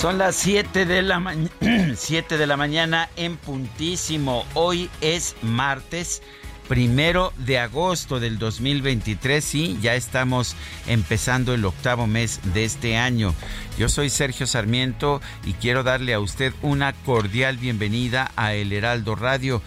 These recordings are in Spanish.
Son las 7 de, la 7 de la mañana en puntísimo. Hoy es martes primero de agosto del 2023. Sí, ya estamos empezando el octavo mes de este año. Yo soy Sergio Sarmiento y quiero darle a usted una cordial bienvenida a El Heraldo Radio.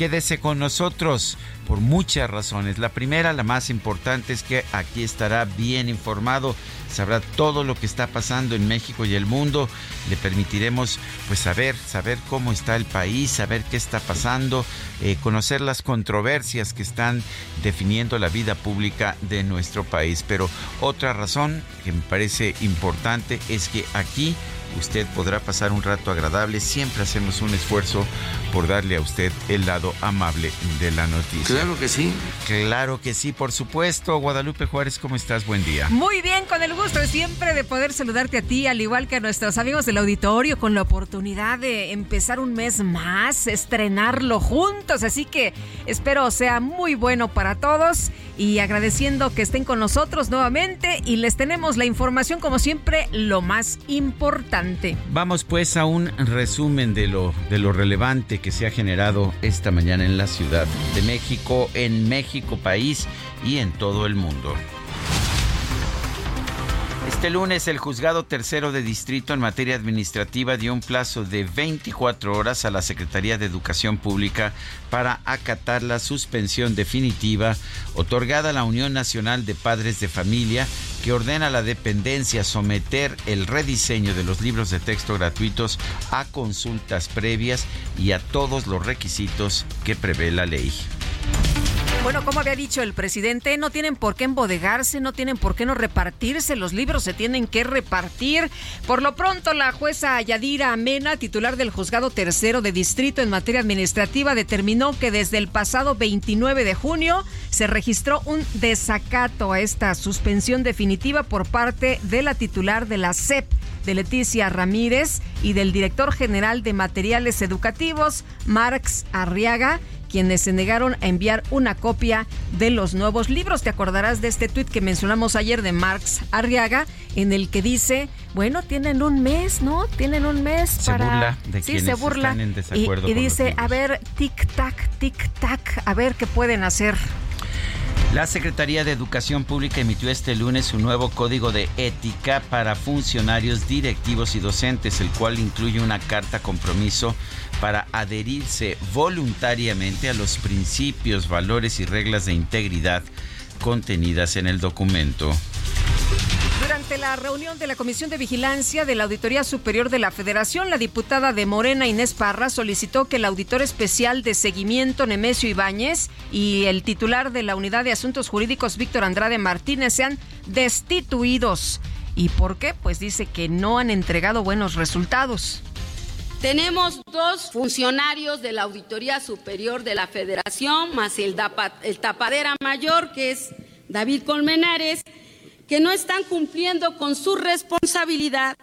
Quédese con nosotros por muchas razones. La primera, la más importante, es que aquí estará bien informado sabrá todo lo que está pasando en México y el mundo. Le permitiremos pues saber, saber cómo está el país, saber qué está pasando, eh, conocer las controversias que están definiendo la vida pública de nuestro país. Pero otra razón que me parece importante es que aquí usted podrá pasar un rato agradable. Siempre hacemos un esfuerzo por darle a usted el lado amable de la noticia. Claro que sí. Claro que sí, por supuesto. Guadalupe Juárez, ¿cómo estás? Buen día. Muy bien, con el gusto siempre de poder saludarte a ti, al igual que a nuestros amigos del auditorio, con la oportunidad de empezar un mes más, estrenarlo juntos. Así que espero sea muy bueno para todos y agradeciendo que estén con nosotros nuevamente y les tenemos la información como siempre lo más importante. Vamos pues a un resumen de lo de lo relevante que se ha generado esta mañana en la Ciudad de México, en México país y en todo el mundo. Este lunes el juzgado tercero de distrito en materia administrativa dio un plazo de 24 horas a la Secretaría de Educación Pública para acatar la suspensión definitiva otorgada a la Unión Nacional de Padres de Familia que ordena a la dependencia someter el rediseño de los libros de texto gratuitos a consultas previas y a todos los requisitos que prevé la ley. Bueno, como había dicho el presidente, no tienen por qué embodegarse, no tienen por qué no repartirse, los libros se tienen que repartir. Por lo pronto, la jueza Yadira Amena, titular del juzgado tercero de distrito en materia administrativa, determinó que desde el pasado 29 de junio se registró un desacato a esta suspensión definitiva por parte de la titular de la SEP de Leticia Ramírez y del director general de materiales educativos, Marx Arriaga, quienes se negaron a enviar una copia de los nuevos libros. Te acordarás de este tuit que mencionamos ayer de Marx Arriaga, en el que dice, bueno, tienen un mes, ¿no? Tienen un mes se para... Burla de sí, se burla. en desacuerdo y, y dice, a ver, tic-tac, tic-tac, a ver qué pueden hacer. La Secretaría de Educación Pública emitió este lunes un nuevo código de ética para funcionarios directivos y docentes, el cual incluye una carta compromiso para adherirse voluntariamente a los principios, valores y reglas de integridad contenidas en el documento. Durante la reunión de la Comisión de Vigilancia de la Auditoría Superior de la Federación, la diputada de Morena Inés Parra solicitó que el auditor especial de seguimiento Nemesio Ibáñez y el titular de la Unidad de Asuntos Jurídicos Víctor Andrade Martínez sean destituidos. ¿Y por qué? Pues dice que no han entregado buenos resultados. Tenemos dos funcionarios de la Auditoría Superior de la Federación, más el, tapadera mayor, que es David Colmenares, que no están cumpliendo con su responsabilidad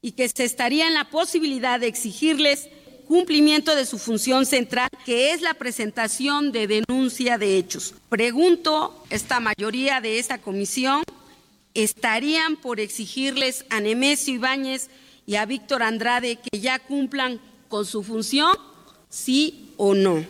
y que se estaría en la posibilidad de exigirles cumplimiento de su función central, que es la presentación de denuncia de hechos. Pregunto, esta mayoría de esta comisión, ¿estarían por exigirles a Nemesio Ibáñez y a Víctor Andrade que ya cumplan con su función, sí o no.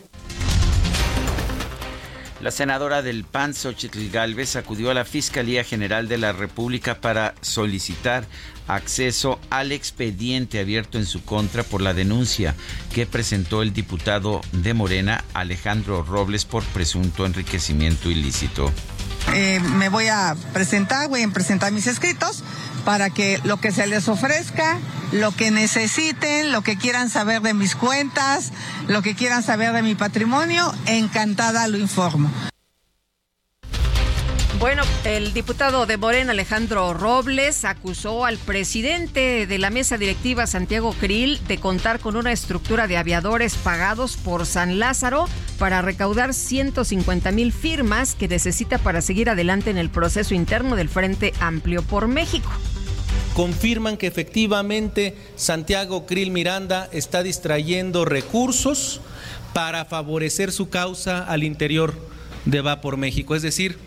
La senadora del PAN, Xochitl Galvez, acudió a la Fiscalía General de la República para solicitar acceso al expediente abierto en su contra por la denuncia que presentó el diputado de Morena, Alejandro Robles, por presunto enriquecimiento ilícito. Eh, me voy a presentar, voy a presentar mis escritos para que lo que se les ofrezca, lo que necesiten, lo que quieran saber de mis cuentas, lo que quieran saber de mi patrimonio, encantada lo informo. Bueno, el diputado de Morena, Alejandro Robles, acusó al presidente de la mesa directiva, Santiago Krill, de contar con una estructura de aviadores pagados por San Lázaro para recaudar 150 mil firmas que necesita para seguir adelante en el proceso interno del Frente Amplio por México confirman que efectivamente Santiago Krill Miranda está distrayendo recursos para favorecer su causa al interior de Va por México. Es decir,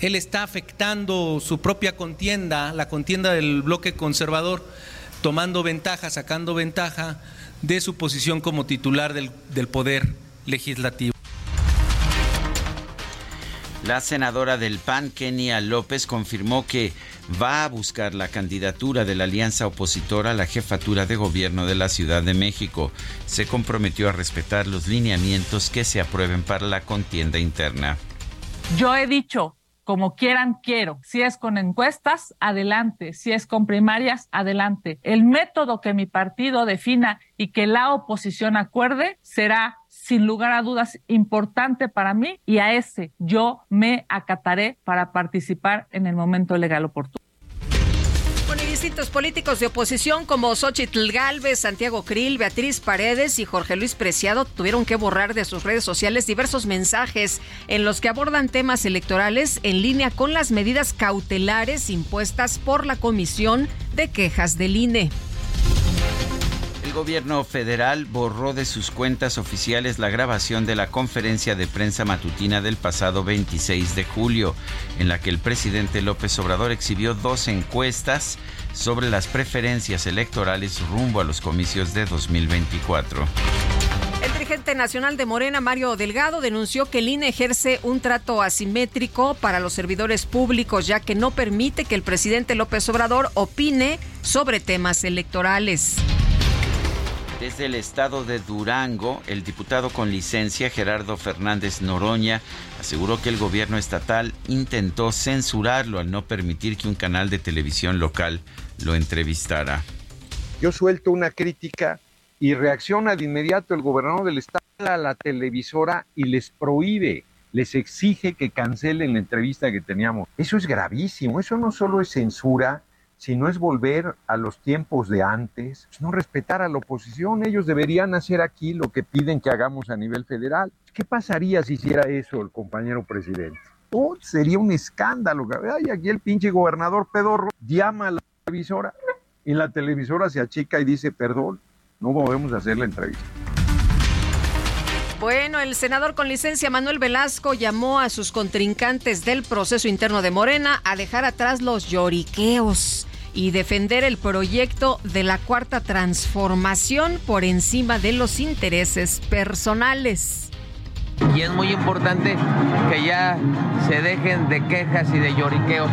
él está afectando su propia contienda, la contienda del bloque conservador, tomando ventaja, sacando ventaja de su posición como titular del, del poder legislativo. La senadora del PAN, Kenia López, confirmó que va a buscar la candidatura de la alianza opositora a la jefatura de gobierno de la Ciudad de México. Se comprometió a respetar los lineamientos que se aprueben para la contienda interna. Yo he dicho, como quieran, quiero. Si es con encuestas, adelante. Si es con primarias, adelante. El método que mi partido defina y que la oposición acuerde será sin lugar a dudas importante para mí y a ese yo me acataré para participar en el momento legal oportuno. Distintos políticos de oposición como Xochitl Galvez, Santiago Krill, Beatriz Paredes y Jorge Luis Preciado tuvieron que borrar de sus redes sociales diversos mensajes en los que abordan temas electorales en línea con las medidas cautelares impuestas por la Comisión de Quejas del INE. Gobierno federal borró de sus cuentas oficiales la grabación de la conferencia de prensa matutina del pasado 26 de julio, en la que el presidente López Obrador exhibió dos encuestas sobre las preferencias electorales rumbo a los comicios de 2024. El dirigente nacional de Morena, Mario Delgado, denunció que el INE ejerce un trato asimétrico para los servidores públicos, ya que no permite que el presidente López Obrador opine sobre temas electorales. Desde el estado de Durango, el diputado con licencia Gerardo Fernández Noroña aseguró que el gobierno estatal intentó censurarlo al no permitir que un canal de televisión local lo entrevistara. Yo suelto una crítica y reacciona de inmediato el gobernador del estado a la televisora y les prohíbe, les exige que cancelen la entrevista que teníamos. Eso es gravísimo, eso no solo es censura, si no es volver a los tiempos de antes, no respetar a la oposición. Ellos deberían hacer aquí lo que piden que hagamos a nivel federal. ¿Qué pasaría si hiciera eso el compañero presidente? Oh, sería un escándalo. Ay, aquí el pinche gobernador pedorro llama a la televisora y la televisora se achica y dice, perdón, no podemos hacer la entrevista. Bueno, el senador con licencia Manuel Velasco llamó a sus contrincantes del proceso interno de Morena a dejar atrás los lloriqueos y defender el proyecto de la cuarta transformación por encima de los intereses personales. Y es muy importante que ya se dejen de quejas y de lloriqueos,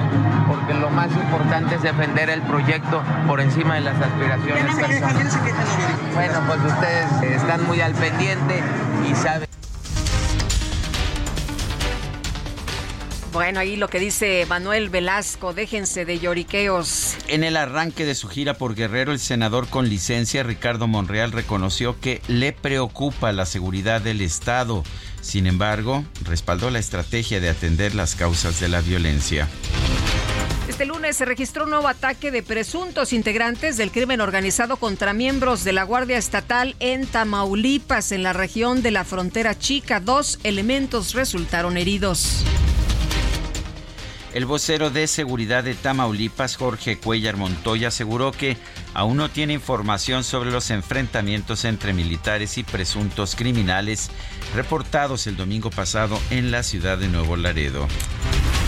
porque lo más importante es defender el proyecto por encima de las aspiraciones personales. Bueno, pues ustedes están muy al pendiente y saben. Bueno, ahí lo que dice Manuel Velasco, déjense de lloriqueos. En el arranque de su gira por Guerrero, el senador con licencia Ricardo Monreal reconoció que le preocupa la seguridad del Estado. Sin embargo, respaldó la estrategia de atender las causas de la violencia. Este lunes se registró un nuevo ataque de presuntos integrantes del crimen organizado contra miembros de la Guardia Estatal en Tamaulipas, en la región de la frontera chica. Dos elementos resultaron heridos. El vocero de seguridad de Tamaulipas, Jorge Cuellar Montoya, aseguró que aún no tiene información sobre los enfrentamientos entre militares y presuntos criminales reportados el domingo pasado en la ciudad de Nuevo Laredo.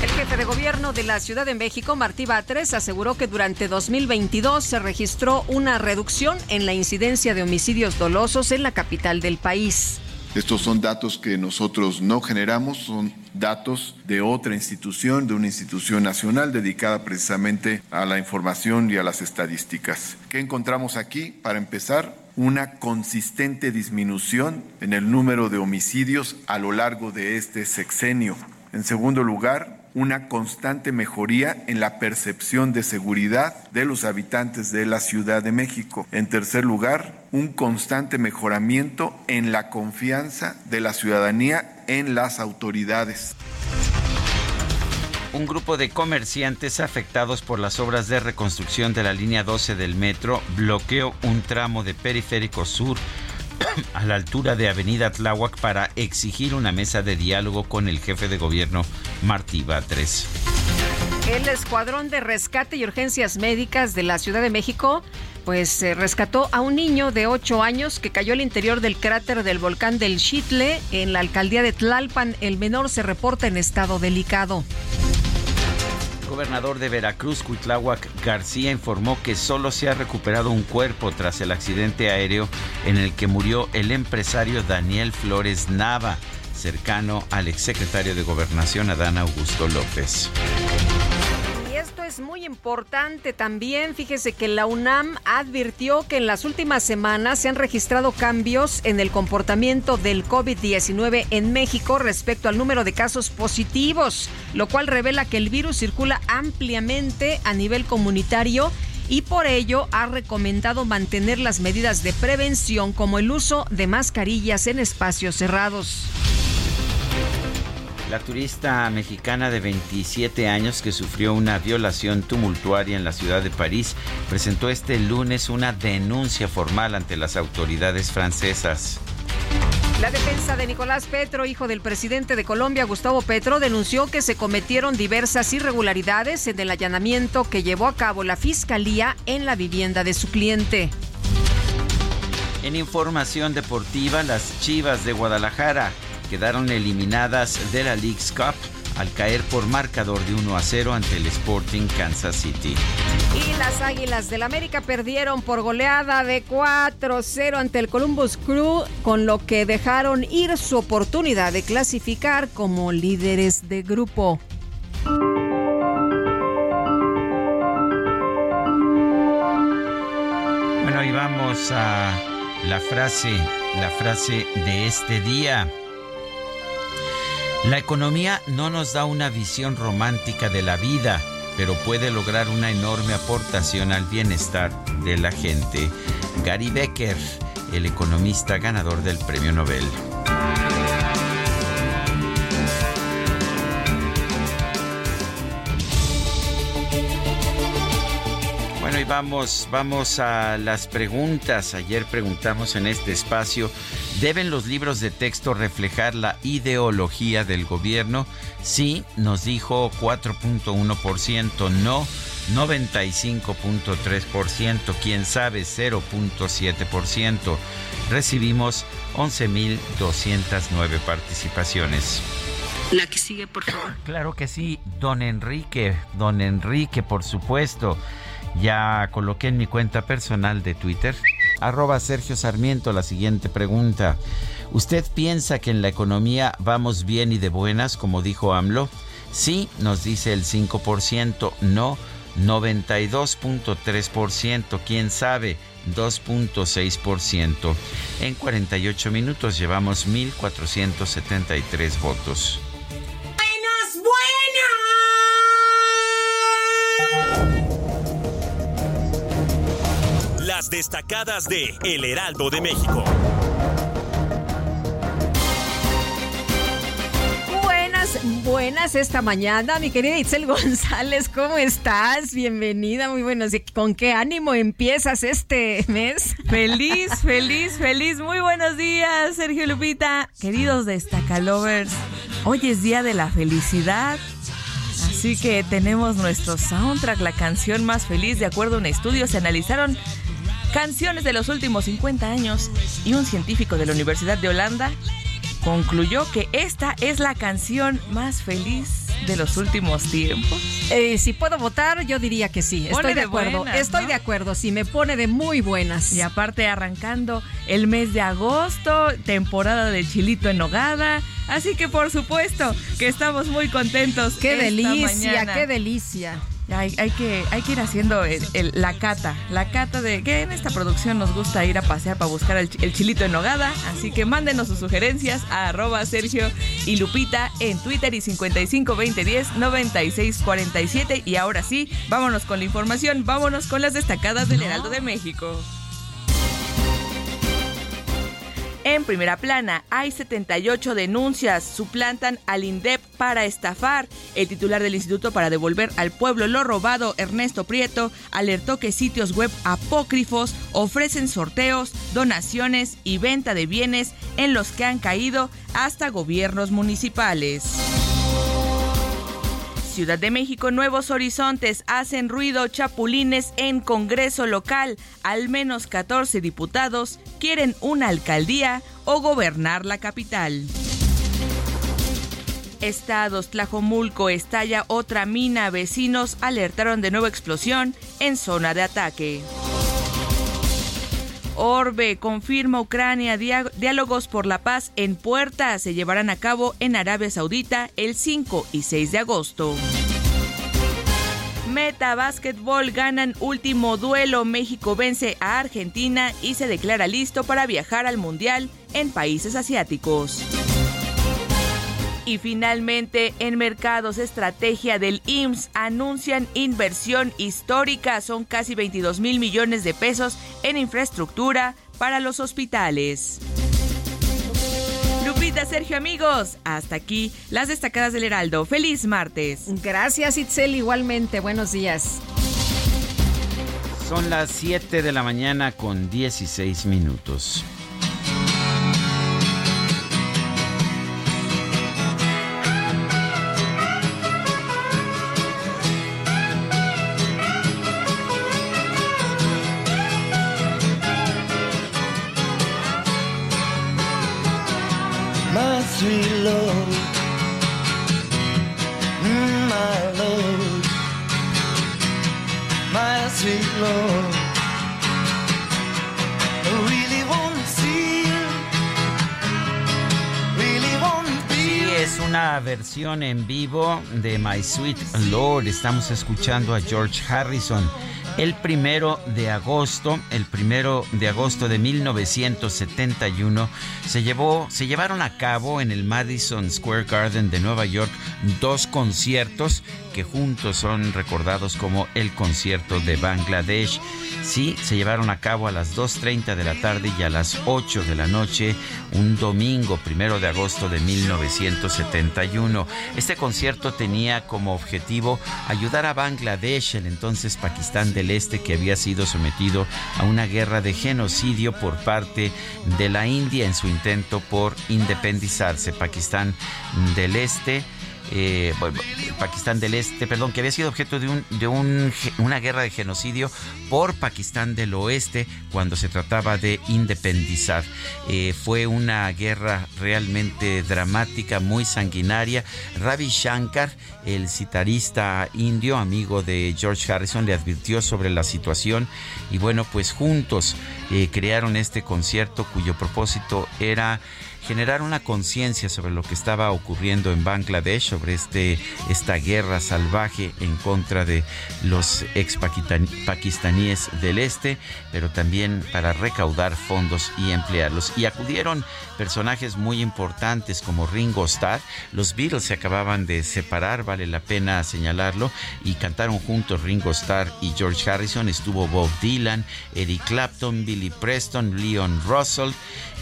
El jefe de gobierno de la Ciudad de México, Martí Batres, aseguró que durante 2022 se registró una reducción en la incidencia de homicidios dolosos en la capital del país. Estos son datos que nosotros no generamos, son datos de otra institución, de una institución nacional dedicada precisamente a la información y a las estadísticas. ¿Qué encontramos aquí? Para empezar, una consistente disminución en el número de homicidios a lo largo de este sexenio. En segundo lugar, una constante mejoría en la percepción de seguridad de los habitantes de la Ciudad de México. En tercer lugar, un constante mejoramiento en la confianza de la ciudadanía en las autoridades. Un grupo de comerciantes afectados por las obras de reconstrucción de la línea 12 del metro bloqueó un tramo de Periférico Sur a la altura de Avenida Tláhuac para exigir una mesa de diálogo con el jefe de gobierno Martí Batres. El Escuadrón de Rescate y Urgencias Médicas de la Ciudad de México pues rescató a un niño de 8 años que cayó al interior del cráter del volcán del Chitle en la alcaldía de Tlalpan. El menor se reporta en estado delicado. El gobernador de Veracruz, Cuitláhuac García, informó que solo se ha recuperado un cuerpo tras el accidente aéreo en el que murió el empresario Daniel Flores Nava, cercano al exsecretario de Gobernación Adán Augusto López es muy importante también. Fíjese que la UNAM advirtió que en las últimas semanas se han registrado cambios en el comportamiento del COVID-19 en México respecto al número de casos positivos, lo cual revela que el virus circula ampliamente a nivel comunitario y por ello ha recomendado mantener las medidas de prevención como el uso de mascarillas en espacios cerrados. La turista mexicana de 27 años que sufrió una violación tumultuaria en la ciudad de París presentó este lunes una denuncia formal ante las autoridades francesas. La defensa de Nicolás Petro, hijo del presidente de Colombia, Gustavo Petro, denunció que se cometieron diversas irregularidades en el allanamiento que llevó a cabo la fiscalía en la vivienda de su cliente. En información deportiva, las Chivas de Guadalajara quedaron eliminadas de la League's Cup al caer por marcador de 1 a 0 ante el Sporting Kansas City. Y las Águilas del América perdieron por goleada de 4-0 ante el Columbus Crew, con lo que dejaron ir su oportunidad de clasificar como líderes de grupo. Bueno, y vamos a la frase, la frase de este día. La economía no nos da una visión romántica de la vida, pero puede lograr una enorme aportación al bienestar de la gente. Gary Becker, el economista ganador del Premio Nobel. Vamos, vamos a las preguntas. Ayer preguntamos en este espacio, ¿deben los libros de texto reflejar la ideología del gobierno? Sí, nos dijo 4.1%, no 95.3%, quién sabe 0.7%. Recibimos 11.209 participaciones. La que sigue, por favor. Claro que sí, don Enrique, don Enrique, por supuesto. Ya coloqué en mi cuenta personal de Twitter, arroba Sergio Sarmiento, la siguiente pregunta. ¿Usted piensa que en la economía vamos bien y de buenas, como dijo AMLO? Sí, nos dice el 5%, no, 92.3%, quién sabe, 2.6%. En 48 minutos llevamos 1.473 votos. ¡Buenas, buenas! Las destacadas de El Heraldo de México. Buenas, buenas esta mañana, mi querida Itzel González, ¿cómo estás? Bienvenida, muy buenos. ¿Con qué ánimo empiezas este mes? Feliz, feliz, feliz. Muy buenos días, Sergio Lupita. Queridos destacalovers, hoy es día de la felicidad. Así que tenemos nuestro soundtrack, la canción más feliz. De acuerdo a un estudio, se analizaron canciones de los últimos 50 años y un científico de la Universidad de Holanda concluyó que esta es la canción más feliz de los últimos tiempos? Eh, si puedo votar, yo diría que sí. Estoy de, acuerdo. Estoy de acuerdo. Sí, me pone de muy buenas. Y aparte arrancando el mes de agosto, temporada de chilito en nogada. Así que por supuesto que estamos muy contentos. Qué delicia, qué delicia. Hay, que, hay que ir haciendo la cata, la cata de que en esta producción nos gusta ir a pasear para buscar el, chilito en nogada. Así que mándenos sus sugerencias a arroba Sergio y Lupita en Twitter y 552010 9647. Y ahora sí, vámonos con la información, vámonos con las destacadas del Heraldo de México. En primera plana, hay 78 denuncias, suplantan al INDEP para estafar. El titular del Instituto para devolver al pueblo lo robado, Ernesto Prieto, alertó que sitios web apócrifos ofrecen sorteos, donaciones y venta de bienes en los que han caído hasta gobiernos municipales. Ciudad de México, Nuevos Horizontes hacen ruido chapulines en Congreso local. Al menos 14 diputados quieren una alcaldía o gobernar la capital. Estados Tlajomulco estalla otra mina. Vecinos alertaron de nueva explosión en zona de ataque. Orbe confirma Ucrania diálogos por la paz en puerta se llevarán a cabo en Arabia Saudita el 5 y 6 de agosto. Meta Básquetbol ganan último duelo. México vence a Argentina y se declara listo para viajar al Mundial en países asiáticos. Y finalmente, en mercados estrategia del IMSS anuncian inversión histórica. Son casi 22 mil millones de pesos en infraestructura para los hospitales. Lupita, Sergio, amigos, hasta aquí las destacadas del Heraldo. Feliz martes. Gracias, Itzel, igualmente. Buenos días. Son las 7 de la mañana con 16 minutos. Es una versión en vivo de My Sweet Lord. Estamos escuchando a George Harrison. El primero de agosto, el primero de agosto de 1971, se, llevó, se llevaron a cabo en el Madison Square Garden de Nueva York dos conciertos que juntos son recordados como el concierto de Bangladesh. Sí, se llevaron a cabo a las 2.30 de la tarde y a las 8 de la noche, un domingo primero de agosto de 1971. Este concierto tenía como objetivo ayudar a Bangladesh, el entonces Pakistán del Este, que había sido sometido a una guerra de genocidio por parte de la India en su intento por independizarse. Pakistán del Este eh, Pakistán del Este, perdón, que había sido objeto de, un, de un, una guerra de genocidio por Pakistán del Oeste cuando se trataba de independizar. Eh, fue una guerra realmente dramática, muy sanguinaria. Ravi Shankar, el citarista indio, amigo de George Harrison, le advirtió sobre la situación y bueno, pues juntos eh, crearon este concierto cuyo propósito era generar una conciencia sobre lo que estaba ocurriendo en Bangladesh, sobre este, esta guerra salvaje en contra de los ex pakistaníes del este, pero también para recaudar fondos y emplearlos. Y acudieron personajes muy importantes como Ringo Starr. Los Beatles se acababan de separar, vale la pena señalarlo, y cantaron juntos Ringo Starr y George Harrison. Estuvo Bob Dylan, Eric Clapton, Billy Preston, Leon Russell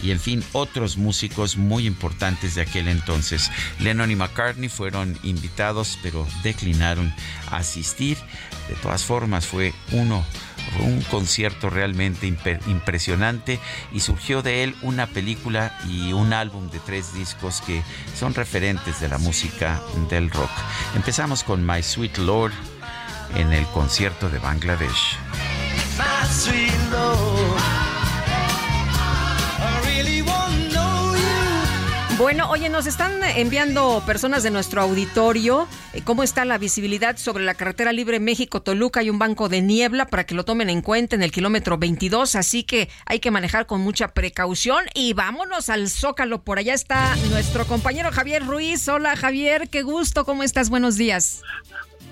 y en fin otros músicos muy importantes de aquel entonces. Lennon y McCartney fueron invitados pero declinaron asistir. De todas formas fue uno un concierto realmente impresionante y surgió de él una película y un álbum de tres discos que son referentes de la música del rock. Empezamos con My Sweet Lord en el concierto de Bangladesh. Bueno, oye, nos están enviando personas de nuestro auditorio eh, cómo está la visibilidad sobre la carretera libre México-Toluca. Hay un banco de niebla para que lo tomen en cuenta en el kilómetro 22, así que hay que manejar con mucha precaución. Y vámonos al Zócalo. Por allá está nuestro compañero Javier Ruiz. Hola Javier, qué gusto, ¿cómo estás? Buenos días.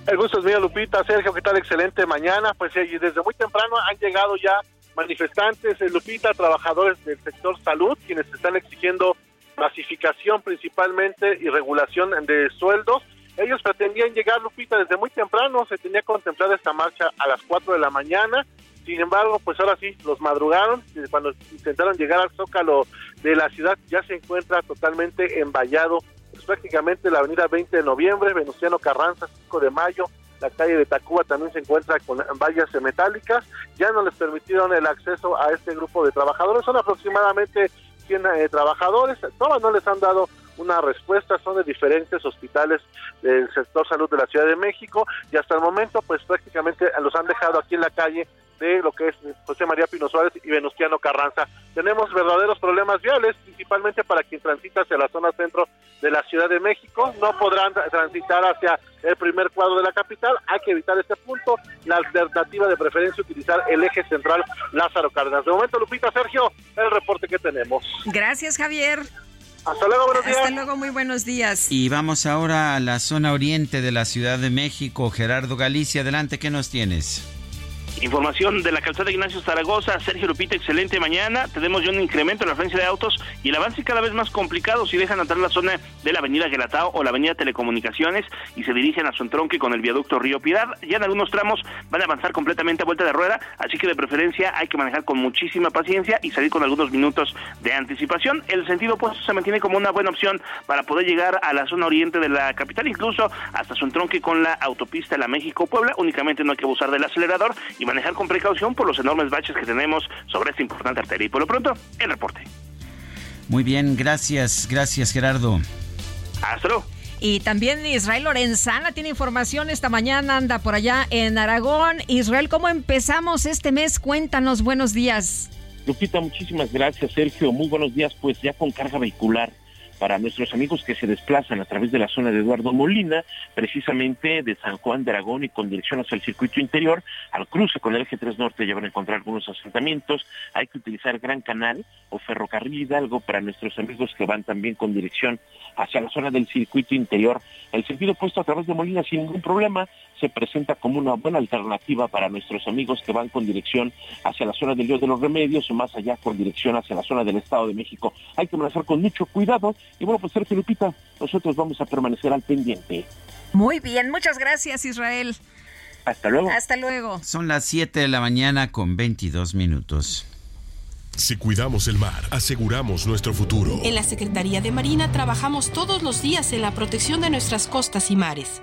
El gusto es mío, Lupita. Sergio, ¿qué tal? Excelente mañana. Pues desde muy temprano han llegado ya manifestantes, eh, Lupita, trabajadores del sector salud, quienes están exigiendo masificación principalmente y regulación de sueldos. Ellos pretendían llegar, Lupita, desde muy temprano, se tenía contemplada esta marcha a las 4 de la mañana, sin embargo, pues ahora sí, los madrugaron, cuando intentaron llegar al zócalo de la ciudad ya se encuentra totalmente envallado, pues prácticamente la avenida 20 de noviembre, Venustiano Carranza, 5 de mayo, la calle de Tacuba también se encuentra con vallas metálicas, ya no les permitieron el acceso a este grupo de trabajadores, son aproximadamente 100 eh, trabajadores, todos no les han dado una respuesta, son de diferentes hospitales del sector salud de la Ciudad de México. Y hasta el momento pues prácticamente los han dejado aquí en la calle de lo que es José María Pino Suárez y Venustiano Carranza. Tenemos verdaderos problemas viales, principalmente para quien transita hacia la zona centro de la Ciudad de México. No podrán transitar hacia el primer cuadro de la capital. Hay que evitar este punto. La alternativa de preferencia utilizar el eje central Lázaro Cárdenas. De momento, Lupita, Sergio, el reporte que tenemos. Gracias, Javier. Hasta luego, buenos días. Hasta luego, muy buenos días. Y vamos ahora a la zona oriente de la Ciudad de México. Gerardo Galicia, adelante, ¿qué nos tienes? Información de la calzada Ignacio Zaragoza, Sergio Lupita, excelente mañana. Tenemos ya un incremento en la frecuencia de autos y el avance cada vez más complicado si dejan entrar la zona de la avenida Gelatao o la avenida Telecomunicaciones y se dirigen a su entronque con el viaducto Río Piedad. Ya en algunos tramos van a avanzar completamente a vuelta de rueda, así que de preferencia hay que manejar con muchísima paciencia y salir con algunos minutos de anticipación. El sentido opuesto se mantiene como una buena opción para poder llegar a la zona oriente de la capital, incluso hasta su entronque con la autopista La México-Puebla. Únicamente no hay que abusar del acelerador y manejar con precaución por los enormes baches que tenemos sobre esta importante arteria. Y por lo pronto, el reporte. Muy bien, gracias, gracias Gerardo. Hasta luego. Y también Israel Lorenzana tiene información esta mañana, anda por allá en Aragón. Israel, ¿cómo empezamos este mes? Cuéntanos, buenos días. Lupita, muchísimas gracias, Sergio. Muy buenos días, pues ya con carga vehicular para nuestros amigos que se desplazan a través de la zona de Eduardo Molina, precisamente de San Juan de Aragón y con dirección hacia el circuito interior, al cruce con el eje 3 norte ya van a encontrar algunos asentamientos, hay que utilizar Gran Canal o Ferrocarril Hidalgo para nuestros amigos que van también con dirección hacia la zona del circuito interior. El sentido opuesto a través de Molina sin ningún problema se presenta como una buena alternativa para nuestros amigos que van con dirección hacia la zona del Río de los Remedios o más allá con dirección hacia la zona del Estado de México. Hay que manejar con mucho cuidado y bueno, pues Sergio Lupita, nosotros vamos a permanecer al pendiente. Muy bien, muchas gracias Israel. Hasta luego. Hasta luego. Son las 7 de la mañana con 22 minutos. Si cuidamos el mar, aseguramos nuestro futuro. En la Secretaría de Marina trabajamos todos los días en la protección de nuestras costas y mares.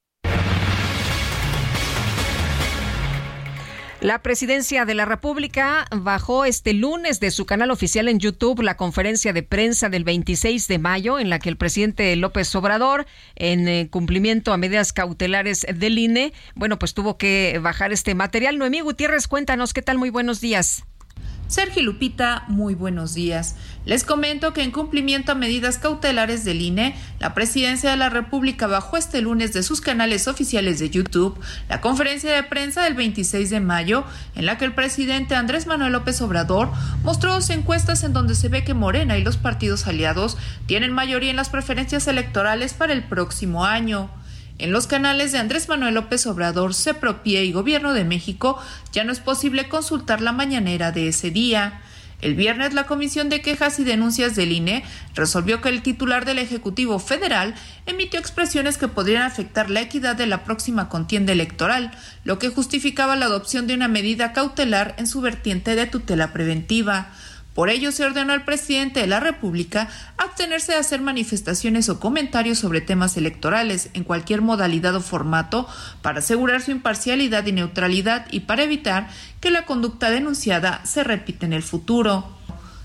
La presidencia de la República bajó este lunes de su canal oficial en YouTube la conferencia de prensa del 26 de mayo en la que el presidente López Obrador, en eh, cumplimiento a medidas cautelares del INE, bueno, pues tuvo que bajar este material. Noemí Gutiérrez, cuéntanos qué tal, muy buenos días. Sergio Lupita, muy buenos días. Les comento que en cumplimiento a medidas cautelares del INE, la Presidencia de la República bajó este lunes de sus canales oficiales de YouTube la conferencia de prensa del 26 de mayo, en la que el presidente Andrés Manuel López Obrador mostró dos encuestas en donde se ve que Morena y los partidos aliados tienen mayoría en las preferencias electorales para el próximo año. En los canales de Andrés Manuel López Obrador, CEPROPIE y Gobierno de México ya no es posible consultar la mañanera de ese día. El viernes la Comisión de Quejas y Denuncias del INE resolvió que el titular del Ejecutivo Federal emitió expresiones que podrían afectar la equidad de la próxima contienda electoral, lo que justificaba la adopción de una medida cautelar en su vertiente de tutela preventiva. Por ello, se ordenó al presidente de la República abstenerse de hacer manifestaciones o comentarios sobre temas electorales en cualquier modalidad o formato para asegurar su imparcialidad y neutralidad y para evitar que la conducta denunciada se repita en el futuro.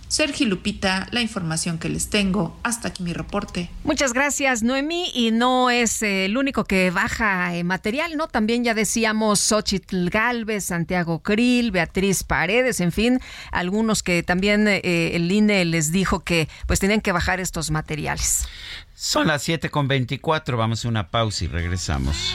Sergio Lupita, la información que les tengo. Hasta aquí mi reporte. Muchas gracias, Noemí. Y no es eh, el único que baja eh, material, ¿no? También ya decíamos Xochitl Galvez, Santiago Krill, Beatriz Paredes, en fin, algunos que también eh, el INE les dijo que pues tenían que bajar estos materiales. Son las 7 con 24. Vamos a una pausa y regresamos.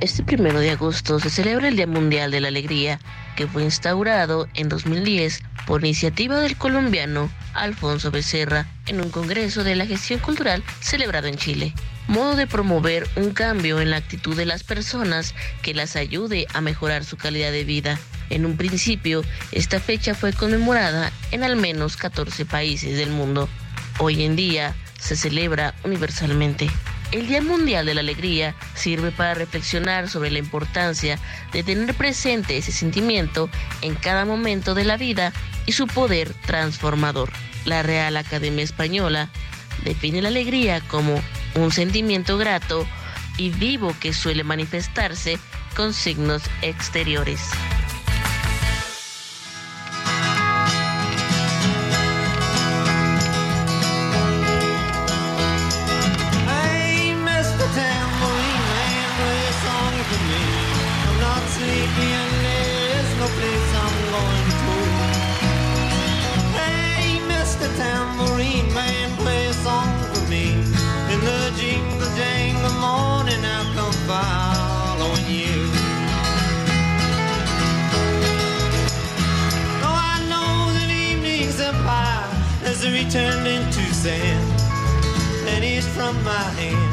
Este primero de agosto se celebra el Día Mundial de la Alegría, que fue instaurado en 2010 por iniciativa del colombiano Alfonso Becerra en un congreso de la gestión cultural celebrado en Chile. Modo de promover un cambio en la actitud de las personas que las ayude a mejorar su calidad de vida. En un principio, esta fecha fue conmemorada en al menos 14 países del mundo. Hoy en día se celebra universalmente. El Día Mundial de la Alegría sirve para reflexionar sobre la importancia de tener presente ese sentimiento en cada momento de la vida y su poder transformador. La Real Academia Española define la alegría como un sentimiento grato y vivo que suele manifestarse con signos exteriores.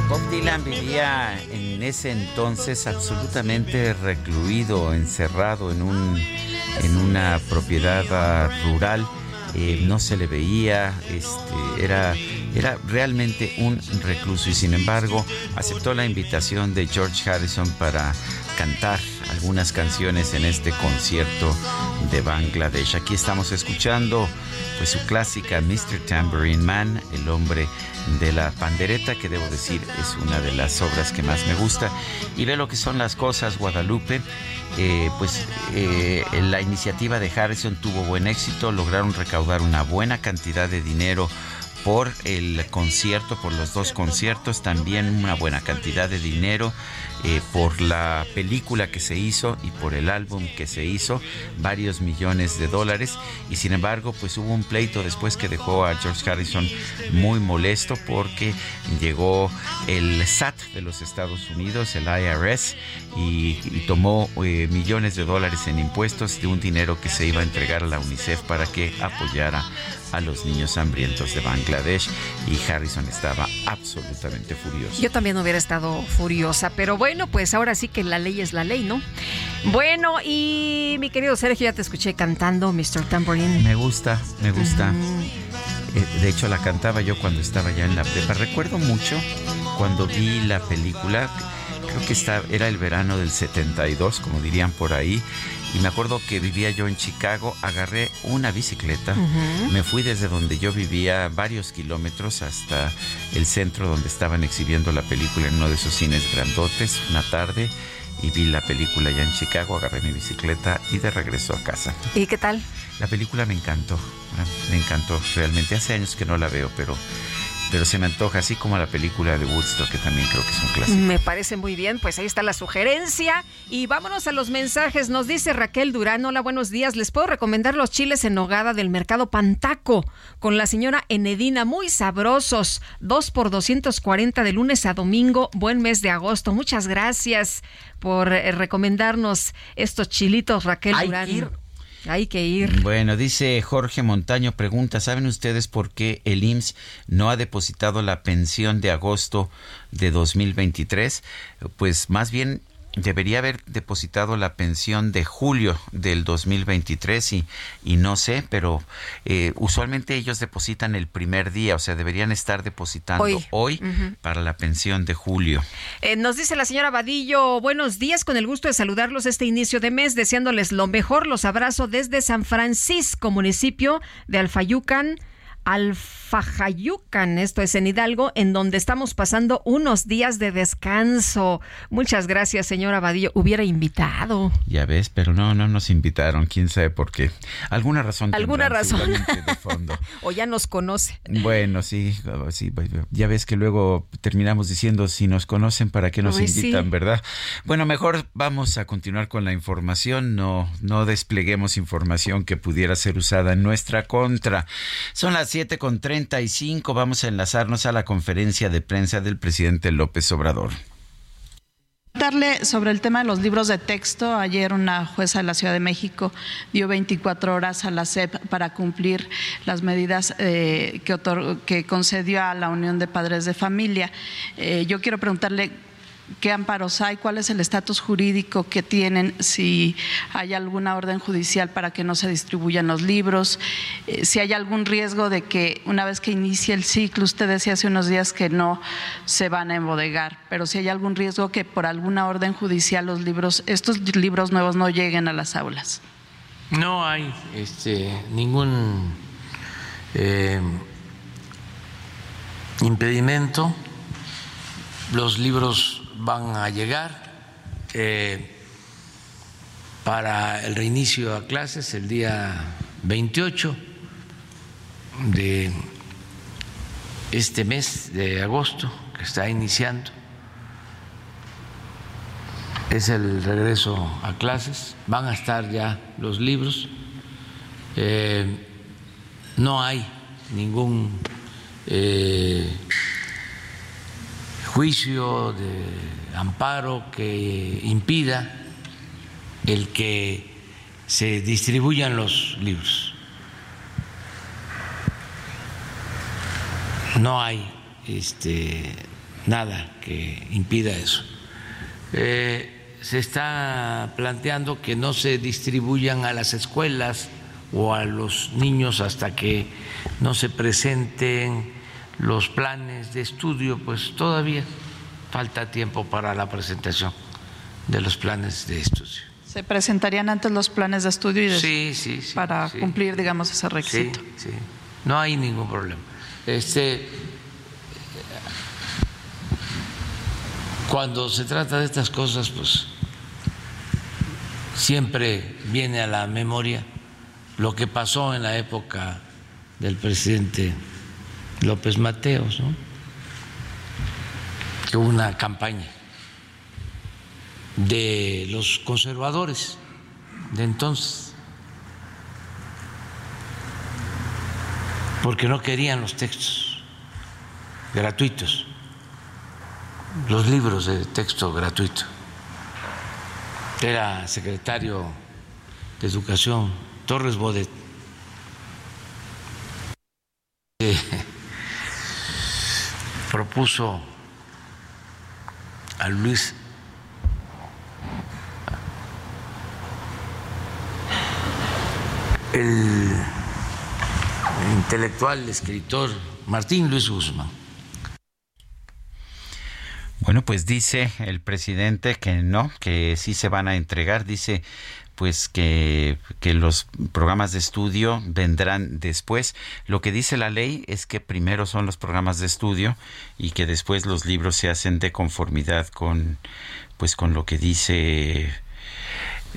Bob Dylan vivía en ese entonces absolutamente recluido, encerrado en un en una propiedad ah, rural. Eh, no se le veía, este, era, era realmente un recluso y sin embargo aceptó la invitación de George Harrison para cantar algunas canciones en este concierto de Bangladesh. Aquí estamos escuchando pues su clásica Mr. Tambourine Man, el hombre de la pandereta, que debo decir es una de las obras que más me gusta. Y ve lo que son las cosas, Guadalupe. Eh, pues eh, la iniciativa de Harrison tuvo buen éxito, lograron recaudar una buena cantidad de dinero por el concierto, por los dos conciertos, también una buena cantidad de dinero eh, por la película que se hizo y por el álbum que se hizo, varios millones de dólares. Y sin embargo, pues hubo un pleito después que dejó a George Harrison muy molesto porque llegó el SAT de los Estados Unidos, el IRS, y, tomó eh, millones de dólares en impuestos de un dinero que se iba a entregar a la UNICEF para que apoyara a los niños hambrientos de Bangladesh y Harrison estaba absolutamente furioso. Yo también hubiera estado furiosa, pero bueno, pues ahora sí que la ley es la ley, ¿no? Bueno, y mi querido Sergio, ya te escuché cantando Mr. Tambourine. Me gusta, me gusta. Eh, de hecho, la cantaba yo cuando estaba ya en la prepa. Recuerdo mucho cuando vi la película, creo que era el verano del 72, como dirían por ahí, y me acuerdo que vivía yo en Chicago, agarré una bicicleta, Ujú. me fui desde donde yo vivía varios kilómetros hasta el centro donde estaban exhibiendo la película en uno de esos cines grandotes, una tarde, y vi la película ya en Chicago, agarré mi bicicleta y de regreso a casa. ¿Y qué tal? La película me encantó, me encantó realmente. Hace años que no la veo, pero, pero se me antoja, así como la película de Woodstock, que también creo que es un clásico. Me parece muy bien, pues ahí está la sugerencia. Y vámonos a los mensajes. Nos dice Raquel Durán, hola, buenos días. Les puedo recomendar los chiles en nogada del mercado Pantaco con la señora Enedina, muy sabrosos. Dos por 240 de lunes a domingo, buen mes de agosto. Muchas gracias por eh, recomendarnos estos chilitos, Raquel Hay Durán. que ir. Hay que ir. Bueno, dice Jorge Montaño, pregunta, ¿saben ustedes por qué el IMSS no ha depositado la pensión de agosto de 2023? Pues más bien debería haber depositado la pensión de julio del 2023 y, y no sé, pero eh, usualmente ellos depositan el primer día, o sea, deberían estar depositando Hoy. hoy, para la pensión de julio. Eh, nos dice la señora Vadillo, buenos días, con el gusto de saludarlos este inicio de mes, deseándoles lo mejor, los abrazo desde San Francisco, municipio de Alfayucan. Alfajayucan, esto es en Hidalgo, en donde estamos pasando unos días de descanso. Muchas gracias, señora Vadillo. Hubiera invitado. Ya ves, pero no, no nos invitaron, quién sabe por qué. Alguna razón. ¿Alguna razón? de fondo. o ya nos conoce. Bueno, sí, sí, ya ves que luego terminamos diciendo si nos conocen para qué nos Ay, sí. invitan, ¿verdad? Bueno, mejor vamos a continuar con la información, no no despleguemos información que pudiera ser usada en nuestra contra. Son las siete con 35, vamos a enlazarnos a la conferencia de prensa del presidente López Obrador. Darle sobre el tema de los libros de texto, ayer una jueza de la Ciudad de México dio 24 horas a la SEP para cumplir las medidas eh, que, otor- que concedió a la Unión de Padres de Familia. Eh, yo quiero preguntarle qué amparos hay, cuál es el estatus jurídico que tienen, si hay alguna orden judicial para que no se distribuyan los libros, eh, si hay algún riesgo de que una vez que inicie el ciclo, usted decía hace unos días que no se van a embodegar, pero si hay algún riesgo que por alguna orden judicial los libros, estos libros nuevos no lleguen a las aulas. No hay este, ningún eh, impedimento. Los libros van a llegar eh, para el reinicio a clases el día 28 de este mes de agosto que está iniciando. Es el regreso a clases, van a estar ya los libros. Eh, no hay ningún eh, juicio de amparo que impida el que se distribuyan los libros. No hay este, nada que impida eso. Eh, se está planteando que no se distribuyan a las escuelas o a los niños hasta que no se presenten los planes de estudio, pues todavía falta tiempo para la presentación de los planes de estudio. ¿Se presentarían antes los planes de estudio y de- Sí, sí, sí, para cumplir, digamos, ese requisito? Sí, sí. No hay ningún problema. Este, cuando se trata de estas cosas, pues siempre viene a la memoria lo que pasó en la época del presidente López Mateos, ¿no? Que hubo una campaña de los conservadores de entonces porque no querían los textos gratuitos, los libros de texto gratuito. Era secretario de Educación Torres Bodet. Eh, propuso a Luis el intelectual, escritor Martín Luis Guzmán. Bueno, pues dice el presidente que no, que sí se van a entregar. Dice pues que, que, los programas de estudio vendrán después. Lo que dice la ley es que primero son los programas de estudio y que después los libros se hacen de conformidad con pues con lo que dice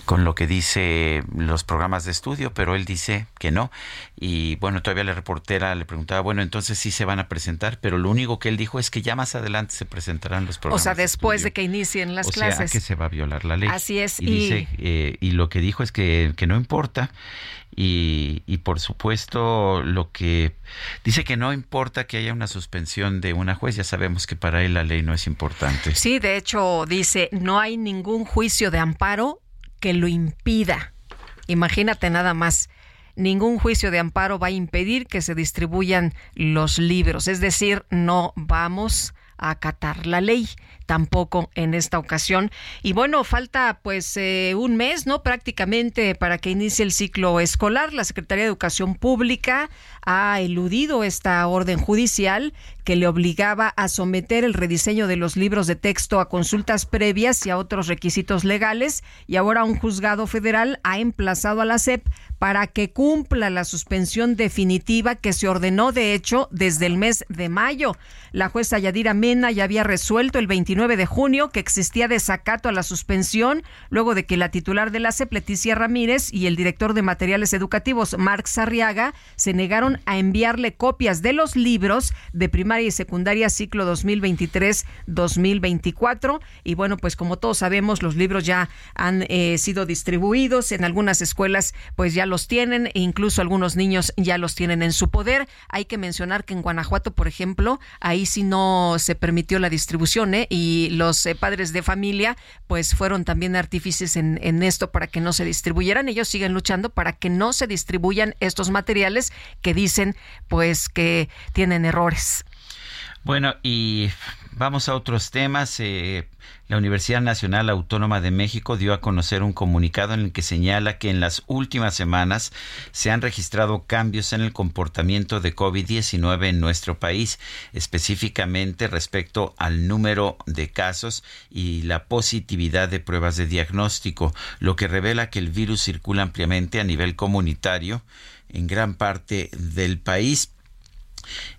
con lo que dice los programas de estudio, pero él dice que no. Y bueno, todavía la reportera le preguntaba, bueno, entonces sí se van a presentar, pero lo único que él dijo es que ya más adelante se presentarán los programas. O sea, después de, que inicien las o clases. Sea, que se va a violar la ley. Así es. Y, dice, eh, y lo que dijo es que, que no importa. Y, y, por supuesto lo que dice que no importa que haya una suspensión de una juez, ya sabemos que para él la ley no es importante. Sí, de hecho dice, no hay ningún juicio de amparo que lo impida. Imagínate nada más. Ningún juicio de amparo va a impedir que se distribuyan los libros. Es decir, no vamos a acatar la ley tampoco en esta ocasión. Y bueno, falta pues eh, un mes, ¿no? Prácticamente para que inicie el ciclo escolar. La Secretaría de Educación Pública ha eludido esta orden judicial que le obligaba a someter el rediseño de los libros de texto a consultas previas y a otros requisitos legales. Y ahora un juzgado federal ha emplazado a la SEP para que cumpla la suspensión definitiva que se ordenó, de hecho, desde el mes de mayo. La jueza Yadira Mena ya había resuelto el 29 de junio que existía desacato a la suspensión luego de que la titular de la CEP, Leticia Ramírez, y el director de materiales educativos, Marc Sarriaga, se negaron a enviarle copias de los libros de primaria y secundaria ciclo 2023-2024. Y bueno, pues como todos sabemos, los libros ya han eh, sido distribuidos. En algunas escuelas pues ya los tienen e incluso algunos niños ya los tienen en su poder. Hay que mencionar que en Guanajuato, por ejemplo, ahí sí no se permitió la distribución ¿eh? y los eh, padres de familia pues fueron también artífices en, en esto para que no se distribuyeran. Ellos siguen luchando para que no se distribuyan estos materiales que dicen pues que tienen errores. Bueno, y vamos a otros temas. Eh, la Universidad Nacional Autónoma de México dio a conocer un comunicado en el que señala que en las últimas semanas se han registrado cambios en el comportamiento de COVID-19 en nuestro país, específicamente respecto al número de casos y la positividad de pruebas de diagnóstico, lo que revela que el virus circula ampliamente a nivel comunitario en gran parte del país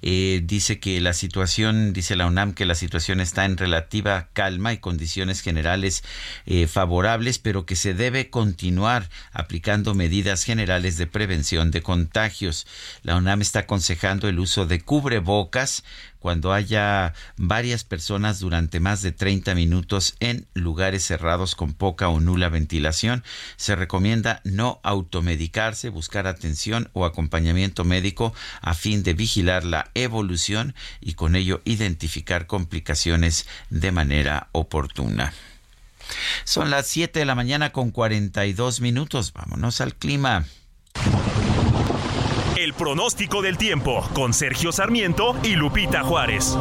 eh, dice que la situación, dice la UNAM, que la situación está en relativa calma y condiciones generales eh, favorables, pero que se debe continuar aplicando medidas generales de prevención de contagios. La UNAM está aconsejando el uso de cubrebocas, cuando haya varias personas durante más de 30 minutos en lugares cerrados con poca o nula ventilación. Se recomienda no automedicarse, buscar atención o acompañamiento médico a fin de vigilar la evolución y con ello identificar complicaciones de manera oportuna. Son las 7 de la mañana con 42 minutos. Vámonos al clima. El pronóstico del tiempo con Sergio Sarmiento y Lupita Juárez.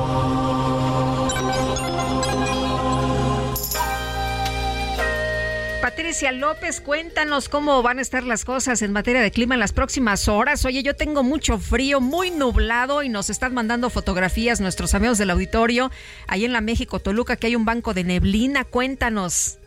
Patricia López, cuéntanos cómo van a estar las cosas en materia de clima en las próximas horas. Oye, yo tengo mucho frío, muy nublado y nos están mandando fotografías nuestros amigos del auditorio ahí en la México Toluca que hay un banco de neblina. Cuéntanos.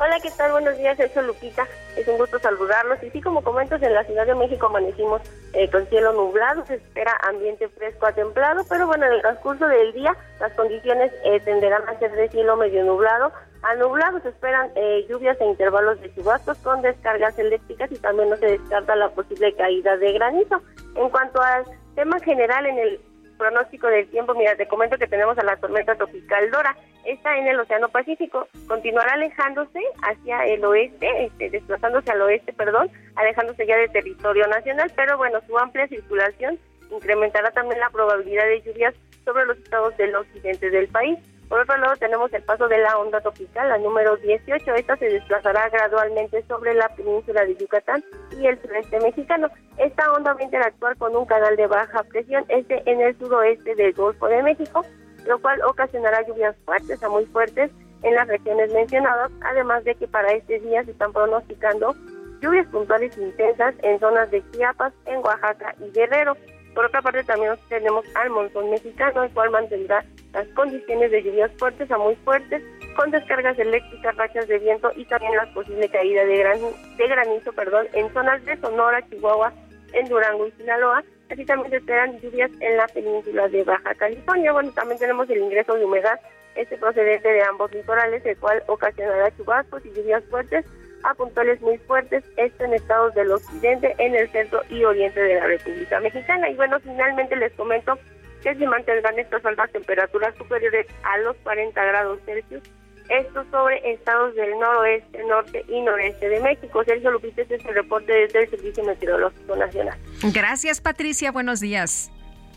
Hola, ¿qué tal? Buenos días, soy Lupita. Es un gusto saludarlos. Y sí, como comentas, en la Ciudad de México amanecimos eh, con cielo nublado, se espera ambiente fresco a templado, pero bueno, en el transcurso del día las condiciones eh, tenderán a ser de cielo medio nublado. A nublado se esperan eh, lluvias e intervalos de chubascos con descargas eléctricas y también no se descarta la posible caída de granizo. En cuanto al tema general en el pronóstico del tiempo, mira, te comento que tenemos a la tormenta tropical Dora. Está en el Océano Pacífico. Continuará alejándose hacia el oeste, este, desplazándose al oeste, perdón, alejándose ya de territorio nacional, pero bueno, su amplia circulación incrementará también la probabilidad de lluvias sobre los estados del occidente del país. Por otro lado, tenemos el paso de la onda tropical, la número 18. Esta se desplazará gradualmente sobre la península de Yucatán y el sureste mexicano. Esta onda va a interactuar con un canal de baja presión, este en el suroeste del Golfo de México, lo cual ocasionará lluvias fuertes a muy fuertes en las regiones mencionadas, además de que para este día se están pronosticando lluvias puntuales intensas en zonas de Chiapas, en Oaxaca y Guerrero. Por otra parte, también tenemos al monzón mexicano, el cual mantendrá las condiciones de lluvias fuertes a muy fuertes, con descargas eléctricas, rachas de viento y también la posible caída de, gran, de granizo perdón, en zonas de Sonora, Chihuahua, en Durango y Sinaloa. Así también se esperan lluvias en la península de Baja California. Bueno, también tenemos el ingreso de humedad, este procedente de ambos litorales, el cual ocasionará chubascos y lluvias fuertes a puntuales muy fuertes, esto en estados del occidente, en el centro y oriente de la República Mexicana. Y bueno, finalmente les comento que se mantendrán estas altas temperaturas superiores a los 40 grados Celsius, esto sobre estados del noroeste, norte y noreste de México. Sergio Lupita, este es el reporte desde el Servicio Meteorológico Nacional. Gracias, Patricia. Buenos días.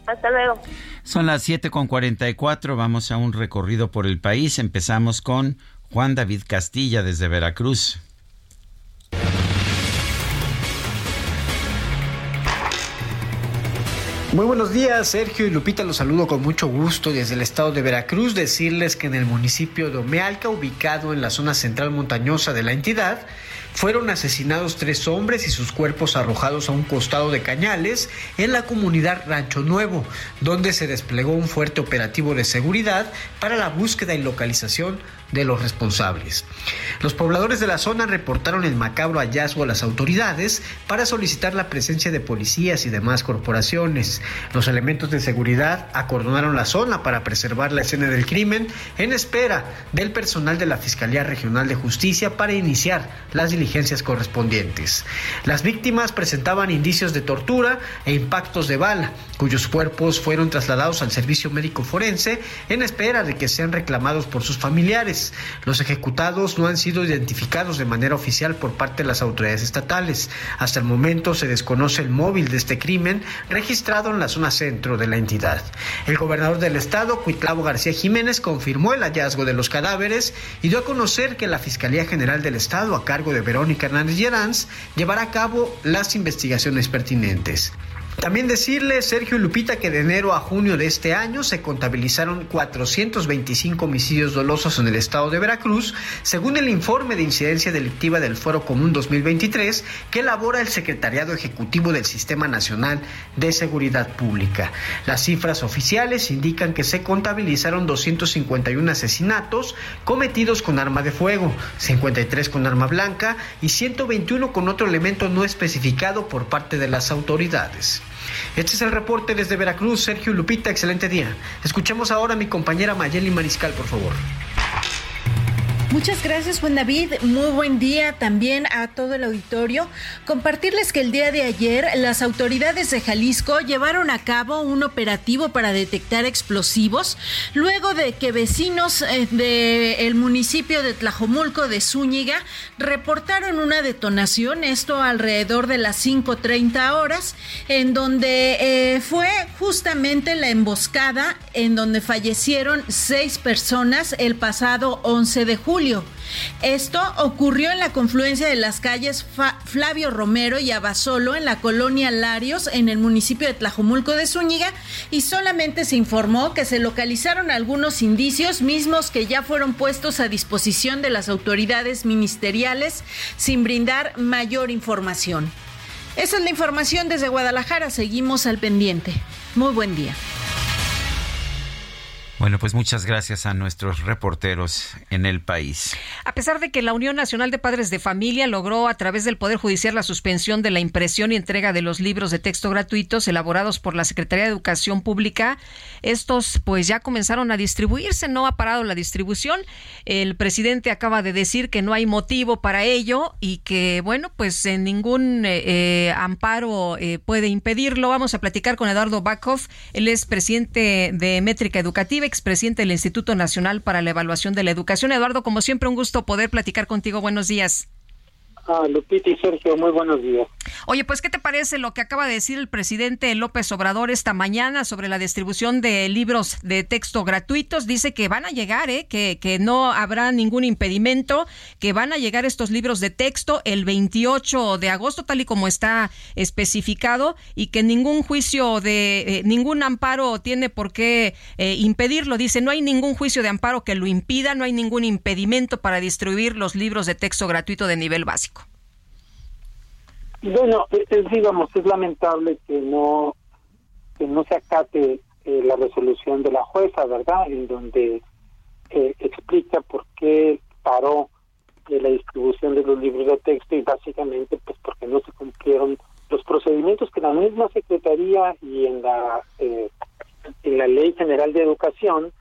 Hasta luego. Son las 7.44. Vamos a un recorrido por el país. Empezamos con Juan David Castilla desde Veracruz. Muy buenos días, Sergio y Lupita, los saludo con mucho gusto desde el estado de Veracruz. Decirles que en el municipio de Omealca, ubicado en la zona central montañosa de la entidad, fueron asesinados tres hombres y sus cuerpos arrojados a un costado de cañales en la comunidad Rancho Nuevo, donde se desplegó un fuerte operativo de seguridad para la búsqueda y localización de los responsables. Los pobladores de la zona reportaron el macabro hallazgo a las autoridades para solicitar la presencia de policías y demás corporaciones. Los elementos de seguridad acordonaron la zona para preservar la escena del crimen en espera del personal de la Fiscalía Regional de Justicia para iniciar las diligencias correspondientes. Las víctimas presentaban indicios de tortura e impactos de bala, cuyos cuerpos fueron trasladados al servicio médico forense en espera de que sean reclamados por sus familiares. Los ejecutados no han sido identificados de manera oficial por parte de las autoridades estatales. Hasta el momento se desconoce el móvil de este crimen registrado en la zona centro de la entidad. El gobernador del estado, Cuitlavo García Jiménez, confirmó el hallazgo de los cadáveres y dio a conocer que la Fiscalía General del Estado, a cargo de Verónica Hernández Lleranz, llevará a cabo las investigaciones pertinentes. También decirle, Sergio y Lupita, que de enero a junio de este año se contabilizaron 425 homicidios dolosos en el estado de Veracruz, según el informe de incidencia delictiva del Foro Común 2023 que elabora el Secretariado Ejecutivo del Sistema Nacional de Seguridad Pública. Las cifras oficiales indican que se contabilizaron 251 asesinatos cometidos con arma de fuego, 53 con arma blanca y 121 con otro elemento no especificado por parte de las autoridades. Este es el reporte desde Veracruz, Sergio Lupita, excelente día. Escuchemos ahora a mi compañera Mayeli Mariscal, por favor. Muchas gracias Juan David, muy buen día también a todo el auditorio. Compartirles que el día de ayer las autoridades de Jalisco llevaron a cabo un operativo para detectar explosivos luego de que vecinos eh, del municipio de Tlajomulco de Zúñiga reportaron una detonación, esto alrededor de las 5.30 horas, en donde eh, fue justamente la emboscada en donde fallecieron seis personas el pasado 11 de julio. Esto ocurrió en la confluencia de las calles Flavio Romero y Abasolo en la colonia Larios en el municipio de Tlajomulco de Zúñiga y solamente se informó que se localizaron algunos indicios mismos que ya fueron puestos a disposición de las autoridades ministeriales sin brindar mayor información. Esa es la información desde Guadalajara, seguimos al pendiente. Muy buen día. Bueno, pues muchas gracias a nuestros reporteros en el país. A pesar de que la Unión Nacional de Padres de Familia logró a través del Poder Judicial la suspensión de la impresión y entrega de los libros de texto gratuitos elaborados por la Secretaría de Educación Pública, estos pues ya comenzaron a distribuirse, no ha parado la distribución. El presidente acaba de decir que no hay motivo para ello y que bueno, pues en ningún eh, eh, amparo eh, puede impedirlo. Vamos a platicar con Eduardo Backhoff, él es presidente de Métrica Educativa expresidente del Instituto Nacional para la Evaluación de la Educación. Eduardo, como siempre, un gusto poder platicar contigo. Buenos días. Ah, Lupita y Sergio, muy buenos días. Oye, pues, ¿qué te parece lo que acaba de decir el presidente López Obrador esta mañana sobre la distribución de libros de texto gratuitos? Dice que van a llegar, ¿eh? que, que no habrá ningún impedimento, que van a llegar estos libros de texto el 28 de agosto, tal y como está especificado, y que ningún juicio de, eh, ningún amparo tiene por qué eh, impedirlo. Dice, no hay ningún juicio de amparo que lo impida, no hay ningún impedimento para distribuir los libros de texto gratuito de nivel básico. Bueno, es, digamos, es lamentable que no que no se acate eh, la resolución de la jueza, ¿verdad? En donde eh, explica por qué paró de la distribución de los libros de texto y básicamente pues porque no se cumplieron los procedimientos que la misma secretaría y en la eh, en la ley general de educación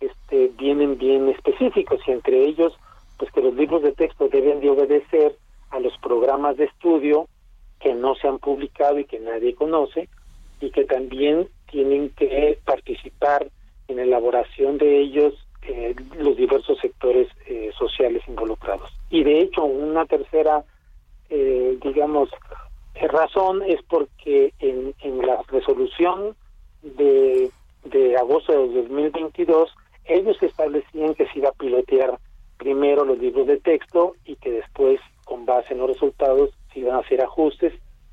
este vienen bien específicos y entre ellos pues que los libros de texto deben de obedecer a los programas de estudio que no se han publicado y que nadie conoce y que también tienen que participar en la elaboración de ellos eh, los diversos sectores eh, sociales involucrados. Y de hecho, una tercera, eh, digamos, razón es porque en, en la resolución de, de agosto de 2022, ellos establecían que se iba a pilotear primero los libros de texto y que después, con base en los resultados, se iban a hacer ajustes,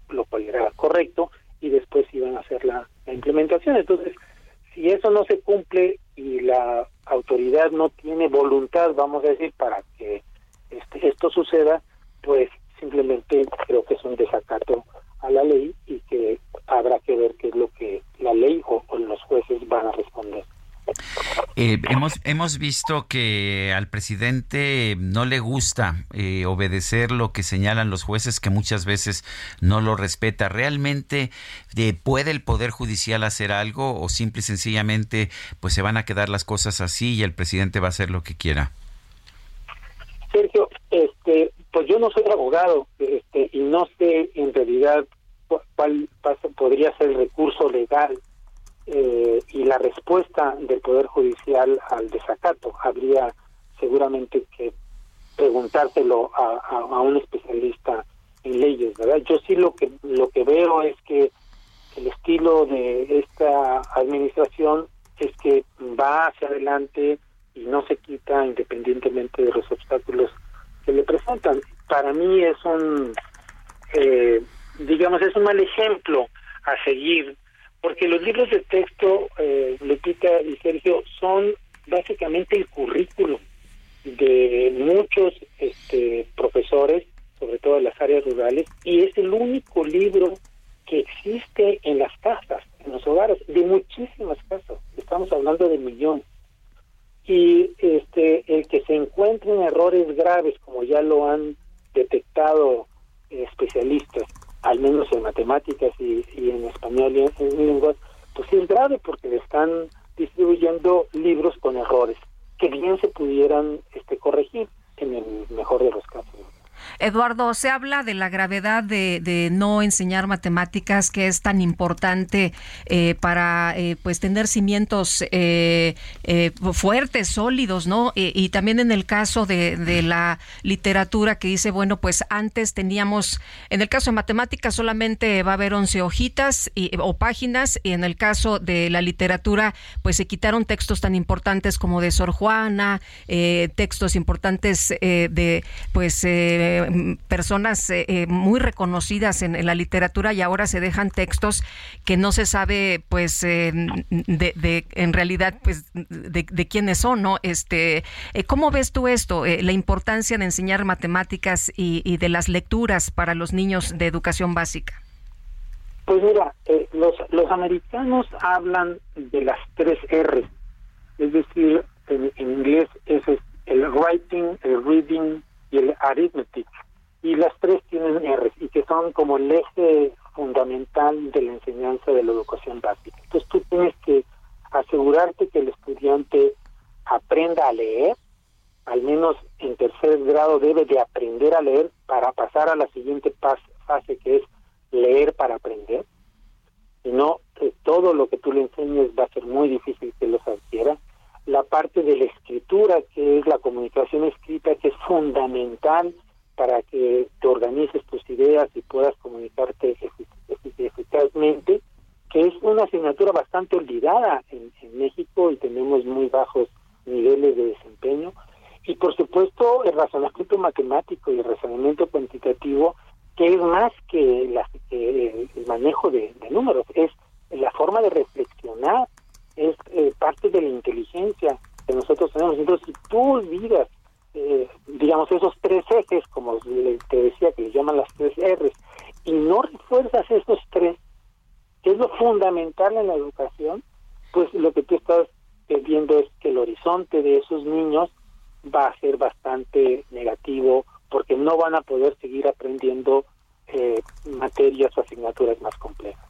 lo cual era correcto, y después iban a hacer la, implementación. Entonces, si eso no se cumple y la autoridad no tiene voluntad, vamos a decir, para que este, esto suceda, pues simplemente creo que es un desacato a la ley y que habrá que ver qué es lo que la ley o, o los jueces van a responder. Eh, hemos, hemos visto que al presidente no le gusta eh, obedecer lo que señalan los jueces, que muchas veces no lo respeta. ¿Realmente eh, puede el Poder Judicial hacer algo o simple y sencillamente pues se van a quedar las cosas así y el presidente va a hacer lo que quiera? Sergio, este, pues yo no soy abogado este, y no sé en realidad cu- cuál pasa- podría ser el recurso legal eh, y la respuesta del Poder Judicial al desacato. Habría seguramente que preguntárselo a, a, un especialista en leyes, ¿verdad? Yo sí lo que lo que veo es que el estilo de esta administración es que va hacia adelante y no se quita independientemente de los obstáculos que le presentan. Para mí es un, eh, digamos, es un mal ejemplo a seguir, porque los libros de texto, eh, Lupita y Sergio, son básicamente el currículum de muchos este, profesores, sobre todo en las áreas rurales, y es el único libro que existe en las casas, en los hogares, de muchísimas casas. Estamos hablando de millones y este el que se encuentren errores graves como ya lo han detectado eh, especialistas al menos en matemáticas y, y en español y en, en lenguas pues es grave porque le están distribuyendo libros con errores que bien se pudieran este corregir en el mejor de los casos Eduardo, se habla de la gravedad de, de no enseñar matemáticas, que es tan importante eh, para eh, pues tener cimientos eh, eh, fuertes, sólidos, ¿no? Y también en el caso de, de la literatura que dice, bueno, pues antes teníamos, en el caso de matemáticas solamente va a haber 11 hojitas y, o páginas, y en el caso de la literatura, pues se quitaron textos tan importantes como de Sor Juana, eh, textos importantes eh, de, pues, eh, personas eh, eh, muy reconocidas en, la literatura y ahora se dejan textos que no se sabe pues eh, de, en realidad pues de, quiénes son no este eh, cómo ves tú esto eh, la importancia de enseñar matemáticas y, y, de las lecturas para los niños de educación básica. Pues mira los los americanos hablan de las tres R es decir en, en inglés es el writing el reading y el arithmetic y las tres tienen R y que son como el eje fundamental de la enseñanza de la educación básica. Entonces tú tienes que asegurarte que el estudiante aprenda a leer, al menos en tercer grado debe de aprender a leer para pasar a la siguiente fase que es leer para aprender. Si no, eh, todo lo que tú le enseñes va a ser muy difícil que los adquiera la parte de la escritura, que es la comunicación escrita, que es fundamental para que te organices tus ideas y puedas comunicarte eficazmente, que es una asignatura bastante olvidada en, México y tenemos muy bajos niveles de desempeño. Y por supuesto el razonamiento matemático y el razonamiento cuantitativo, que es más que, la, el manejo de números, es la forma de reflexionar es eh, parte de la inteligencia que nosotros tenemos. Entonces, si tú olvidas, eh, digamos, esos tres ejes, como te decía, que les llaman las tres R's, y no refuerzas esos tres, que es lo fundamental en la educación, pues lo que tú estás eh, viendo es que el horizonte de esos niños va a ser bastante negativo porque no van a poder seguir aprendiendo eh, materias o asignaturas más complejas.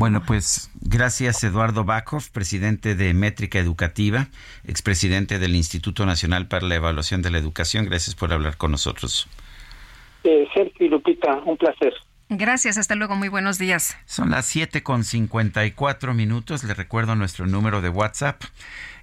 Bueno, pues gracias Eduardo Bakov, presidente de Métrica Educativa, expresidente del Instituto Nacional para la Evaluación de la Educación. Gracias por hablar con nosotros. Eh, Sergio y Lupita, un placer. Gracias, hasta luego, muy buenos días. Son las 7 con 54 minutos. Le recuerdo nuestro número de WhatsApp.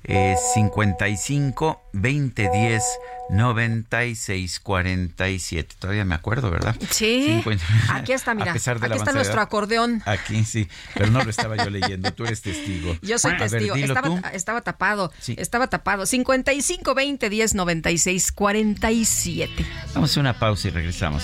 Eh, 55 2010 96 47. Todavía me acuerdo, ¿verdad? Sí. 50. Aquí está, mira. A pesar del aquí está nuestro acordeón. Aquí sí, pero no lo estaba yo leyendo. Tú eres testigo. Yo soy ver, testigo. dilo estaba, estaba tapado. Sí. Estaba tapado. 55 20 10 96 47. Vamos a hacer una pausa y regresamos.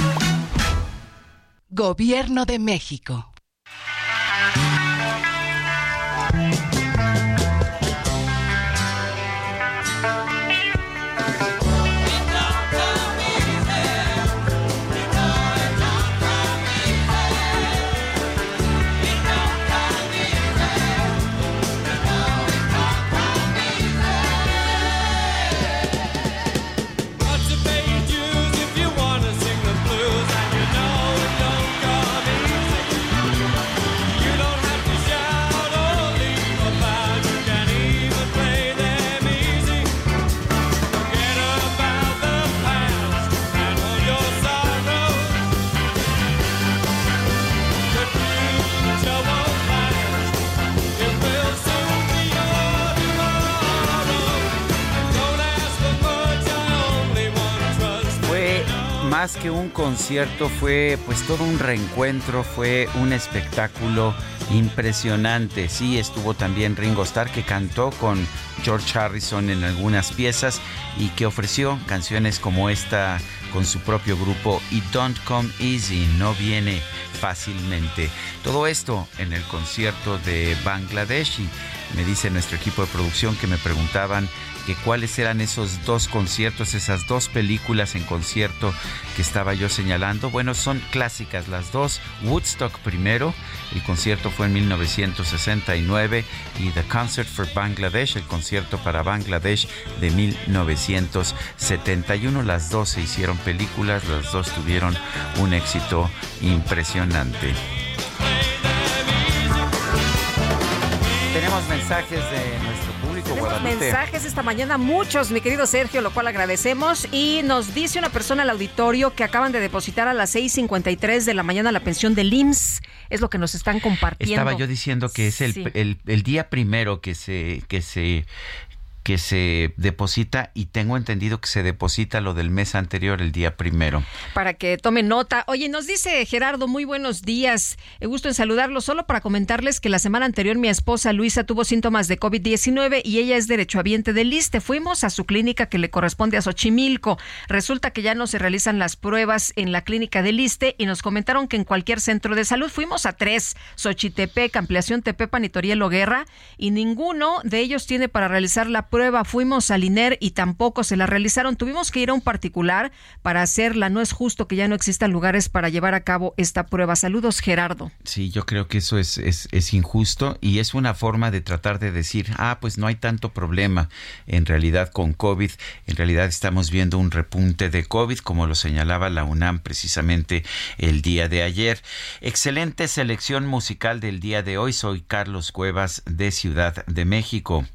Gobierno de México. Más que un concierto, fue pues todo un reencuentro, fue un espectáculo impresionante. Sí, estuvo también Ringo Starr que cantó con George Harrison en algunas piezas y que ofreció canciones como esta con su propio grupo y Don't Come Easy, no viene fácilmente. Todo esto en el concierto de Bangladesh me dice nuestro equipo de producción que me preguntaban que cuáles eran esos dos conciertos, esas dos películas en concierto que estaba yo señalando. Bueno, son clásicas las dos. Woodstock primero, el concierto fue en 1969 y The Concert for Bangladesh, el concierto para Bangladesh de 1971. Las dos se hicieron películas, las dos tuvieron un éxito impresionante. Tenemos mensajes de nuestro público, Tenemos Guadalupe. mensajes esta mañana, muchos, mi querido Sergio, lo cual agradecemos. Y nos dice una persona al auditorio que acaban de depositar a las 6.53 de la mañana la pensión del IMSS. Es lo que nos están compartiendo. Estaba yo diciendo que es el, Sí. el- el día primero que se, que se que se deposita y tengo entendido que se deposita lo del mes anterior el día primero. para que tomen nota. Oye, nos dice Gerardo, muy buenos días. He gusto en saludarlos. Solo para comentarles que la semana anterior mi esposa Luisa tuvo síntomas de COVID-19 y ella es derechohabiente del ISTE. Fuimos a su clínica que le corresponde a Xochimilco. Resulta que ya no se realizan las pruebas en la clínica del ISTE y nos comentaron que en cualquier centro de salud fuimos a tres, Xochitepec, Ampliación Tepepan y Torielo Guerra, y ninguno de ellos tiene para realizar la prueba. Fuimos al INER y tampoco se la realizaron. Tuvimos que ir a un particular para hacerla. No es justo que ya no existan lugares para llevar a cabo esta prueba. Saludos, Gerardo. Sí, yo creo que eso es, es, es injusto y es una forma de tratar de decir, ah, pues no hay tanto problema en realidad con COVID. En realidad estamos viendo un repunte de COVID, como lo señalaba la UNAM precisamente el día de ayer. Excelente selección musical del día de hoy. Soy Carlos Cuevas de Ciudad de México.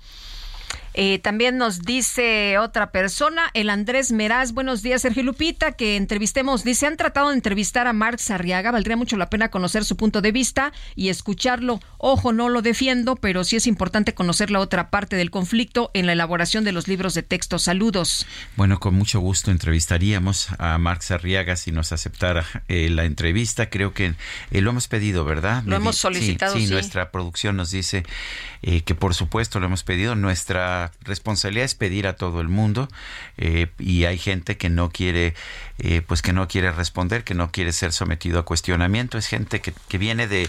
Eh, también nos dice otra persona, el Andrés Meraz. Buenos días, Sergio Lupita, que entrevistemos. Dice, han tratado de entrevistar a Marx Arriaga. Valdría mucho la pena conocer su punto de vista y escucharlo. Ojo, no lo defiendo, pero sí es importante conocer la otra parte del conflicto en la elaboración de los libros de texto. Saludos. Bueno, con mucho gusto entrevistaríamos a Marx Arriaga si nos aceptara eh, la entrevista. Creo que eh, lo hemos pedido, ¿verdad? Lo hemos solicitado. Sí, sí, nuestra producción nos dice que por supuesto lo hemos pedido. Nuestra responsabilidad es pedir a todo el mundo eh, y hay gente que no quiere, eh, pues que no quiere responder, que no quiere ser sometido a cuestionamiento. Es gente que, que viene de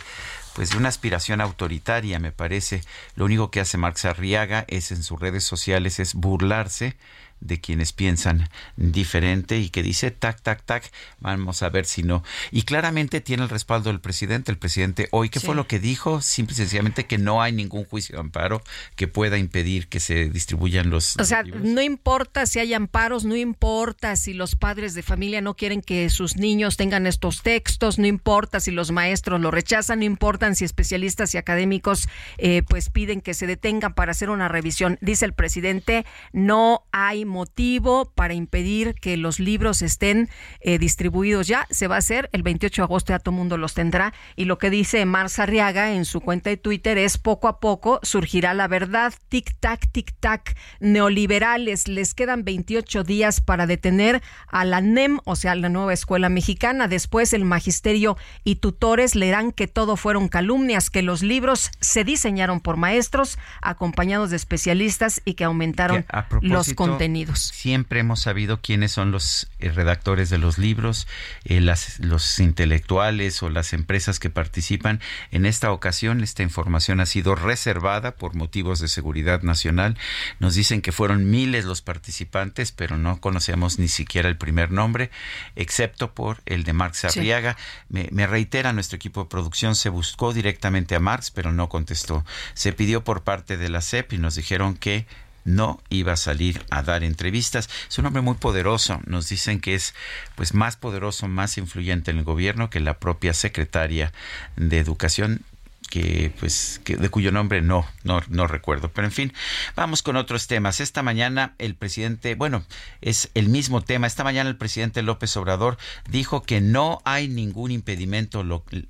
pues de una aspiración autoritaria, me parece. Lo único que hace Marx Arriaga es en sus redes sociales es burlarse de quienes piensan diferente y que dice tac, tac, tac, vamos a ver si no. Y claramente tiene el respaldo del presidente. El presidente hoy, ¿qué fue lo que dijo? Simple y sencillamente que no hay ningún juicio de amparo que pueda impedir que se distribuyan los... O sea, no importa si hay amparos, no importa si los padres de familia no quieren que sus niños tengan estos textos, no importa si los maestros lo rechazan, no importa si especialistas y académicos eh, pues piden que se detengan para hacer una revisión. Dice el presidente, no hay motivo para impedir que los libros estén eh, distribuidos ya. Se va a hacer el 28 de agosto, ya todo el mundo los tendrá. Y lo que dice Marza Arriaga en su cuenta de Twitter es poco a poco surgirá la verdad. Tic-tac, tic-tac. Neoliberales, les quedan 28 días para detener a la NEM, o sea, la nueva escuela mexicana. Después el magisterio y tutores leerán que todo fueron calumnias, que los libros se diseñaron por maestros acompañados de especialistas y que aumentaron los contenidos. Siempre hemos sabido quiénes son los eh, redactores de los libros, eh, las, los intelectuales o las empresas que participan. En esta ocasión, esta información ha sido reservada por motivos de seguridad nacional. Nos dicen que fueron miles los participantes, pero no conocemos ni siquiera el primer nombre, excepto por el de Marx Arriaga. Me, me reitera, nuestro equipo de producción se buscó directamente a Marx, pero no contestó. Se pidió por parte de la CEP y nos dijeron que no iba a salir a dar entrevistas. Es un hombre muy poderoso. Nos dicen que es pues más poderoso, más influyente en el gobierno que la propia secretaria de Educación que pues que, de cuyo nombre no, no no recuerdo pero en fin vamos con otros temas esta mañana el presidente bueno es el mismo tema esta mañana el presidente López Obrador dijo que no hay ningún impedimento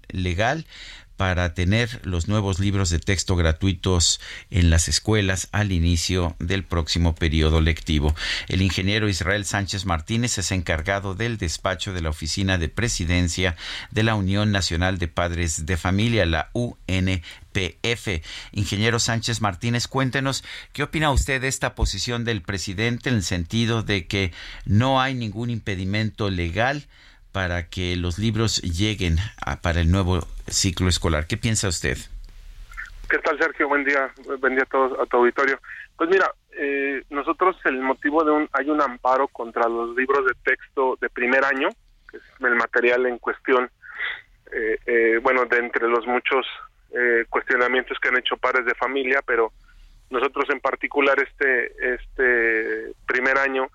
legal para tener los nuevos libros de texto gratuitos en las escuelas al inicio del próximo periodo lectivo. El ingeniero Israel Sánchez Martínez es encargado del despacho de la Oficina de Presidencia de la Unión Nacional de Padres de Familia, la UNPF. Ingeniero Sánchez Martínez, cuéntenos qué opina usted de esta posición del presidente en el sentido de que no hay ningún impedimento legal para que los libros lleguen para el nuevo ciclo escolar. ¿Qué piensa usted? ¿Qué tal, Sergio? Buen día, buen día a todos, a tu auditorio. Pues mira, eh, nosotros el motivo de un, hay un amparo contra los libros de texto de primer año, que es el material en cuestión, eh, eh, bueno, de entre los muchos cuestionamientos que han hecho padres de familia, pero nosotros en particular este, este primer año,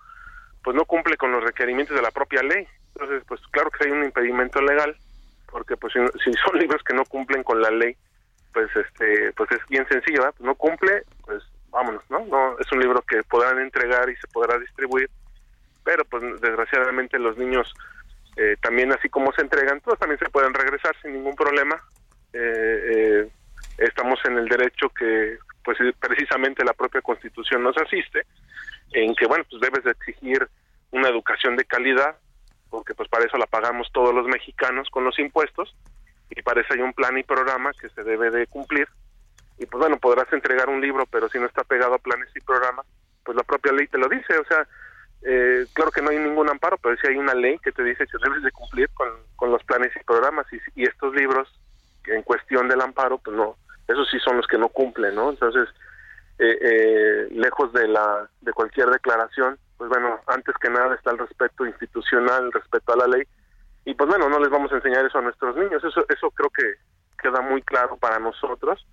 pues no cumple con los requerimientos de la propia ley. Entonces, pues claro que hay un impedimento legal, porque pues si, son libros que no cumplen con la ley, pues este pues es bien sencillo, pues no cumple, pues vámonos, ¿no? No es un libro que podrán entregar y se podrá distribuir, pero pues desgraciadamente los niños eh, también así como se entregan, pues también se pueden regresar sin ningún problema. Eh, eh, estamos en el derecho que pues precisamente la propia Constitución nos asiste en que bueno pues debes de exigir una educación de calidad porque pues para eso la pagamos todos los mexicanos con los impuestos y para eso hay un plan y programa que se debe de cumplir. Y pues bueno, podrás entregar un libro, pero si no está pegado a planes y programas, pues la propia ley te lo dice, o sea, eh, claro que no hay ningún amparo, pero sí hay una ley que te dice que debes de cumplir con, con los planes y programas. Y, estos libros en cuestión del amparo, pues no, esos sí son los que no cumplen, ¿no? Entonces, eh, eh, lejos de la de cualquier declaración, pues bueno, antes que nada está el respeto institucional, el respeto a la ley, y pues bueno, no les vamos a enseñar eso a nuestros niños, eso eso creo que queda muy claro para nosotros,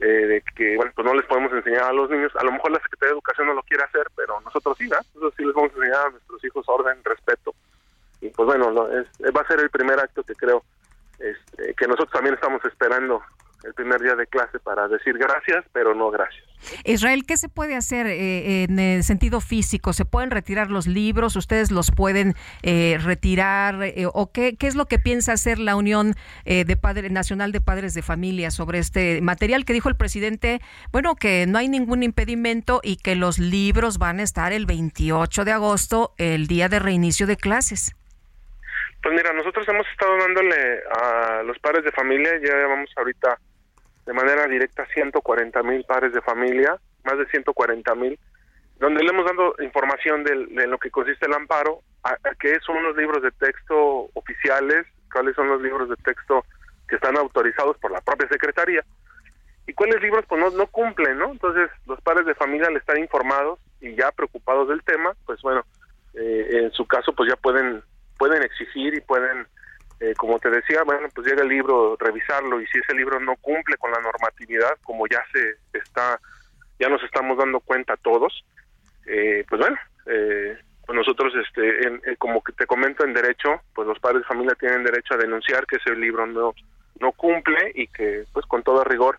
eh, de que bueno, pues no les podemos enseñar a los niños, a lo mejor la Secretaría de Educación no lo quiere hacer, pero nosotros sí, ¿verdad? Nosotros sí les vamos a enseñar a nuestros hijos orden, respeto, y pues bueno, es- va a ser el primer acto que creo este, que nosotros también estamos esperando el primer día de clase para decir gracias, pero no gracias. Israel, ¿qué se puede hacer eh, en el sentido físico? ¿Se pueden retirar los libros? ¿Ustedes los pueden eh, retirar? Eh, ¿O qué, qué es lo que piensa hacer la Unión eh, de Padre, Nacional de Padres de Familia sobre este material que dijo el presidente? Bueno, que no hay ningún impedimento y que los libros van a estar el 28 de agosto, el día de reinicio de clases. Pues mira, nosotros hemos estado dándole a los padres de familia, ya llevamos ahorita de manera directa 140 mil padres de familia, más de 140 mil, donde le hemos dado información de, lo que consiste el amparo, a, a son los libros de texto oficiales, cuáles son los libros de texto que están autorizados por la propia Secretaría y cuáles libros pues no, no cumplen, ¿no? Entonces los padres de familia al estar informados y ya preocupados del tema, pues bueno, eh, en su caso pues ya pueden pueden exigir y pueden eh, como te decía, bueno, pues llega el libro, revisarlo y si ese libro no cumple con la normatividad, como ya se está, ya nos estamos dando cuenta todos, eh, pues bueno, eh, pues nosotros, este, en- en- como que te comento en derecho, pues los padres de familia tienen derecho a denunciar que ese libro no no cumple y que, pues con todo rigor,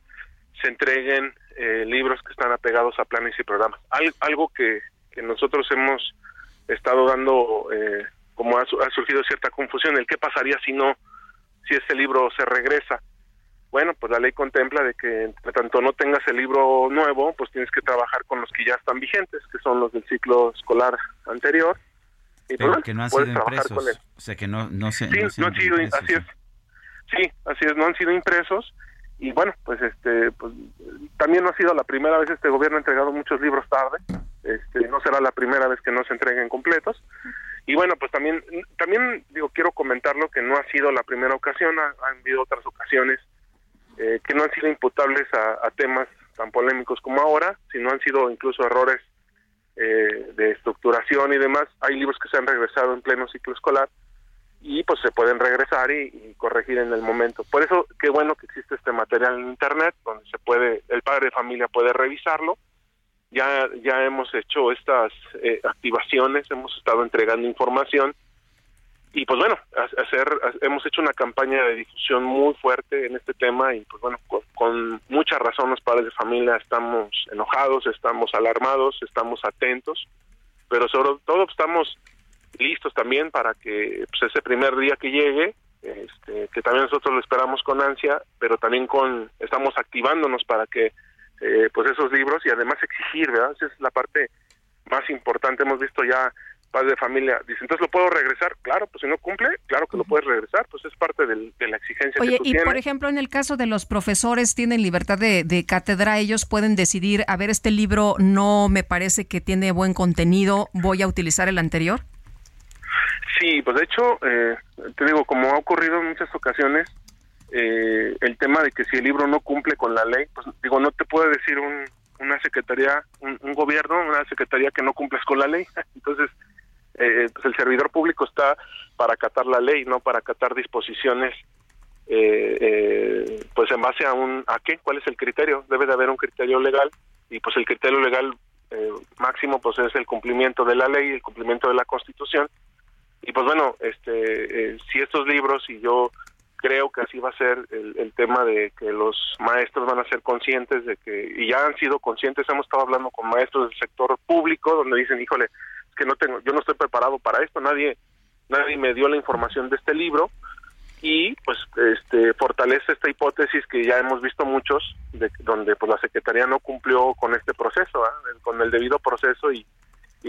se entreguen eh, libros que están apegados a planes y programas. Al- algo que, que nosotros hemos estado dando, eh, como ha, ha surgido cierta confusión, el qué pasaría si no, si ese libro se regresa. Bueno, pues la ley contempla de que entre tanto no tengas el libro nuevo, pues tienes que trabajar con los que ya están vigentes, que son los del ciclo escolar anterior. Y pues, Pero bueno, que no han puedes sido trabajar con impresos. él. O sea, que no, no se. Sí, no se no han sido, impresos. así es. Sí, así es, no han sido impresos y bueno, pues este, pues, también no ha sido la primera vez este gobierno ha entregado muchos libros tarde, este, no será la primera vez que no se entreguen completos y bueno, pues también, también digo quiero comentarlo que no ha sido la primera ocasión, ha- han habido otras ocasiones eh, que no han sido imputables a, a temas tan polémicos como ahora, sino han sido incluso errores eh, de estructuración y demás. Hay libros que se han regresado en pleno ciclo escolar y pues se pueden regresar y, y corregir en el momento. Por eso qué bueno que existe este material en internet donde se puede el padre de familia puede revisarlo. Ya ya hemos hecho estas eh, activaciones, hemos estado entregando información y pues bueno, ha- hacer ha- hemos hecho una campaña de difusión muy fuerte en este tema y pues bueno, con, con mucha razón los padres de familia estamos enojados, estamos alarmados, estamos atentos, pero sobre todo estamos listos también para que pues, ese primer día que llegue, este, que también nosotros lo esperamos con ansia, pero también con estamos activándonos para que eh, pues esos libros y además exigir, ¿verdad? Esa es la parte más importante. Hemos visto ya padres de familia, dicen, entonces lo puedo regresar, claro, pues si no cumple, claro que lo puedes regresar, pues es parte del- de la exigencia Oye, que tú y tienes. por ejemplo, en el caso de los profesores, tienen libertad de, de cátedra, ellos pueden decidir, a ver, este libro no me parece que tiene buen contenido, voy a utilizar el anterior. Sí, pues de hecho, eh, te digo, como ha ocurrido en muchas ocasiones, eh, el tema de que si el libro no cumple con la ley, pues digo, no te puede decir un, una secretaría, un, un gobierno, una secretaría que no cumples con la ley. Entonces, eh, pues el servidor público está para acatar la ley, no para acatar disposiciones, eh, eh, pues en base a un, ¿a qué? ¿Cuál es el criterio? Debe de haber un criterio legal y pues el criterio legal eh, máximo pues es el cumplimiento de la ley, el cumplimiento de la Constitución y pues bueno, este, eh, si estos libros y yo creo que así va a ser el, el tema de que los maestros van a ser conscientes de que y ya han sido conscientes, hemos estado hablando con maestros del sector público donde dicen, híjole, es que no tengo, yo no estoy preparado para esto, nadie, nadie me dio la información de este libro y pues este fortalece esta hipótesis que ya hemos visto muchos de donde pues la secretaría no cumplió con este proceso ¿ah? con el debido proceso y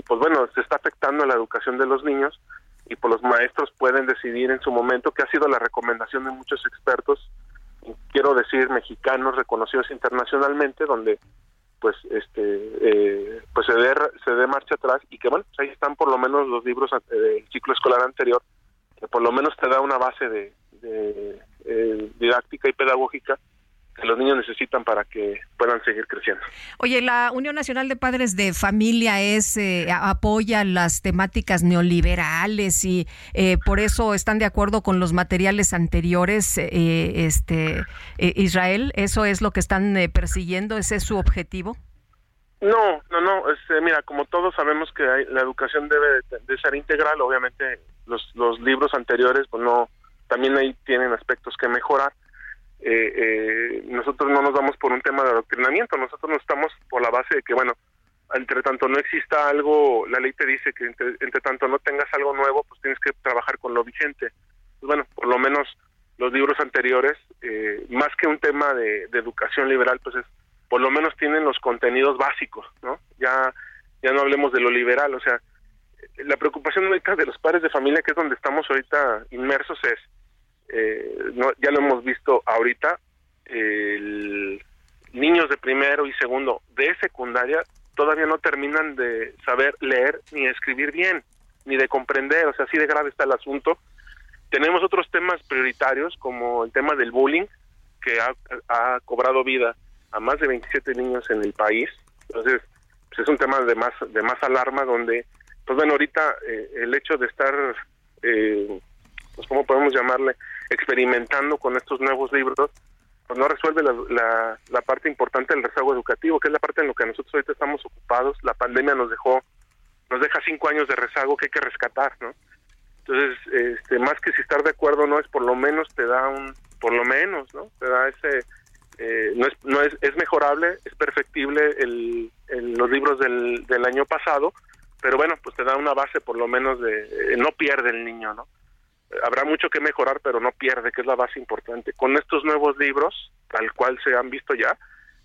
pues bueno se está afectando a la educación de los niños y pues los maestros pueden decidir en su momento que ha sido la recomendación de muchos expertos quiero decir mexicanos reconocidos internacionalmente donde pues este eh, pues se dé se dé marcha atrás y que bueno pues ahí están por lo menos los libros eh, del ciclo escolar anterior que por lo menos te da una base de, de, eh, didáctica y pedagógica que los niños necesitan para que puedan seguir creciendo. Oye, la Unión Nacional de Padres de Familia es eh, apoya las temáticas neoliberales y eh, por eso están de acuerdo con los materiales anteriores. Eh, este Israel, eso es lo que están persiguiendo, ese es su objetivo. No, no, no. Este, mira, como todos sabemos que la educación debe de, ser integral, obviamente los, los libros anteriores, pues no, también ahí tienen aspectos que mejorar eh, eh, nosotros no nos vamos por un tema de adoctrinamiento, nosotros nos estamos por la base de que, bueno, entre tanto no exista algo, la ley te dice que entre, tanto no tengas algo nuevo, pues tienes que trabajar con lo vigente. Pues bueno, por lo menos los libros anteriores, eh, más que un tema de, educación liberal, pues es, por lo menos tienen los contenidos básicos, ¿no? Ya, ya no hablemos de lo liberal, o sea, la preocupación ahorita de los padres de familia, que es donde estamos ahorita inmersos, es eh, no, ya lo hemos visto ahorita, el, niños de primero y segundo de secundaria todavía no terminan de saber leer ni escribir bien, ni de comprender, o sea, así de grave está el asunto. Tenemos otros temas prioritarios como el tema del bullying, que ha, cobrado vida a más de 27 niños en el país. Entonces, pues es un tema de más de más alarma donde, pues bueno, ahorita eh, el hecho de estar, eh, pues cómo podemos llamarle, experimentando con estos nuevos libros, pues no resuelve la, la, parte importante del rezago educativo, que es la parte en lo que nosotros ahorita estamos ocupados. La pandemia nos dejó, nos deja cinco años de rezago que hay que rescatar, ¿no? Entonces, este, más que si estar de acuerdo no es por lo menos te da un, por lo menos, ¿no? Te da ese, eh, no es, no es, es mejorable, es perfectible el, los libros del, del año pasado, pero bueno, pues te da una base por lo menos de, eh, no pierde el niño, ¿no? Habrá mucho que mejorar, pero no pierde, que es la base importante. Con estos nuevos libros, tal cual se han visto ya,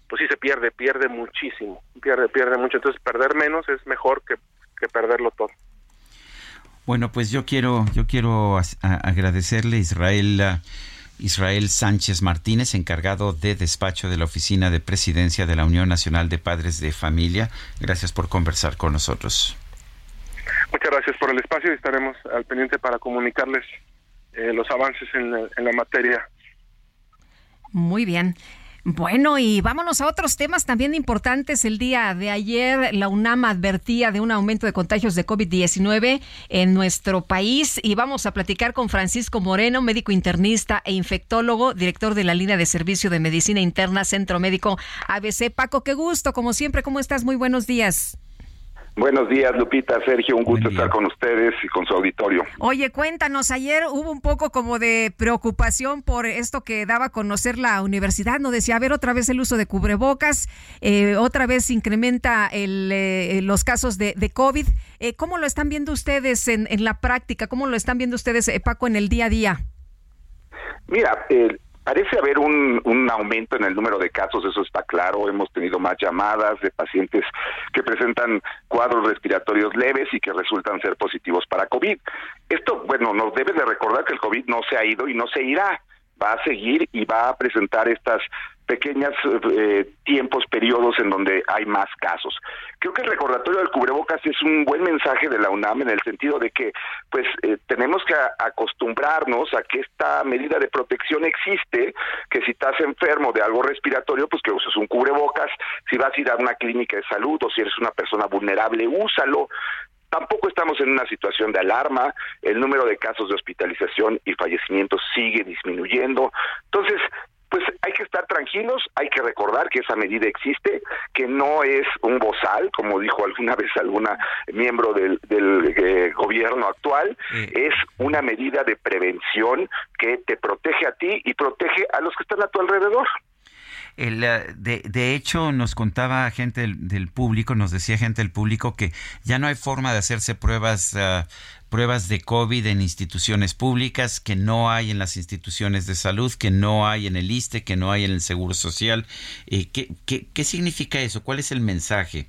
pues sí se pierde, pierde muchísimo, pierde, pierde mucho. Entonces, perder menos es mejor que, perderlo todo. Bueno, pues yo quiero, yo quiero agradecerle a Israel, Israel Sánchez Martínez, encargado de despacho de la Oficina de Presidencia de la Unión Nacional de Padres de Familia. Gracias por conversar con nosotros. Muchas gracias por el espacio y estaremos al pendiente para comunicarles eh, los avances en la, materia. Muy bien. Bueno, y vámonos a otros temas también importantes. El día de ayer la UNAM advertía de un aumento de contagios de COVID-19 en nuestro país y vamos a platicar con Francisco Moreno, médico internista e infectólogo, director de la línea de servicio de medicina interna Centro Médico ABC. Paco, qué gusto, como siempre, ¿cómo estás? Muy buenos días. Buenos días, Lupita, Sergio, un gusto estar con ustedes y con su auditorio. Oye, cuéntanos, ayer hubo un poco como de preocupación por esto que daba a conocer la universidad, ¿no? Decía, a ver, otra vez el uso de cubrebocas, eh, otra vez incrementa el, eh, los casos de, de COVID. Eh, ¿Cómo lo están viendo ustedes en, en la práctica? ¿Cómo lo están viendo ustedes, Paco, en el día a día? Mira, el Parece haber un, un, aumento en el número de casos, eso está claro. Hemos tenido más llamadas de pacientes que presentan cuadros respiratorios leves y que resultan ser positivos para COVID. Esto, bueno, nos debe de recordar que el COVID no se ha ido y no se irá va a seguir y va a presentar estas pequeñas eh, tiempos, periodos en donde hay más casos. Creo que el recordatorio del cubrebocas es un buen mensaje de la UNAM en el sentido de que pues eh, tenemos que acostumbrarnos a que esta medida de protección existe, que si estás enfermo de algo respiratorio, pues que uses un cubrebocas, si vas a ir a una clínica de salud o si eres una persona vulnerable, úsalo. Tampoco estamos en una situación de alarma, el número de casos de hospitalización y fallecimientos sigue disminuyendo. Entonces, pues hay que estar tranquilos, hay que recordar que esa medida existe, que no es un bozal, como dijo alguna vez alguna miembro del, eh, gobierno actual, es una medida de prevención que te protege a ti y protege a los que están a tu alrededor. El, eh, de, de, hecho, nos contaba gente del, público, nos decía gente del público que ya no hay forma de hacerse pruebas, uh, pruebas de COVID en instituciones públicas, que no hay en las instituciones de salud, que no hay en el ISTE, que no hay en el Seguro Social. Eh, ¿qué, qué, qué significa eso? ¿Cuál es el mensaje?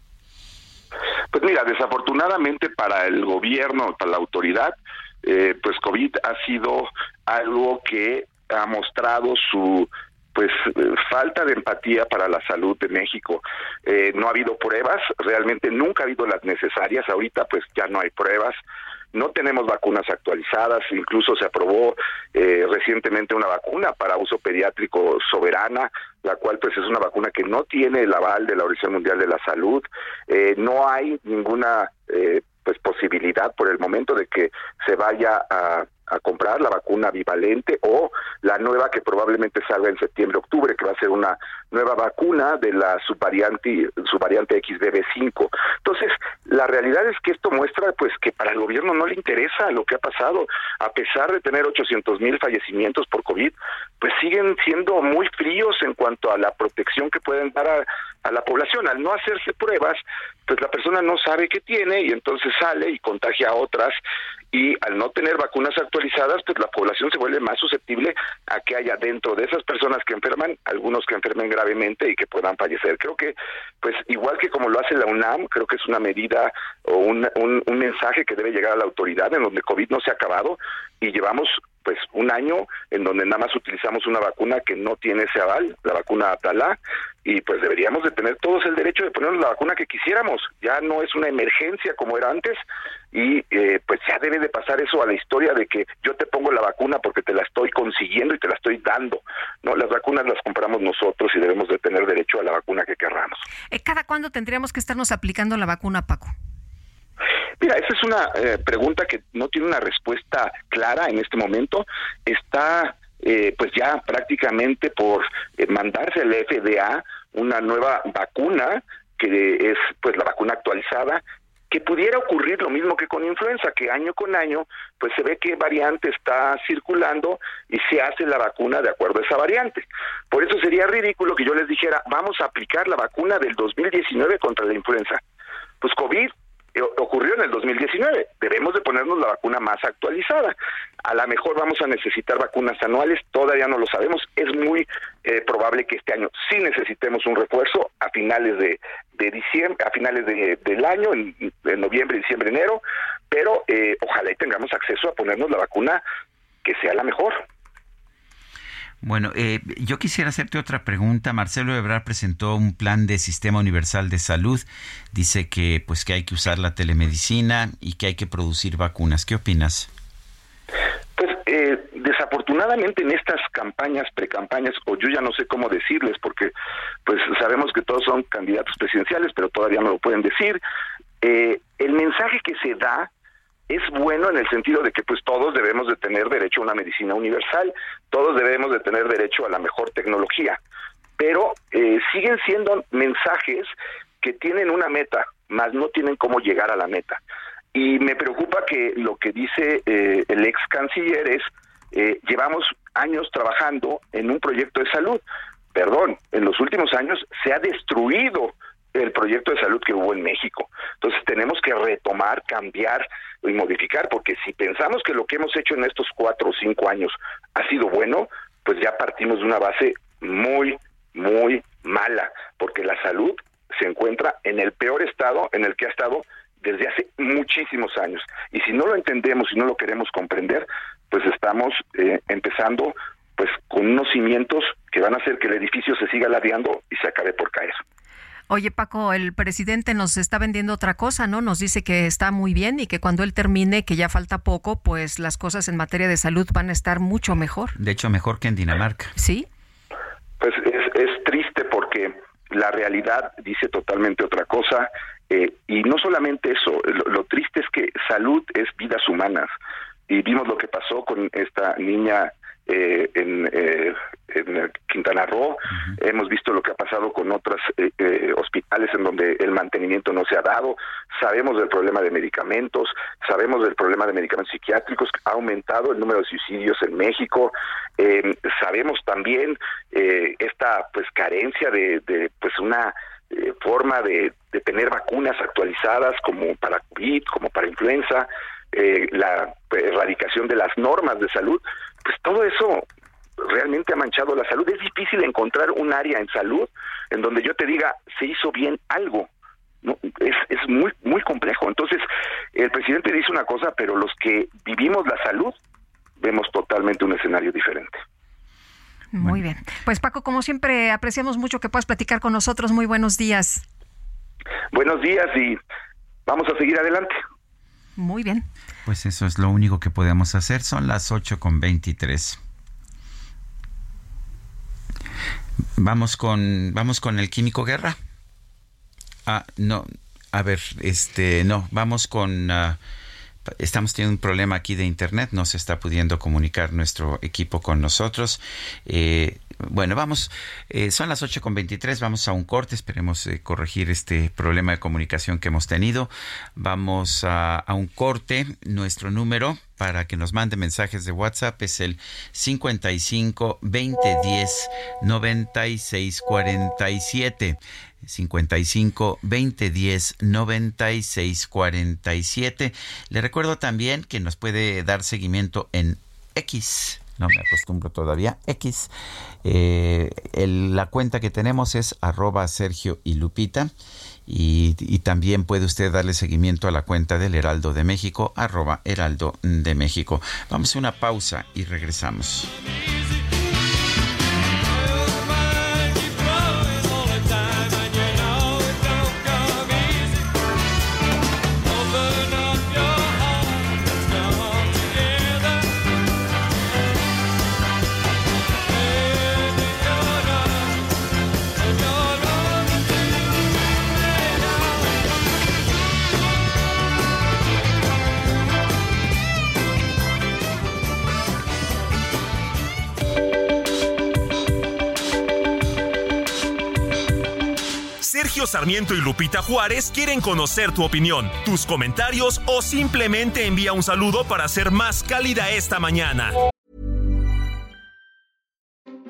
Pues mira, desafortunadamente para el gobierno, para la autoridad, eh, pues COVID ha sido algo que ha mostrado su pues eh, falta de empatía para la salud de México. No ha habido pruebas, realmente nunca ha habido las necesarias, ahorita pues ya no hay pruebas. No tenemos vacunas actualizadas, incluso se aprobó eh, recientemente una vacuna para uso pediátrico soberana, la cual pues es una vacuna que no tiene el aval de la Organización Mundial de la Salud, eh, no hay ninguna eh, pues posibilidad por el momento de que se vaya a a comprar la vacuna bivalente o la nueva que probablemente salga en septiembre octubre que va a ser una nueva vacuna de la subvariante subvariante XBB5 entonces la realidad es que esto muestra pues que para el gobierno no le interesa lo que ha pasado. A pesar de tener 800 mil fallecimientos por covid pues siguen siendo muy fríos en cuanto a la protección que pueden dar a, la población. Al no hacerse pruebas pues la persona no sabe qué tiene y entonces sale y contagia a otras y al no tener vacunas actualizadas, pues la población se vuelve más susceptible a que haya dentro de esas personas que enferman, algunos que enfermen gravemente y que puedan fallecer. Creo que, pues igual que como lo hace la UNAM, creo que es una medida o un, un, un mensaje que debe llegar a la autoridad en donde COVID no se ha acabado y llevamos pues un año en donde nada más utilizamos una vacuna que no tiene ese aval, la vacuna Atalá, y pues deberíamos de tener todos el derecho de ponernos la vacuna que quisiéramos. Ya no es una emergencia como era antes y eh, pues ya debe de pasar eso a la historia de que yo te pongo la vacuna porque te la estoy consiguiendo y te la estoy dando. No, las vacunas las compramos nosotros y debemos de tener derecho a la vacuna que querramos. Eh, ¿Cada cuándo tendríamos que estarnos aplicando la vacuna, Paco? Mira, esa es una eh, pregunta que no tiene una respuesta clara en este momento. Está eh, pues ya prácticamente por eh, mandarse al FDA una nueva vacuna que es pues la vacuna actualizada que pudiera ocurrir lo mismo que con influenza, que año con año, pues se ve qué variante está circulando y se hace la vacuna de acuerdo a esa variante. Por eso sería ridículo que yo les dijera, vamos a aplicar la vacuna del 2019 contra la influenza. Pues COVID ocurrió en el 2019. Debemos de ponernos la vacuna más actualizada. A lo mejor vamos a necesitar vacunas anuales, todavía no lo sabemos. Es muy eh, probable que este año sí necesitemos un refuerzo a finales de, de diciembre, a finales de, del año, en, en, noviembre, diciembre, enero, pero eh, ojalá y tengamos acceso a ponernos la vacuna que sea la mejor. Bueno, eh, yo quisiera hacerte otra pregunta. Marcelo Ebrard presentó un plan de sistema universal de salud. Dice que pues que hay que usar la telemedicina y que hay que producir vacunas. ¿Qué opinas? Pues eh, desafortunadamente en estas campañas, precampañas, o yo ya no sé cómo decirles, porque pues sabemos que todos son candidatos presidenciales, pero todavía no lo pueden decir. Eh, el mensaje que se da es bueno en el sentido de que pues todos debemos de tener derecho a una medicina universal, todos debemos de tener derecho a la mejor tecnología, pero eh, siguen siendo mensajes que tienen una meta, más no tienen cómo llegar a la meta. Y me preocupa que lo que dice eh, el ex canciller es, eh, llevamos años trabajando en un proyecto de salud. Perdón, en los últimos años se ha destruido el proyecto de salud que hubo en México. Entonces tenemos que retomar, cambiar y modificar, porque si pensamos que lo que hemos hecho en estos cuatro o cinco años ha sido bueno, pues ya partimos de una base muy, muy mala, porque la salud se encuentra en el peor estado en el que ha estado desde hace muchísimos años. Y si no lo entendemos y no lo queremos comprender, pues estamos eh, empezando pues con unos cimientos que van a hacer que el edificio se siga ladeando y se acabe por caer. Oye, Paco, el presidente nos está vendiendo otra cosa, ¿no? Nos dice que está muy bien y que cuando él termine, que ya falta poco, pues las cosas en materia de salud van a estar mucho mejor. De hecho, mejor que en Dinamarca. Sí. Pues es, es triste porque la realidad dice totalmente otra cosa. Eh, y no solamente eso, lo, lo triste es que salud es vidas humanas. Y vimos lo que pasó con esta niña eh, en, eh, en, Quintana Roo. Uh -huh. Hemos visto lo que ha pasado con otros eh, eh, hospitales en donde el mantenimiento no se ha dado. Sabemos del problema de medicamentos, sabemos del problema de medicamentos psiquiátricos. Ha aumentado el número de suicidios en México. Eh, sabemos también esta pues carencia de, de pues una forma de, de tener vacunas actualizadas como para COVID, como para influenza. Eh, la erradicación de las normas de salud, pues todo eso realmente ha manchado la salud. Es difícil encontrar un área en salud en donde yo te diga se hizo bien algo. No, es, es muy muy complejo. Entonces, el presidente dice una cosa, pero los que vivimos la salud vemos totalmente un escenario diferente. Muy bien. Pues Paco, como siempre, apreciamos mucho que puedas platicar con nosotros. Muy buenos días. Buenos días y vamos a seguir adelante. Muy bien. Pues eso es lo único que podemos hacer. Son las 8 con 23. Vamos con, vamos con el Químico Guerra. Ah, no, a ver, este, no, vamos con... Uh, estamos teniendo un problema aquí de internet, no se está pudiendo comunicar nuestro equipo con nosotros. Eh, bueno, vamos, eh, son las 8 con 23, vamos a un corte, esperemos eh, corregir este problema de comunicación que hemos tenido. Vamos a, a, un corte, nuestro número para que nos mande mensajes de WhatsApp es el 55 20 10 96 47. 55 20 10 96 47. Le recuerdo también que nos puede dar seguimiento en X. No me acostumbro todavía. X. Eh, la cuenta que tenemos es arroba Sergio y Lupita. Y, y, también puede usted darle seguimiento a la cuenta del Heraldo de México, arroba Heraldo de México. Vamos a una pausa y regresamos. Sarmiento y Lupita Juárez quieren conocer tu opinión, tus comentarios o simplemente envía un saludo para ser más cálida esta mañana.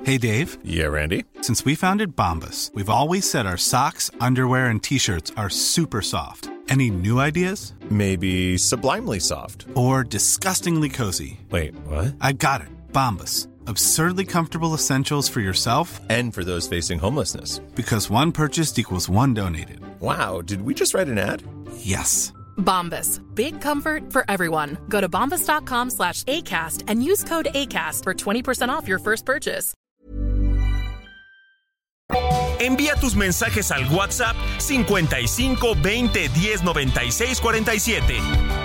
Hey Dave. Yeah, Randy. Since we founded Bombus, we've always said our socks, underwear, and t-shirts are super soft. Any new ideas? Maybe sublimely soft. Or disgustingly cozy. Wait, what? I got it. Bombus. Absurdly comfortable essentials for yourself and for those facing homelessness. Because one purchased equals one donated. Wow, did we just write an ad? Yes. Bombas. Big comfort for everyone. Go to bombas.com slash ACAST and use code ACAST for 20% off your first purchase. Envía tus mensajes al WhatsApp 55 20 10 96 47.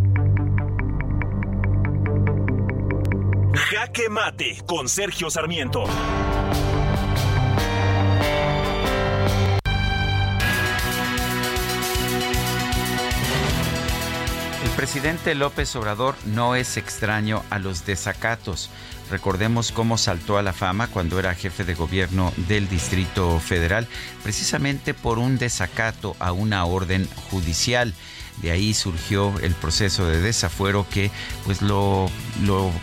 Jaque Mate con Sergio Sarmiento. El presidente López Obrador no es extraño a los desacatos. Recordemos cómo saltó a la fama cuando era jefe de gobierno del Distrito Federal, precisamente por un desacato a una orden judicial. De ahí surgió el proceso de desafuero que pues lo,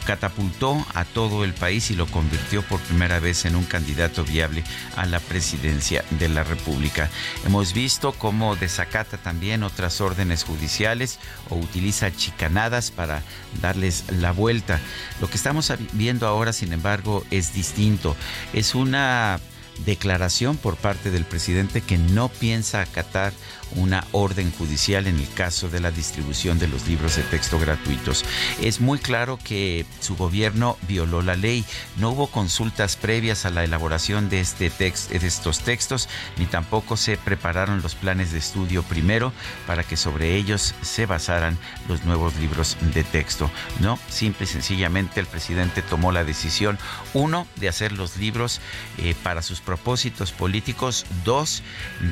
catapultó a todo el país y lo convirtió por primera vez en un candidato viable a la presidencia de la República. Hemos visto cómo desacata también otras órdenes judiciales o utiliza chicanadas para darles la vuelta. Lo que estamos viendo ahora, sin embargo, es distinto. Es una declaración por parte del presidente que no piensa acatar una orden judicial en el caso de la distribución de los libros de texto gratuitos. Es muy claro que su gobierno violó la ley. No hubo consultas previas a la elaboración de, este de estos textos, ni tampoco se prepararon los planes de estudio primero para que sobre ellos se basaran los nuevos libros de texto. No, simple y sencillamente el presidente tomó la decisión, uno, de hacer los libros eh, para sus propósitos políticos, dos,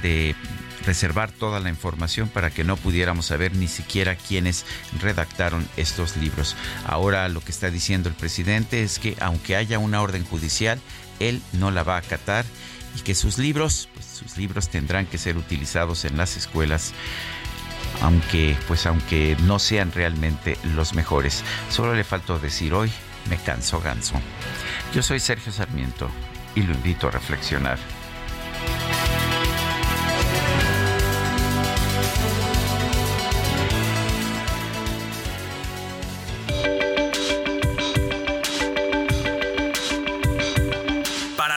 de reservar toda la información para que no pudiéramos saber ni siquiera quiénes redactaron estos libros. Ahora lo que está diciendo el presidente es que aunque haya una orden judicial, él no la va a acatar y que sus libros, pues sus libros tendrán que ser utilizados en las escuelas aunque pues aunque no sean realmente los mejores. Solo le faltó decir hoy me canso ganso. Yo soy Sergio Sarmiento y lo invito a reflexionar.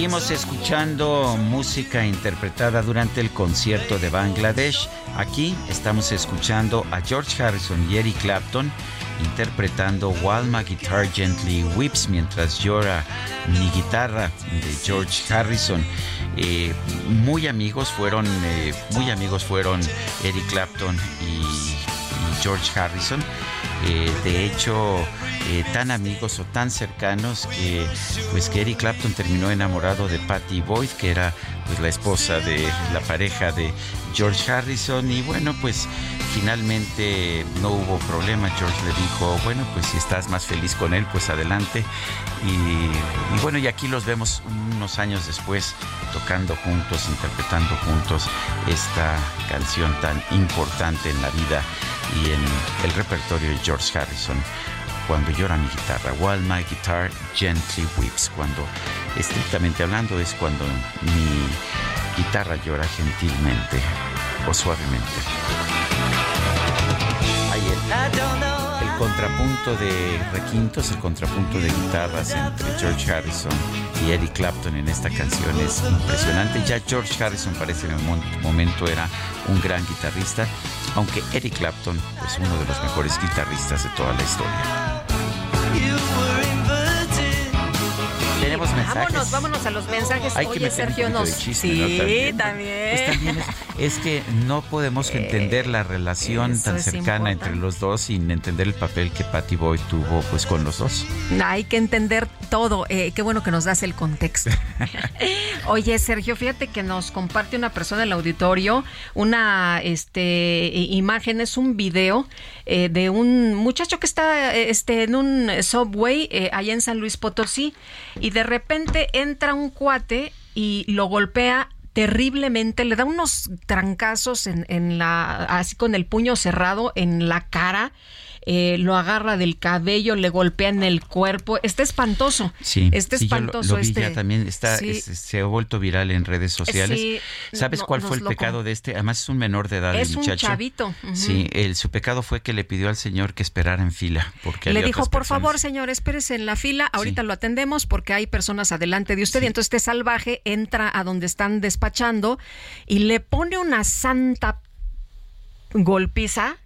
Seguimos escuchando música interpretada durante el concierto de Bangladesh. Aquí estamos escuchando a George Harrison y Eric Clapton interpretando My Guitar Gently Weeps mientras llora mi guitarra de George Harrison. Eh, muy amigos fueron, eh, muy amigos fueron Eric Clapton y, George Harrison. Eh, de hecho, eh, tan amigos o tan cercanos que pues que Eric Clapton terminó enamorado de Patty Boyd, que era pues la esposa de la pareja de George Harrison y bueno, pues finalmente no hubo problema. George le dijo, bueno, pues si estás más feliz con él, pues adelante. Y bueno, y aquí los vemos unos años después tocando juntos, interpretando juntos esta canción tan importante en la vida y en el repertorio de George Harrison. Cuando llora mi guitarra, While My Guitar Gently Weeps. Cuando, estrictamente hablando, es cuando mi guitarra llora gentilmente o suavemente. Contrapunto de requintos, el contrapunto de guitarras entre George Harrison y Eric Clapton en esta canción es impresionante. Ya George Harrison parece en el mo- momento era un gran guitarrista, aunque Eric Clapton es pues, uno de los mejores guitarristas de toda la historia. Mensajes. Vámonos, vámonos a los mensajes. Hay que Oye, meter un Sergio, poquito nos. de chisme, sí, ¿no? También, también. Pues también es, es que no podemos entender la relación tan cercana entre los dos sin entender el papel que Patty Boyd tuvo pues con los dos. Hay que entender todo. Eh, qué bueno que nos das el contexto. Oye, Sergio, fíjate que nos comparte una persona en el auditorio una este, imagen, es un video eh, de un muchacho que está eh, este, en un subway eh, allá en San Luis Potosí y de repente entra un cuate y lo golpea terriblemente, le da unos trancazos en, en la, así con el puño cerrado en la cara, eh, lo agarra del cabello, le golpea en el cuerpo, está espantoso, Sí, está sí, yo lo- espantoso lo, vi este. ya también, está, Sí. es- se ha vuelto viral en redes sociales. Sí, ¿Sabes no- cuál fue el pecado de este? Además es un menor de edad Es el un muchacho. chavito, ujú. Sí, el, su pecado fue que le pidió al señor que esperara en fila porque Le dijo, por personas". favor, señor, espérese en la fila, ahorita lo atendemos porque hay personas adelante de usted. Y entonces este salvaje entra a donde están despachando y le pone una santa golpiza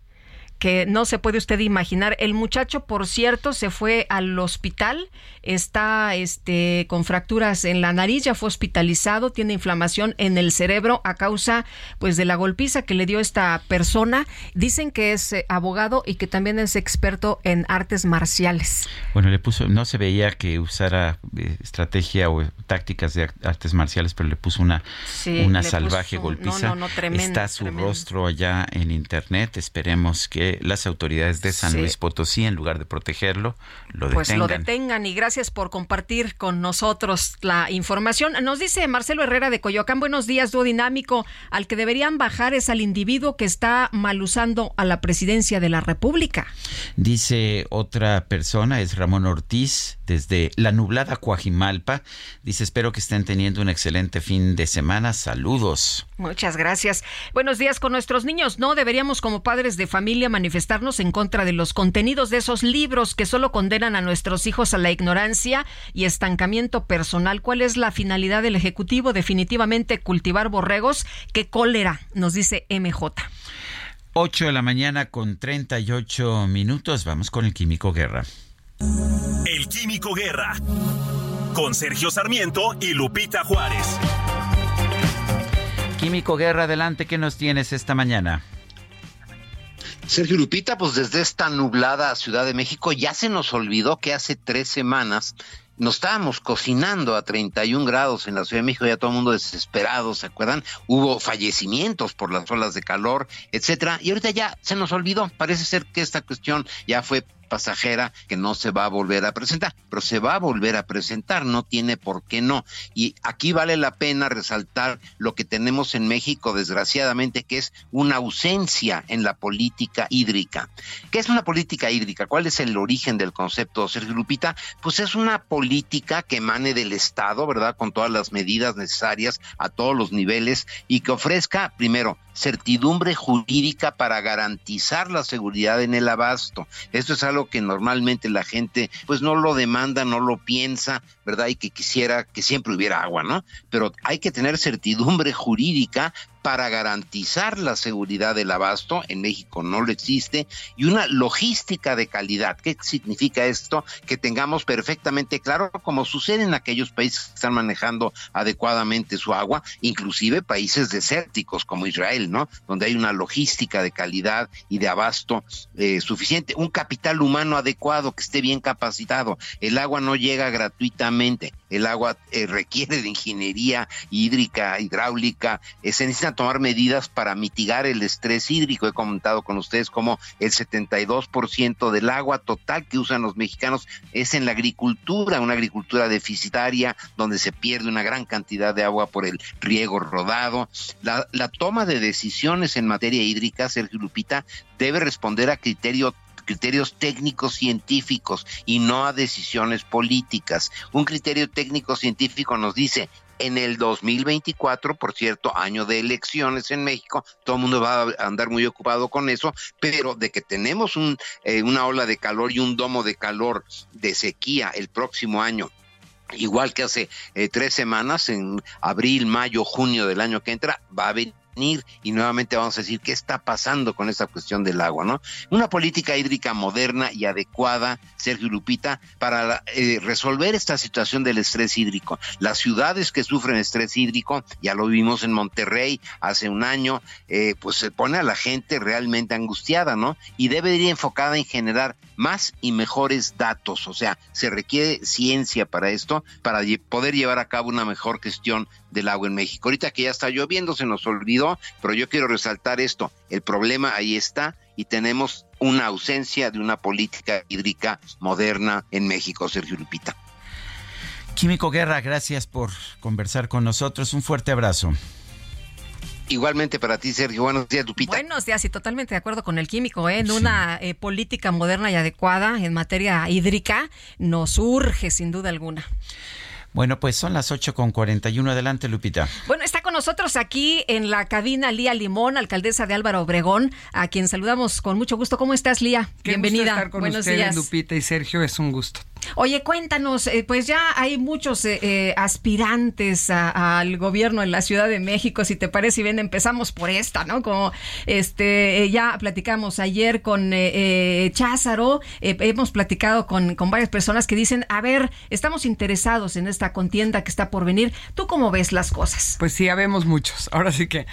que no se puede usted imaginar. El muchacho, por cierto, se fue al hospital, está este, con fracturas en la nariz, ya fue hospitalizado, tiene inflamación en el cerebro a causa pues de la golpiza que le dio esta persona. Dicen que es eh, abogado y que también es experto en artes marciales. Bueno, le puso, no se veía que usara eh, estrategia o tácticas de ar- artes marciales, pero le puso una, Sí, una salvaje puso- golpiza. no, no, no, tremendo, Está su tremendo. rostro allá en internet. Esperemos que las autoridades de San Sí. Luis Potosí, en lugar de protegerlo, lo Pues lo detengan. detengan y gracias por compartir con nosotros la información. Nos dice Marcelo Herrera de Coyoacán, buenos días, dúo dinámico. Al que deberían bajar es al individuo que está mal usando a la presidencia de la República. Dice otra persona, es Ramón Ortiz, desde la nublada Coajimalpa. Dice, espero que estén teniendo un excelente fin de semana. Saludos. Muchas gracias. Buenos días con nuestros niños. No deberíamos como padres de familia manifestarnos en contra de los contenidos de esos libros que solo condenan a nuestros hijos a la ignorancia y estancamiento personal. ¿Cuál es la finalidad del Ejecutivo? Definitivamente cultivar borregos. ¡Qué cólera! Nos dice MJ. 8 de la mañana con 38 minutos. Vamos con el Químico Guerra. El Químico Guerra. Con Sergio Sarmiento y Lupita Juárez. Químico Guerra, adelante, ¿qué nos tienes esta mañana? Sergio Lupita, pues desde esta nublada Ciudad de México ya se nos olvidó que hace tres semanas nos estábamos cocinando a 31 grados en la Ciudad de México, ya todo el mundo desesperado, ¿se acuerdan? Hubo fallecimientos por las olas de calor, etcétera, y ahorita ya se nos olvidó. Parece ser que esta cuestión ya fue pasajera que no se va a volver a presentar, pero se va a volver a presentar, no tiene por qué no. Y aquí vale la pena resaltar lo que tenemos en México, desgraciadamente, que es una ausencia en la política hídrica. ¿Qué es una política hídrica? ¿Cuál es el origen del concepto, Sergio Lupita? Pues es una política que emane del Estado, ¿verdad? Con todas las medidas necesarias a todos los niveles y que ofrezca, primero, certidumbre jurídica para garantizar la seguridad en el abasto. Esto es algo que normalmente la gente pues no lo demanda, no lo piensa, ¿verdad? Y que quisiera que siempre hubiera agua, ¿no? Pero hay que tener certidumbre jurídica para garantizar la seguridad del abasto, en México no lo existe, y una logística de calidad. ¿Qué significa esto? Que tengamos perfectamente claro, como sucede en aquellos países que están manejando adecuadamente su agua, inclusive países desérticos como Israel, ¿no? Donde hay una logística de calidad y de abasto eh, suficiente, un capital humano adecuado que esté bien capacitado. El agua no llega gratuitamente, el agua eh, requiere de ingeniería hídrica, hidráulica, eh, se necesitan tomar medidas para mitigar el estrés hídrico. He comentado con ustedes como el 72% del agua total que usan los mexicanos es en la agricultura, una agricultura deficitaria donde se pierde una gran cantidad de agua por el riego rodado. La, la toma de decisiones en materia hídrica, Sergio Lupita, debe responder a criterio criterios técnicos científicos y no a decisiones políticas. Un criterio técnico científico nos dice en el 2024, por cierto, año de elecciones en México, todo el mundo va a andar muy ocupado con eso, pero de que tenemos un, eh, una ola de calor y un domo de calor de sequía el próximo año igual que hace eh, tres semanas, en abril, mayo, junio del año que entra, va a venir y nuevamente vamos a decir qué está pasando con esta cuestión del agua, ¿no? Una política hídrica moderna y adecuada, Sergio Lupita, para eh, resolver esta situación del estrés hídrico. Las ciudades que sufren estrés hídrico, ya lo vimos en Monterrey hace un año, eh, pues se pone a la gente realmente angustiada, ¿no? Y debe ir enfocada en generar más y mejores datos, o sea, se requiere ciencia para esto, para poder llevar a cabo una mejor gestión del agua en México. Ahorita que ya está lloviendo, se nos olvidó, pero yo quiero resaltar esto, el problema ahí está y tenemos una ausencia de una política hídrica moderna en México, Sergio Lupita. Químico Guerra, gracias por conversar con nosotros. Un fuerte abrazo. Igualmente para ti, Sergio. Buenos días, Lupita. Buenos días y totalmente de acuerdo con el químico. ¿eh? En una eh, política moderna y adecuada en materia hídrica nos urge sin duda alguna. Bueno, pues son las 8 con 41. Adelante, Lupita. Bueno, está con nosotros aquí en la cabina Lía Limón, alcaldesa de Álvaro Obregón, a quien saludamos con mucho gusto. ¿Cómo estás, Lía? Qué Bienvenida. Gusto estar con Buenos ustedes, días. Lupita y Sergio, es un gusto. Oye, cuéntanos, eh, pues ya hay muchos eh, eh, aspirantes al gobierno en la Ciudad de México, si te parece bien, empezamos por esta, ¿no? Como este ya platicamos ayer con Cházaro, hemos platicado con, con varias personas que dicen, a ver, estamos interesados en esta contienda que está por venir. ¿Tú cómo ves las cosas? Pues sí, habemos muchos, ahora sí que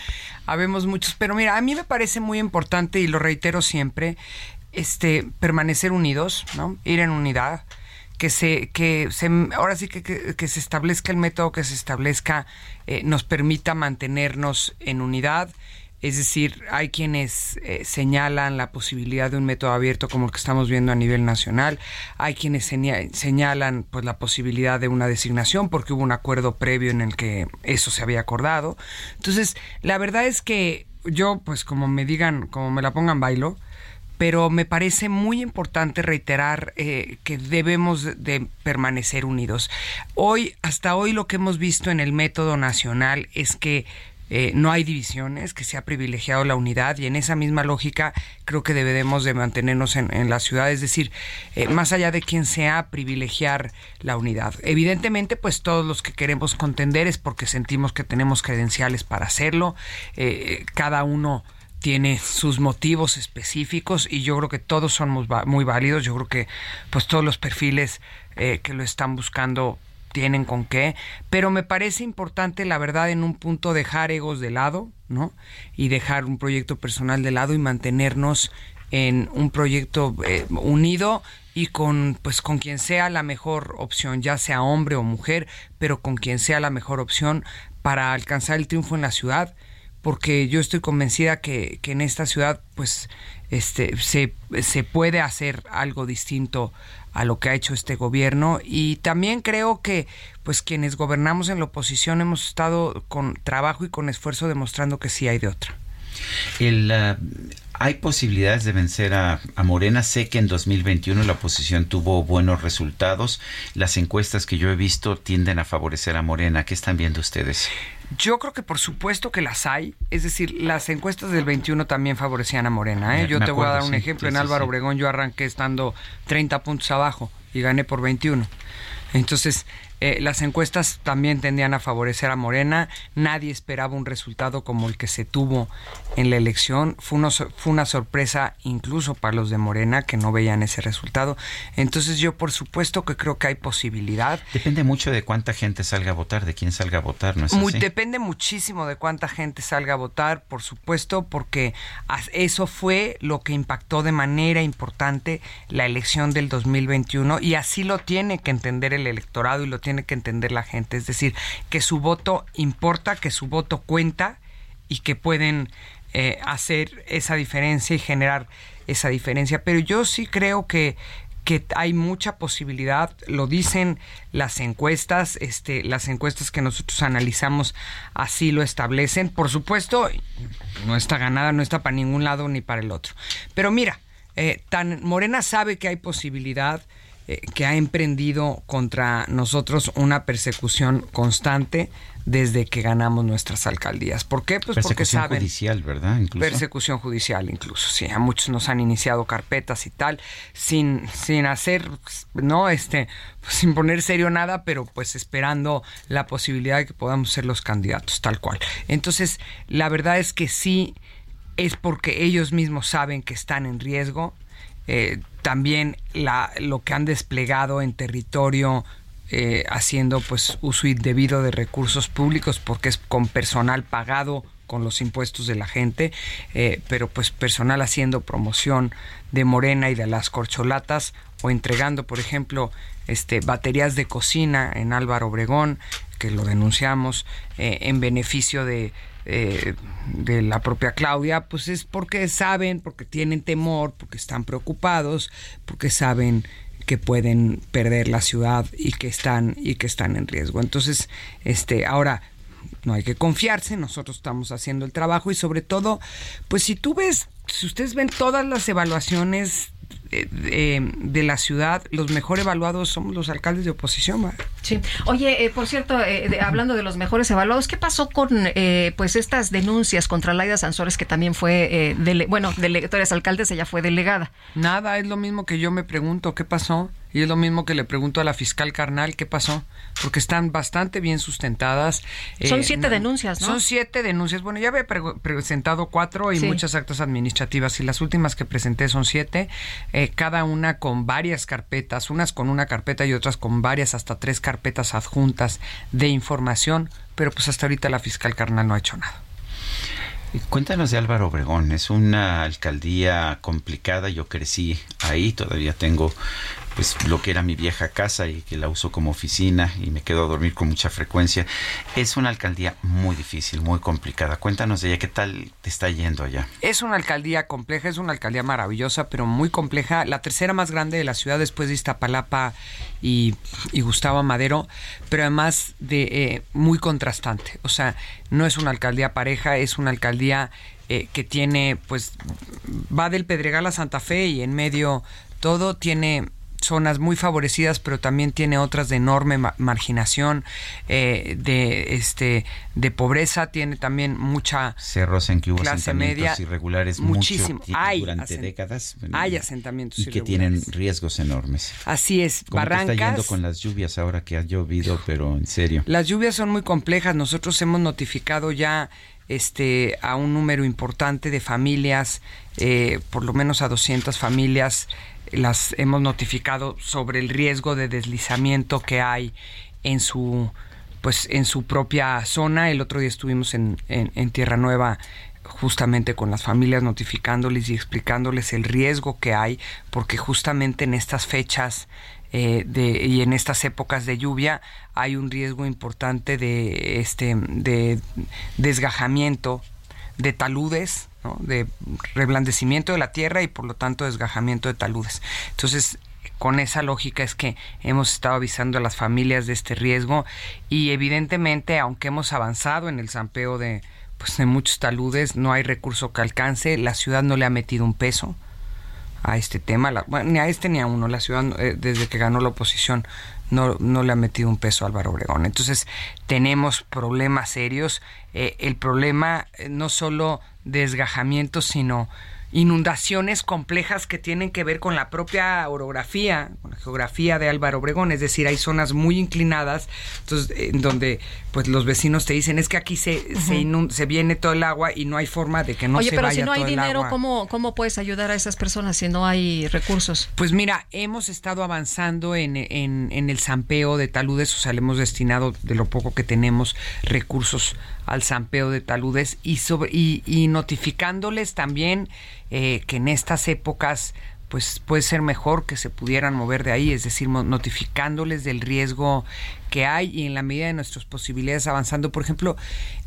habemos muchos, pero mira, a mí me parece muy importante y lo reitero siempre, este permanecer unidos, ¿no? Ir en unidad, que se que se ahora sí que, que- se establezca el método que se establezca eh, nos permita mantenernos en unidad. Es decir, hay quienes eh, señalan la posibilidad de un método abierto como el que estamos viendo a nivel nacional, hay quienes señalan pues la posibilidad de una designación porque hubo un acuerdo previo en el que eso se había acordado. Entonces, la verdad es que yo pues como me digan, como me la pongan bailo, pero me parece muy importante reiterar eh, que debemos de permanecer unidos. Hoy, hasta hoy lo que hemos visto en el método nacional es que eh, no hay divisiones, que se ha privilegiado la unidad y en esa misma lógica creo que debemos de mantenernos en, la ciudad, es decir, eh, más allá de quien sea, privilegiar la unidad. Evidentemente, pues todos los que queremos contender es porque sentimos que tenemos credenciales para hacerlo, cada uno tiene sus motivos específicos y yo creo que todos son muy válidos, yo creo que pues todos los perfiles que lo están buscando tienen con qué, pero me parece importante, la verdad, en un punto dejar egos de lado, ¿no? Y dejar un proyecto personal de lado y mantenernos en un proyecto eh, unido y con pues con quien sea la mejor opción, ya sea hombre o mujer, pero con quien sea la mejor opción para alcanzar el triunfo en la ciudad, porque yo estoy convencida que, que en esta ciudad pues este se, se puede hacer algo distinto a lo que ha hecho este gobierno y también creo que pues quienes gobernamos en la oposición hemos estado con trabajo y con esfuerzo demostrando que sí hay de otra. El, ah, ¿Hay posibilidades de vencer a, Morena? Sé que en 2021 la oposición tuvo buenos resultados. Las encuestas que yo he visto tienden a favorecer a Morena. ¿Qué están viendo ustedes? Yo creo que por supuesto que las hay. Es decir, las encuestas del 21 también favorecían a Morena. ¿eh? Yo te voy a dar un ejemplo. en Álvaro Obregón yo arranqué estando 30 puntos abajo y gané por 21. Entonces, eh, las encuestas también tendían a favorecer a Morena. Nadie esperaba un resultado como el que se tuvo en la elección. Fue, fue una sorpresa incluso para los de Morena que no veían ese resultado. Entonces yo por supuesto que creo que hay posibilidad. Depende mucho de cuánta gente salga a votar, de quién salga a votar, ¿no es Muy, Depende muchísimo de cuánta gente salga a votar, por supuesto, porque eso fue lo que impactó de manera importante la elección del 2021 y así lo tiene que entender el electorado y lo tiene tiene que entender la gente. Es decir, que su voto importa, que su voto cuenta y que pueden eh, hacer esa diferencia y generar esa diferencia. Pero yo sí creo que que hay mucha posibilidad, lo dicen las encuestas, este, las encuestas que nosotros analizamos así lo establecen. Por supuesto, no está ganada, no está para ningún lado ni para el otro. Pero mira, eh, tan Morena sabe que hay posibilidad, eh, que ha emprendido contra nosotros una persecución constante desde que ganamos nuestras alcaldías. ¿Por qué? Pues porque saben. judicial, ¿verdad? Persecución judicial, incluso. Sí, a muchos nos han iniciado carpetas y tal, sin, sin hacer, no, este, pues, sin poner serio nada, pero pues esperando la posibilidad de que podamos ser los candidatos, tal cual. Entonces, la verdad es que sí es porque ellos mismos saben que están en riesgo eh, también la, lo que han desplegado en territorio eh, haciendo pues uso indebido de recursos públicos porque es con personal pagado con los impuestos de la gente, eh, pero pues personal haciendo promoción de Morena y de las corcholatas o entregando, por ejemplo, este baterías de cocina en Álvaro Obregón, que lo denunciamos, en beneficio de eh, de la propia Claudia, pues es porque saben, porque tienen temor, porque están preocupados, porque saben que pueden perder la ciudad y que están y que están en riesgo. Entonces, este, ahora no hay que confiarse, nosotros estamos haciendo el trabajo y sobre todo, pues si tú ves, si ustedes ven todas las evaluaciones de, la ciudad, los mejor evaluados somos los alcaldes de oposición. Sí. Oye, eh, por cierto, eh, hablando de los mejores evaluados, ¿qué pasó con eh, pues estas denuncias contra Laida Sansores, que también fue, bueno, de alcaldes, ella fue delegada? Nada, es lo mismo que yo me pregunto, ¿qué pasó? Y es lo mismo que le pregunto a la fiscal carnal, ¿qué pasó? Porque están bastante bien sustentadas. Son siete denuncias, ¿no? Son siete denuncias. Bueno, ya había presentado cuatro y muchas actas administrativas y las últimas que presenté son siete. Eh, cada una con varias carpetas, unas con una carpeta y otras con varias, hasta tres carpetas adjuntas de información, pero pues hasta ahorita la fiscal carnal no ha hecho nada. Cuéntanos de Álvaro Obregón, es una alcaldía complicada, yo crecí ahí, todavía tengo pues lo que era mi vieja casa y que la uso como oficina y me quedo a dormir con mucha frecuencia. Es una alcaldía muy difícil, muy complicada. Cuéntanos de ella, ¿qué tal te está yendo allá? Es una alcaldía compleja, es una alcaldía maravillosa, pero muy compleja. La tercera más grande de la ciudad después de Iztapalapa y, y Gustavo Madero, pero además de eh, muy contrastante. O sea, no es una alcaldía pareja, es una alcaldía eh, que tiene, pues, va del Pedregal a Santa Fe y en medio todo tiene zonas muy favorecidas, pero también tiene otras de enorme ma- marginación, eh, de este de pobreza, tiene también mucha Cerros en que hubo clase asentamientos media, irregulares muchísimo. mucho Hay durante décadas. hay asentamientos y que tienen riesgos enormes. Así es, ¿Cómo te barrancas. está yendo con las lluvias ahora que ha llovido, pero en serio? Las lluvias son muy complejas. Nosotros hemos notificado ya este a un número importante de familias, eh, por lo menos a 200 familias, las hemos notificado sobre el riesgo de deslizamiento que hay en su pues en su propia zona. El otro día estuvimos en, Tierra Nueva justamente con las familias notificándoles y explicándoles el riesgo que hay, porque justamente en estas fechas eh, de, y en estas épocas de lluvia hay un riesgo importante de este de desgajamiento de taludes, de reblandecimiento de la tierra y por lo tanto desgajamiento de taludes. Entonces, con esa lógica es que hemos estado avisando a las familias de este riesgo y evidentemente, aunque hemos avanzado en el zampeo de, pues, de muchos taludes, no hay recurso que alcance, la ciudad no le ha metido un peso a este tema, ni a este ni a uno, la ciudad eh, desde que ganó la oposición no, no le ha metido un peso a Álvaro Obregón. Entonces tenemos problemas serios, eh, el problema eh, no solo desgajamientos, sino inundaciones complejas que tienen que ver con la propia orografía, con la geografía de Álvaro Obregón, es decir, hay zonas muy inclinadas, entonces en donde pues los vecinos te dicen es que aquí se, se, inun- se viene todo el agua y no hay forma de que no Oye, se pero vaya si no hay dinero. ¿cómo, ¿cómo puedes ayudar a esas personas si no hay recursos? Pues mira, hemos estado avanzando en, en, en el zampeo de taludes, o sea, le hemos destinado de lo poco que tenemos recursos al zampeo de taludes y, sobre, y, y notificándoles también eh, que en estas épocas pues puede ser mejor que se pudieran mover de ahí, es decir, notificándoles del riesgo que hay y en la medida de nuestras posibilidades avanzando. Por ejemplo,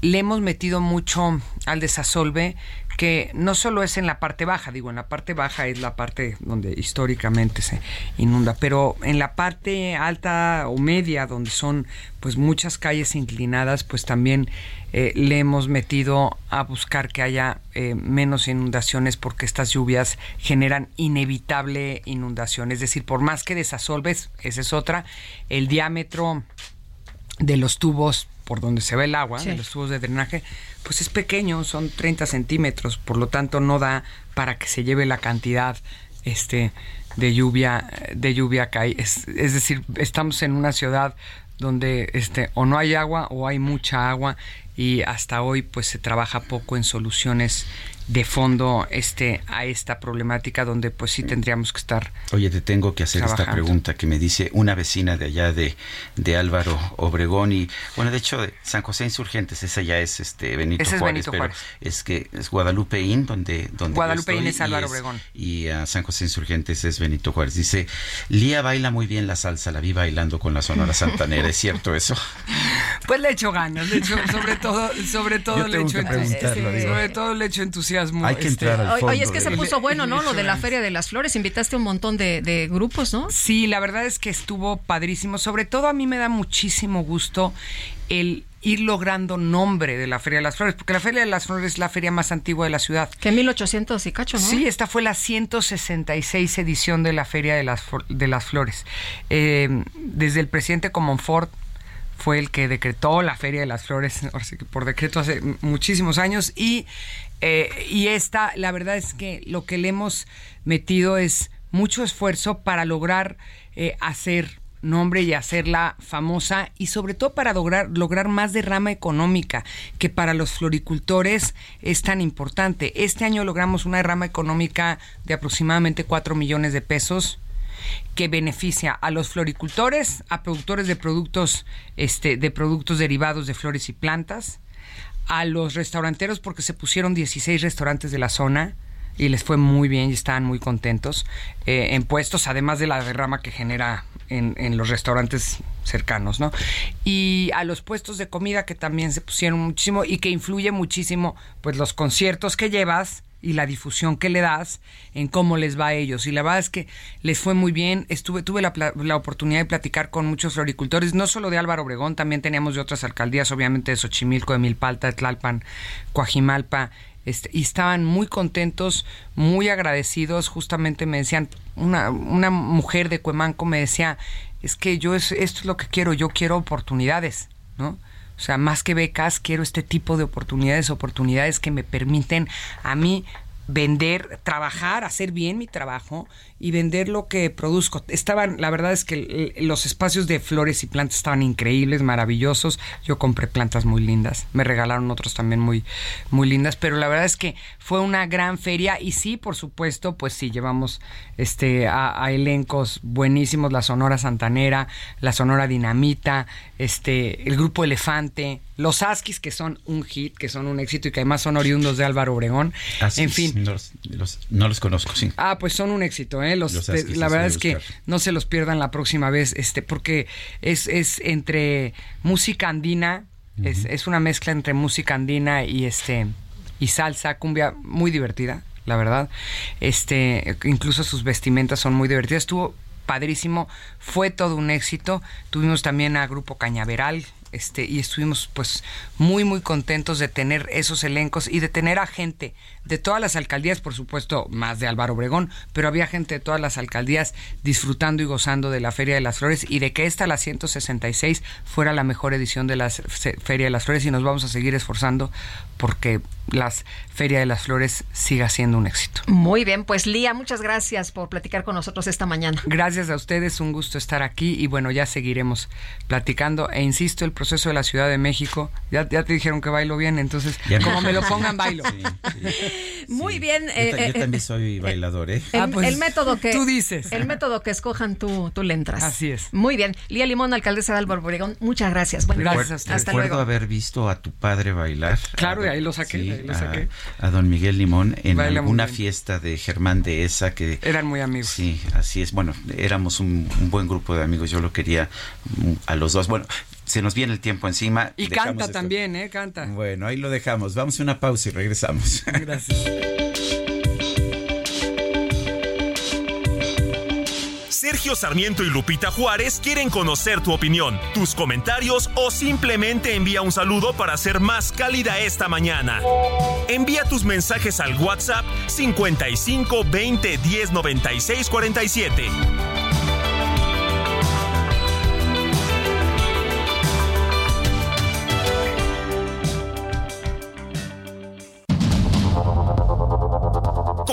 le hemos metido mucho al desasolve que no solo es en la parte baja, digo, en la parte baja es la parte donde históricamente se inunda, pero en la parte alta o media, donde son pues muchas calles inclinadas, pues también eh, le hemos metido a buscar que haya eh, menos inundaciones porque estas lluvias generan inevitable inundación, es decir, por más que desasolves, esa es otra, el diámetro de los tubos por donde se va el agua, Sí. de los tubos de drenaje, pues es pequeño, son 30 centímetros, por lo tanto no da para que se lleve la cantidad este de lluvia de lluvia que hay. Es, es decir, estamos en una ciudad donde este o no hay agua o hay mucha agua y hasta hoy pues se trabaja poco en soluciones de fondo este a esta problemática donde pues sí tendríamos que estar Oye, te tengo que hacer esta pregunta que me dice una vecina de allá de, de Álvaro Obregón y bueno, de hecho de San José Insurgentes, esa ya es este Benito Ese es Juárez, Benito pero Juárez. es que es Guadalupeín donde donde Guadalupeín es Álvaro y Obregón. y a San José Insurgentes es Benito Juárez. Dice, Lía baila muy bien la salsa, la vi bailando con la Sonora Santanera, ¿es cierto eso? Pues le echo ganas, le echo, sobre todo, sobre todo Yo le echo. Sobre todo le echo entusiasmo. Hay que este, entrar al Oye, fondo Oye, es que se puso bueno, ¿no? Lo de la Feria de las Flores. Invitaste a un montón de, de grupos, ¿no? Sí, la verdad es que estuvo padrísimo. Sobre todo a mí me da muchísimo gusto el ir logrando nombre de la Feria de las Flores, porque la Feria de las Flores es la feria más antigua de la ciudad. Que 1800 y cacho, ¿no? Sí, esta fue la 166 edición de la Feria de las, de las Flores. Eh, desde el presidente Comonfort fue el que decretó la Feria de las Flores, por decreto hace muchísimos años, y, eh, y esta, la verdad es que lo que le hemos metido es mucho esfuerzo para lograr eh, hacer nombre y hacerla famosa y sobre todo para lograr, lograr más derrama económica que para los floricultores es tan importante. Este año logramos una derrama económica de aproximadamente 4 millones de pesos que beneficia a los floricultores, a productores de productos, este, de productos derivados de flores y plantas, a los restauranteros porque se pusieron 16 restaurantes de la zona y les fue muy bien y estaban muy contentos eh, en puestos, además de la derrama que genera en, en, los restaurantes cercanos, ¿no? Y a los puestos de comida que también se pusieron muchísimo y que influye muchísimo, pues los conciertos que llevas y la difusión que le das en cómo les va a ellos. Y la verdad es que les fue muy bien. Estuve, tuve la, la, oportunidad de platicar con muchos floricultores, no solo de Álvaro Obregón, también teníamos de otras alcaldías, obviamente de Xochimilco, de Milpalta, de Tlalpan, Coajimalpa. Este, y estaban muy contentos, muy agradecidos. Justamente me decían, una, una mujer de Cuemanco me decía, es que yo es, esto es lo que quiero, yo quiero oportunidades, ¿no? O sea, más que becas, quiero este tipo de oportunidades, oportunidades que me permiten a mí vender, trabajar, hacer bien mi trabajo y vender lo que produzco. Estaban, la verdad es que los espacios de flores y plantas estaban increíbles, maravillosos. Yo compré plantas muy lindas, me regalaron otros también muy, muy lindas, pero la verdad es que fue una gran feria y sí, por supuesto, pues sí, llevamos este a, a elencos buenísimos, la Sonora Santanera, la Sonora Dinamita, este, el grupo Elefante, los Askis, que son un hit, que son un éxito y que además son oriundos de Álvaro Obregón. Askis, en fin. No los, los, no los, conozco, sí. Ah, pues son un éxito, ¿eh? Los, los Askis, la verdad es que no se los pierdan la próxima vez, este, porque es, es entre música andina, uh -huh. es, es una mezcla entre música andina y este y salsa, cumbia muy divertida, la verdad. Este, incluso sus vestimentas son muy divertidas. Estuvo padrísimo, fue todo un éxito. Tuvimos también a Grupo Cañaveral, este, y estuvimos pues muy muy contentos de tener esos elencos y de tener a gente de todas las alcaldías, por supuesto, más de Álvaro Obregón, pero había gente de todas las alcaldías disfrutando y gozando de la Feria de las Flores y de que esta, la 166, fuera la mejor edición de la Feria de las Flores y nos vamos a seguir esforzando porque la Feria de las Flores siga siendo un éxito. Muy bien, pues Lía, muchas gracias por platicar con nosotros esta mañana. Gracias a ustedes, un gusto estar aquí y bueno, ya seguiremos platicando e insisto, el proceso de la Ciudad de México, ya, ya te dijeron que bailo bien, entonces Ya me- como me lo pongan, bailo. Sí, sí. Muy bien. Yo, eh, yo eh, también soy bailador, ¿eh? El, Ah, pues, el método que tú dices. el método que escojan tú tú le entras. Así es. Muy bien. Lía Limón, alcaldesa de Álvaro Obregón, muchas gracias. Buenas Gracias a. Hasta Recuerdo luego. haber visto a tu padre bailar. Claro, A y ahí lo saqué, sí, ahí lo a- saqué. A, don Miguel Limón en Baila alguna fiesta de Germán de esa que Eran muy amigos. Sí, así es. Bueno, éramos un, un buen grupo de amigos. Yo lo quería mm, a los dos. Bueno, se nos viene el tiempo encima. Y Dejamos canta esto. también, ¿eh? Canta. Bueno, ahí lo dejamos. Vamos a una pausa y regresamos. Gracias. Sergio Sarmiento y Lupita Juárez quieren conocer tu opinión, tus comentarios o simplemente envía un saludo para ser más cálida esta mañana. Envía tus mensajes al WhatsApp 55 20 10 96 47.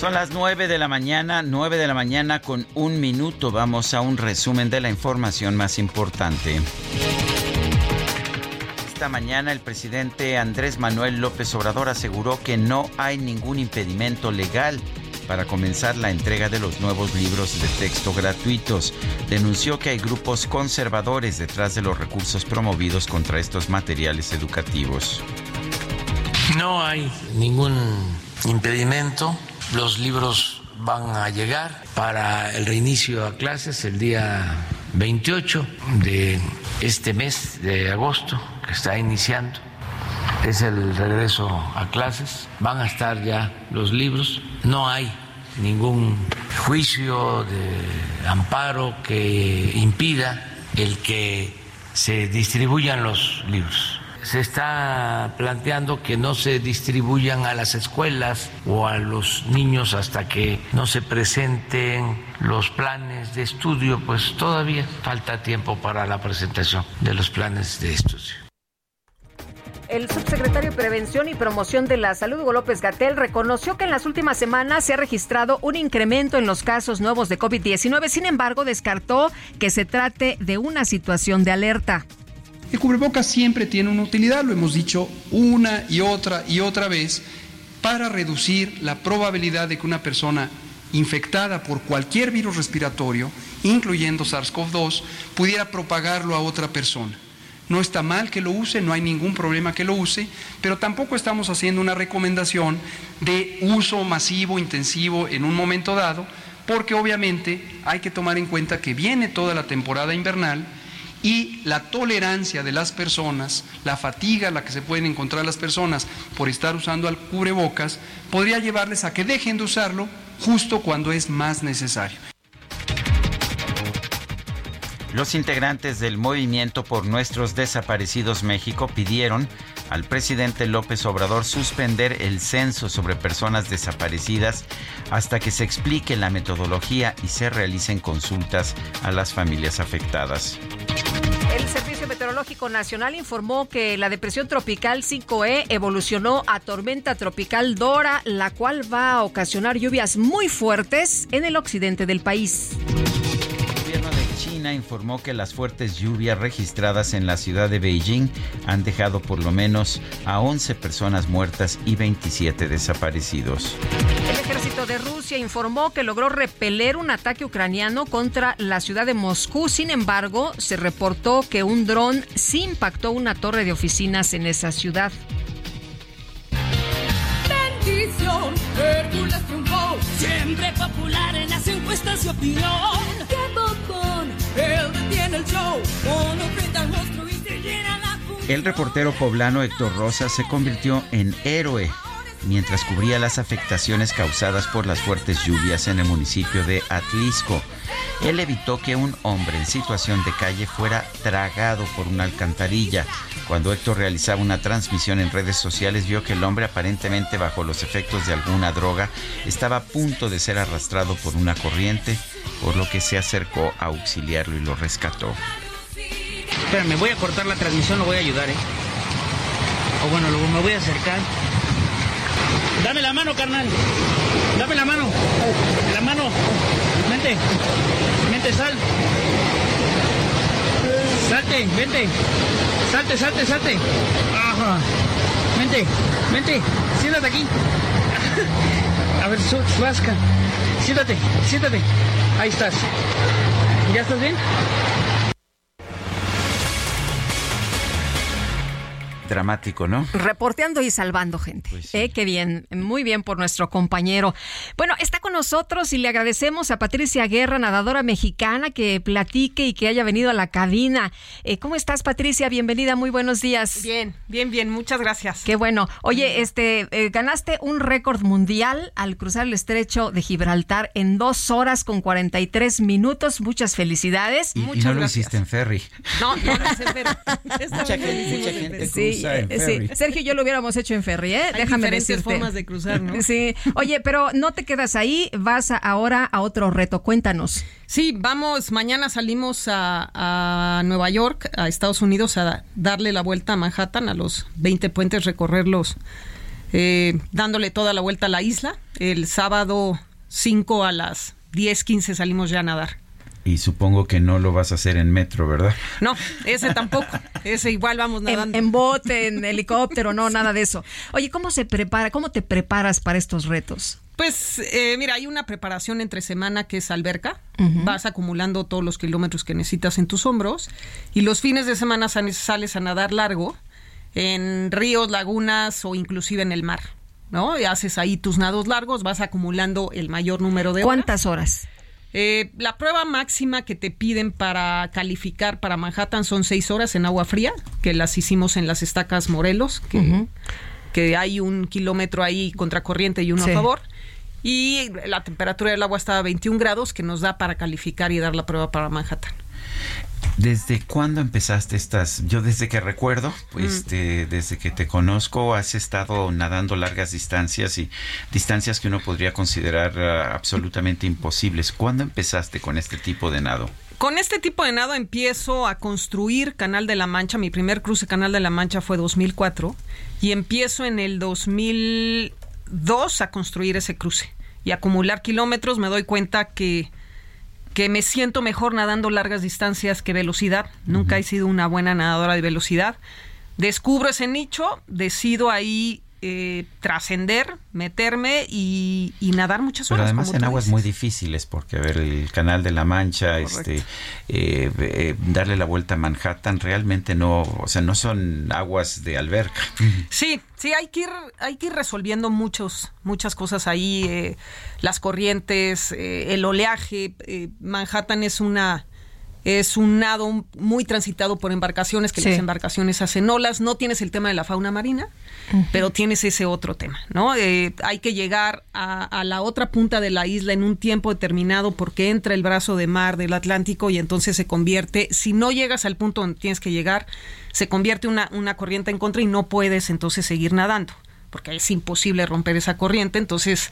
Son las 9 de la mañana, 9 de la mañana con un minuto. Vamos a un resumen de la información más importante. Esta mañana el presidente Andrés Manuel López Obrador aseguró que no hay ningún impedimento legal para comenzar la entrega de los nuevos libros de texto gratuitos. Denunció que hay grupos conservadores detrás de los recursos promovidos contra estos materiales educativos. No hay ningún impedimento. Los libros van a llegar para el reinicio a clases el día 28 de este mes de agosto que está iniciando. Es el regreso a clases. Van a estar ya los libros. No hay ningún juicio de amparo que impida el que se distribuyan los libros. Se está planteando que no se distribuyan a las escuelas o a los niños hasta que no se presenten los planes de estudio, pues todavía falta tiempo para la presentación de los planes de estudio. El subsecretario de Prevención y Promoción de la Salud, Hugo López Gatel, reconoció que en las últimas semanas se ha registrado un incremento en los casos nuevos de COVID-19. Sin embargo, descartó que se trate de una situación de alerta. El cubrebocas siempre tiene una utilidad, lo hemos dicho una y otra y otra vez, para reducir la probabilidad de que una persona infectada por cualquier virus respiratorio, incluyendo SARS-CoV-2, pudiera propagarlo a otra persona. No está mal que lo use, no hay ningún problema que lo use, pero tampoco estamos haciendo una recomendación de uso masivo, intensivo en un momento dado, porque obviamente hay que tomar en cuenta que viene toda la temporada invernal y la tolerancia de las personas, la fatiga a la que se pueden encontrar las personas por estar usando al cubrebocas, podría llevarles a que dejen de usarlo justo cuando es más necesario. Los integrantes del Movimiento por Nuestros Desaparecidos México pidieron al presidente López Obrador suspender el censo sobre personas desaparecidas hasta que se explique la metodología y se realicen consultas a las familias afectadas. El Meteorológico Nacional informó que la depresión tropical 5E evolucionó a tormenta tropical Dora, la cual va a ocasionar lluvias muy fuertes en el occidente del país. China informó que las fuertes lluvias registradas en la ciudad de Beijing han dejado por lo menos a 11 personas muertas y 27 desaparecidos. El ejército de Rusia informó que logró repeler un ataque ucraniano contra la ciudad de Moscú. Sin embargo, se reportó que un dron sí impactó una torre de oficinas en esa ciudad. Bendición, Hércules triunfó, siempre popular en las encuestas de opinión. ¡Qué bombón! Él detiene el show, uno frente al monstruo y se llena la El reportero poblano Héctor Rosa se convirtió en héroe mientras cubría las afectaciones causadas por las fuertes lluvias en el municipio de Atlisco. Él evitó que un hombre en situación de calle fuera tragado por una alcantarilla. Cuando Héctor realizaba una transmisión en redes sociales vio que el hombre aparentemente bajo los efectos de alguna droga estaba a punto de ser arrastrado por una corriente, por lo que se acercó a auxiliarlo y lo rescató. Espérame, voy a cortar la transmisión, lo voy a ayudar, ¿eh? O bueno, luego me voy a acercar. Dame la mano, carnal. Dame la mano. La mano. Vente. Vente, sal. Salte, vente. Salte, salte, salte. Ajá. Vente, vente. Siéntate aquí. A ver, su, suasca. Siéntate, siéntate. Ahí estás. ¿Ya estás bien? Dramático, ¿no? Reporteando y salvando gente. eh, qué bien, muy bien por nuestro compañero. Bueno, está con nosotros y le agradecemos a Patricia Guerra, nadadora mexicana, que platique y que haya venido a la cabina. Eh, ¿Cómo estás, Patricia? Bienvenida, muy buenos días. Bien, bien, bien, muchas gracias. Qué bueno. Oye, este, eh, ganaste un récord mundial al cruzar el estrecho de Gibraltar en dos horas con 43 minutos. Muchas felicidades. Y, Muchas y no lo hiciste en ferry. No, no lo hice, pero Mucha gente, mucha gente Sí, eh, sí. Sergio y yo lo hubiéramos hecho en ferry, ¿eh? Hay Déjame diferentes decirte. formas de cruzar, ¿no? Sí. Oye, pero no te quedas ahí, vas a- ahora a otro reto. Cuéntanos. Sí, vamos, mañana salimos a, a Nueva York, a Estados Unidos, a darle la vuelta a Manhattan, a los 20 puentes, recorrerlos, eh, dándole toda la vuelta a la isla. El sábado 5 a las 10, 15 salimos ya a nadar. Y supongo que no lo vas a hacer en metro, ¿verdad? No, ese tampoco. Ese igual vamos nadando. En, en bote, en helicóptero, no, nada de eso. Oye, ¿cómo se prepara? ¿Cómo te preparas para estos retos? Pues eh, mira, hay una preparación entre semana que es alberca. Vas acumulando todos los kilómetros que necesitas en tus hombros. Y los fines de semana sales, a nadar largo en ríos, lagunas o inclusive en el mar. ¿No? Y haces ahí tus nados largos, vas acumulando el mayor número de horas. ¿Cuántas horas? Eh, la prueba máxima que te piden para calificar para Manhattan son seis horas en agua fría, que las hicimos en las estacas Morelos, que, hay un kilómetro ahí contracorriente y uno Sí. a favor. Y la temperatura del agua está a 21 grados, que nos da para calificar y dar la prueba para Manhattan. ¿Desde cuándo empezaste estas? Yo desde que recuerdo, pues, este, desde que te conozco, has estado nadando largas distancias y distancias que uno podría considerar uh, absolutamente imposibles. ¿Cuándo empezaste con este tipo de nado? Con este tipo de nado empiezo a construir Canal de la Mancha. Mi primer cruce Canal de la Mancha fue 2004 y empiezo en el 2002 a construir ese cruce y acumular kilómetros. Me doy cuenta que que me siento mejor nadando largas distancias que velocidad. Nunca he sido una buena nadadora de velocidad. Descubro ese nicho, decido ahí eh, trascender, meterme y, y nadar muchas Pero horas. además como en aguas dices. muy difíciles, porque a ver, el canal de la Mancha, este, eh, eh, darle la vuelta a Manhattan, realmente no, o sea, no son aguas de alberca. Sí, sí, hay que ir, hay que ir resolviendo muchos, muchas cosas ahí. eh, las corrientes, el oleaje. Manhattan es una es un nado muy transitado por embarcaciones, que Sí. las embarcaciones hacen olas. No tienes el tema de la fauna marina, pero tienes ese otro tema, ¿no? Eh, hay que llegar a, a la otra punta de la isla en un tiempo determinado porque entra el brazo de mar del Atlántico y entonces se convierte, si no llegas al punto donde tienes que llegar, se convierte una, una corriente en contra y no puedes entonces seguir nadando, porque es imposible romper esa corriente. Entonces,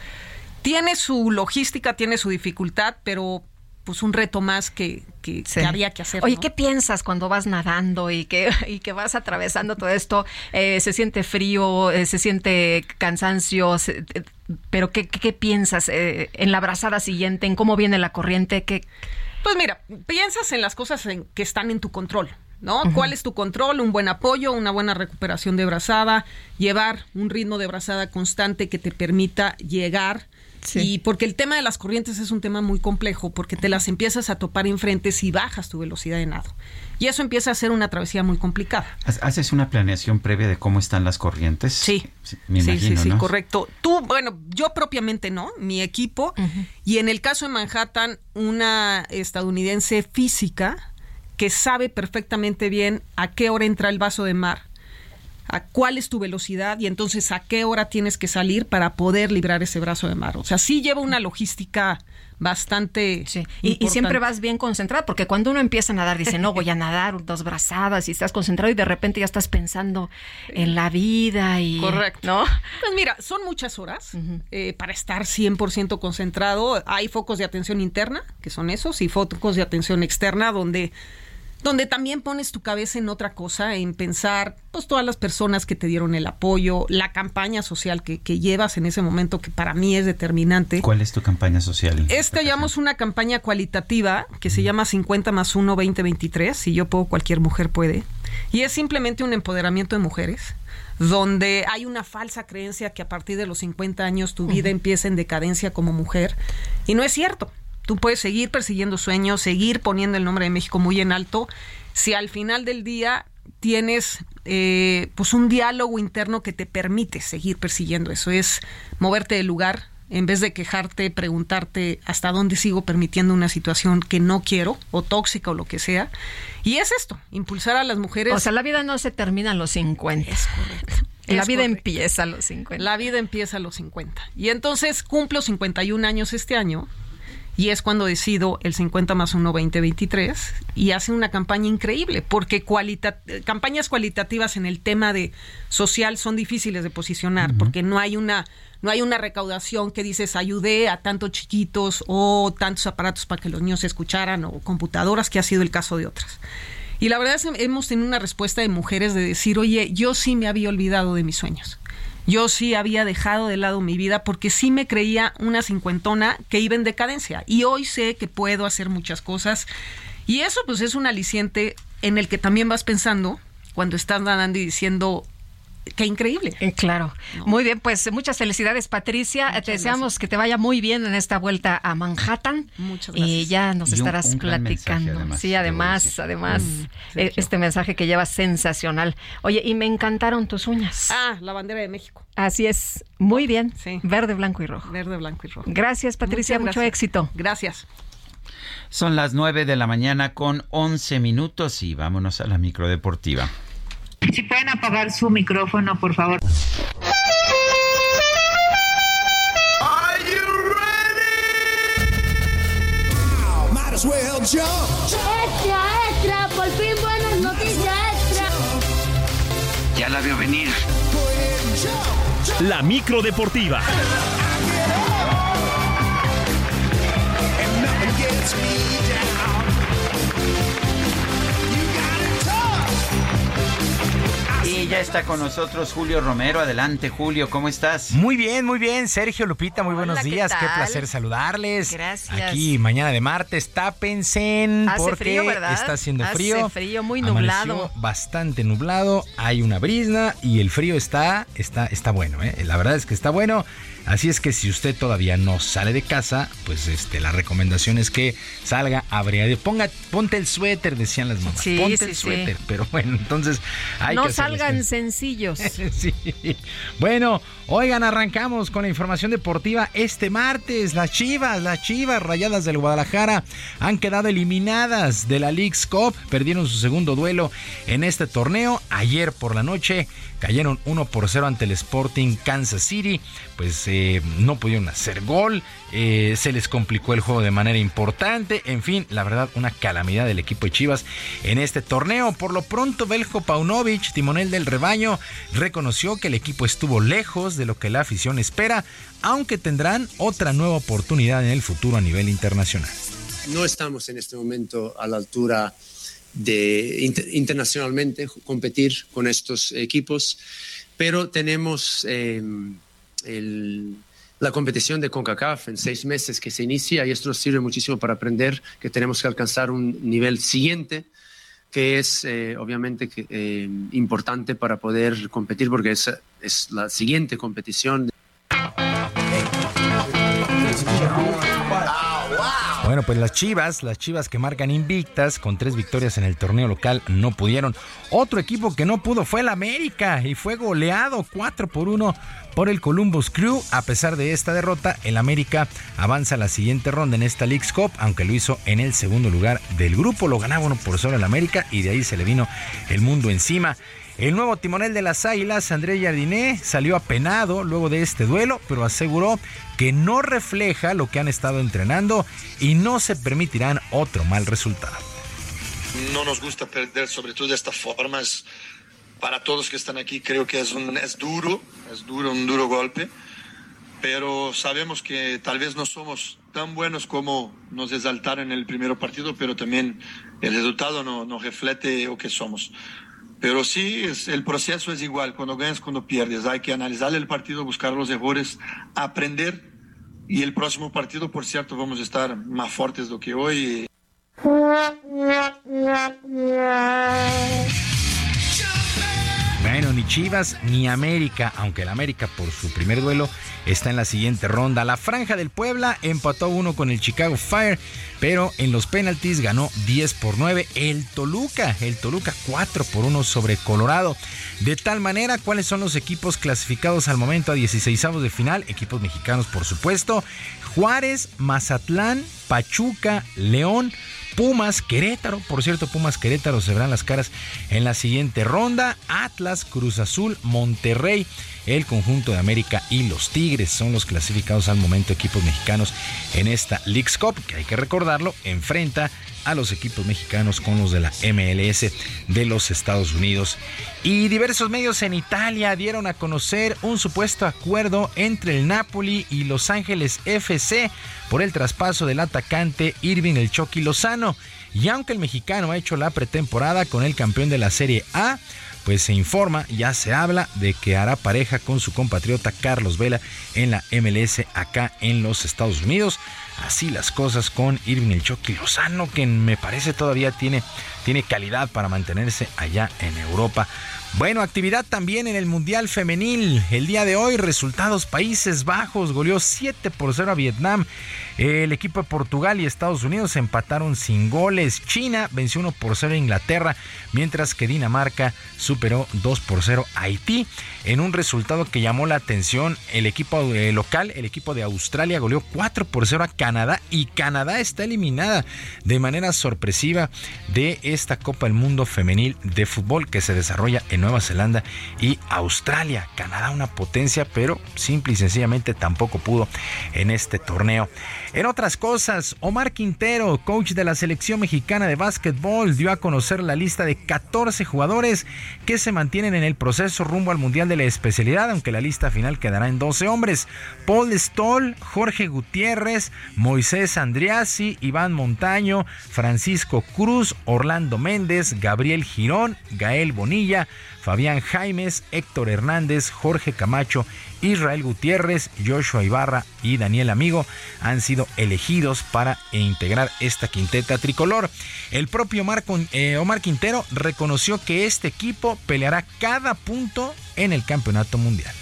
tiene su logística, tiene su dificultad, pero pues un reto más que, que, que había que hacer. Oye, ¿no? ¿qué piensas cuando vas nadando y que, y que vas atravesando todo esto? Eh, ¿Se siente frío? eh, ¿Se siente cansancio? se- eh, ¿Pero qué, qué, qué piensas eh, en la brazada siguiente? ¿En cómo viene la corriente? ¿Qué, Pues mira, piensas en las cosas en- que están en tu control, ¿no? ¿Cuál es tu control? Un buen apoyo, una buena recuperación de brazada, llevar un ritmo de brazada constante que te permita llegar. Y porque el tema de las corrientes es un tema muy complejo, porque te las empiezas a topar enfrente si bajas tu velocidad de nado. Y eso empieza a ser una travesía muy complicada. ¿Ha- ¿Haces una planeación previa de cómo están las corrientes? Sí. me sí, imagino, sí, sí, ¿no? correcto. Tú, bueno, yo propiamente no, mi equipo. Y en el caso de Manhattan, una estadounidense física que sabe perfectamente bien a qué hora entra el vaso de mar, a cuál es tu velocidad y entonces a qué hora tienes que salir para poder librar ese brazo de mar. O sea, sí lleva una logística bastante. Y, y siempre vas bien concentrado, porque cuando uno empieza a nadar, dice, no, voy a nadar dos brazadas y estás concentrado y de repente ya estás pensando en la vida y... Correcto. ¿No? Pues mira, son muchas horas eh, para estar 100% concentrado. Hay focos de atención interna, que son esos, y focos de atención externa, donde, donde también pones tu cabeza en otra cosa, en pensar, pues todas las personas que te dieron el apoyo, la campaña social que, que llevas en ese momento, que para mí es determinante. ¿Cuál es tu campaña social? Esta llamamos una campaña cualitativa que se llama 50 más 1 2023. Si yo puedo, cualquier mujer puede. Y es simplemente un empoderamiento de mujeres, donde hay una falsa creencia que a partir de los 50 años tu vida empieza en decadencia como mujer. Y no es cierto. Tú puedes seguir persiguiendo sueños, seguir poniendo el nombre de México muy en alto, si al final del día tienes eh, pues un diálogo interno que te permite seguir persiguiendo eso. Es moverte del lugar, en vez de quejarte, preguntarte hasta dónde sigo permitiendo una situación que no quiero, o tóxica o lo que sea. Y es esto, impulsar a las mujeres. O sea, la vida no se termina a los 50. Es correcto. La vida correcto. empieza a los 50. La vida empieza a los 50. Y entonces cumplo 51 años este año. Y es cuando decido el 50 más 1 2023 y hace una campaña increíble porque cualita- campañas cualitativas en el tema de social son difíciles de posicionar porque no hay una no hay una recaudación que dices ayudé a tantos chiquitos o tantos aparatos para que los niños escucharan o computadoras que ha sido el caso de otras. Y la verdad es que hemos tenido una respuesta de mujeres de decir, oye, yo sí me había olvidado de mis sueños. Yo sí había dejado de lado mi vida porque sí me creía una cincuentona que iba en decadencia. Y hoy sé que puedo hacer muchas cosas. Y eso pues es un aliciente en el que también vas pensando cuando estás nadando y diciendo, qué increíble. Eh, Claro. Muy bien, pues muchas felicidades, Patricia. te deseamos que te vaya muy bien en esta vuelta a Manhattan. Muchas Y ya nos Y un- estarás un gran mensaje, platicando. además, sí, además, además, Mm, eh, este mensaje que llevas sensacional. Oye, y me encantaron tus uñas. Ah, la bandera de México. Así es, muy bien. Verde, blanco y rojo. Verde, blanco y rojo. Gracias, Patricia, mucho gracias. éxito. Gracias. Son las 9 de la mañana con 11 minutos y vámonos a la microdeportiva. Si pueden apagar su micrófono, por favor. Are you ready? Jump. Extra, extra, por fin buenas noticias extra. Ya la veo venir. La micro deportiva. And nothing gets me. Ya está con nosotros Julio Romero. Adelante, Julio, ¿cómo estás? Muy bien, muy bien. Sergio Lupita, muy buenos ¿qué días. Qué tal? placer saludarles. Gracias. Aquí, mañana de martes, tápense Hace porque frío, ¿verdad? está haciendo Hace frío. frío, muy Amaneció nublado. Bastante nublado. Hay una brisna y el frío está, está, está bueno. ¿eh? La verdad es que está bueno. Así es que si usted todavía no sale de casa, pues este, la recomendación es que salga abrigado. Ponga, ponte el suéter, decían las mamás. Sí, ponte sí, el sí. suéter. Pero bueno, entonces hay no que salgan sencillos. Sí. Bueno, oigan, arrancamos con la información deportiva. Este martes, las Chivas, las Chivas Rayadas del Guadalajara han quedado eliminadas de la League's Cup. Perdieron su segundo duelo en este torneo. Ayer por la noche cayeron 1 por 0 ante el Sporting Kansas City. Pues eh, no pudieron hacer gol. eh, se les complicó el juego de manera importante. En fin, la verdad, una calamidad del equipo de Chivas en este torneo. Por lo pronto, Beljo Paunovic, timonel del rebaño, reconoció que el equipo estuvo lejos de lo que la afición espera, aunque tendrán otra nueva oportunidad en el futuro a nivel internacional. no estamos en este momento a la altura de inter- internacionalmente competir con estos equipos, pero tenemos eh, el- la competición de CONCACAF en seis meses que se inicia y esto nos sirve muchísimo para aprender que tenemos que alcanzar un nivel siguiente que es eh, obviamente que, eh, importante para poder competir porque es, es la siguiente competición. Bueno, pues las Chivas, las Chivas que marcan invictas con tres victorias en el torneo local no pudieron. Otro equipo que no pudo fue el América y fue goleado 4 por 1 por el Columbus Crew. A pesar de esta derrota, el América avanza a la siguiente ronda en esta League's Cup, aunque lo hizo en el segundo lugar del grupo. Lo ganaba 1 por 0 el América y de ahí se le vino el mundo encima. El nuevo timonel de las Águilas, André Jardiné, salió apenado luego de este duelo, pero aseguró que no refleja lo que han estado entrenando y no se permitirán otro mal resultado. no nos gusta perder, sobre todo de esta forma. Es, para todos que están aquí, creo que es, un, duro, es duro, un duro golpe, pero sabemos que tal vez no somos tan buenos como nos exaltaron en el primer partido, pero también el resultado no, no reflete lo que somos. Pero sí, es- el proceso es igual, cuando ganas, cuando pierdes. Hay que analizar el partido, buscar los errores, aprender. Y el próximo partido, por cierto, vamos a estar más fuertes do que hoy. Bueno, ni Chivas ni América, aunque el América por su primer duelo está en la siguiente ronda. La Franja del Puebla empató uno con el Chicago Fire, pero en los penaltis ganó 10 por 9 el Toluca, el Toluca 4 por 1 sobre Colorado. De tal manera, ¿cuáles son los equipos clasificados al momento a 16 de final? Equipos mexicanos, por supuesto. Juárez, Mazatlán, Pachuca, León, Pumas, Querétaro. Por cierto, Pumas, Querétaro se verán las caras en la siguiente ronda. Atlas, Cruz Azul, Monterrey, el conjunto de América y los Tigres son los clasificados al momento equipos mexicanos en esta League's Cup, que hay que recordarlo, enfrenta a los equipos mexicanos con los de la MLS de los Estados Unidos. Y diversos medios en Italia dieron a conocer un supuesto acuerdo entre el Napoli y Los Ángeles FC por el traspaso del atacante Irving El Chucky Lozano. Y aunque el mexicano ha hecho la pretemporada con el campeón de la Serie A, pues se informa, ya se habla de que hará pareja con su compatriota Carlos Vela en la MLS acá en los Estados Unidos. Así las cosas con Irving El Chucky Lozano, que me parece todavía tiene, tiene calidad para mantenerse allá en Europa. Bueno, actividad también en el Mundial Femenil. El día de hoy, resultados Países Bajos goleó 7 por 0 a Vietnam. El equipo de Portugal y Estados Unidos empataron sin goles. China venció 1 por 0 a Inglaterra, mientras que Dinamarca superó 2 por 0 a Haití. En un resultado que llamó la atención, el equipo eh, local, el equipo de Australia, goleó 4 por 0 a Canadá y Canadá está eliminada de manera sorpresiva de esta Copa del Mundo Femenil de Fútbol que se desarrolla en Nueva Zelanda y Australia. Canadá una potencia, pero simple y sencillamente tampoco pudo en este torneo. En otras cosas, Omar Quintero, coach de la selección mexicana de básquetbol, dio a conocer la lista de 14 jugadores que se mantienen en el proceso rumbo al Mundial de la especialidad, aunque la lista final quedará en 12 hombres. Paul Stoll, Jorge Gutiérrez, Moisés Andriasi, Iván Montaño, Francisco Cruz, Orlando Méndez, Gabriel Girón, Gael Bonilla, Fabián Jaimes, Héctor Hernández, Jorge Camacho, Israel Gutiérrez, Joshua Ibarra y Daniel Amigo han sido elegidos para integrar esta quinteta tricolor. El propio eh, Omar Quintero reconoció que este equipo peleará cada punto en el campeonato mundial.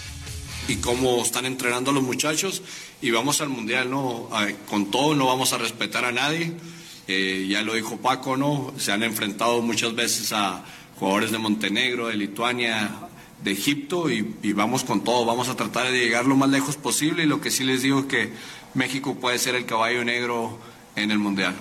Y cómo están entrenando a los muchachos y vamos al mundial, ¿no? Con todo, no vamos a respetar a nadie. Eh, ya lo dijo Paco, ¿no? Se han enfrentado muchas veces a jugadores de Montenegro, de Lituania, de Egipto y, vamos con todo, vamos a tratar de llegar lo más lejos posible y lo que sí les digo es que México puede ser el caballo negro en el Mundial.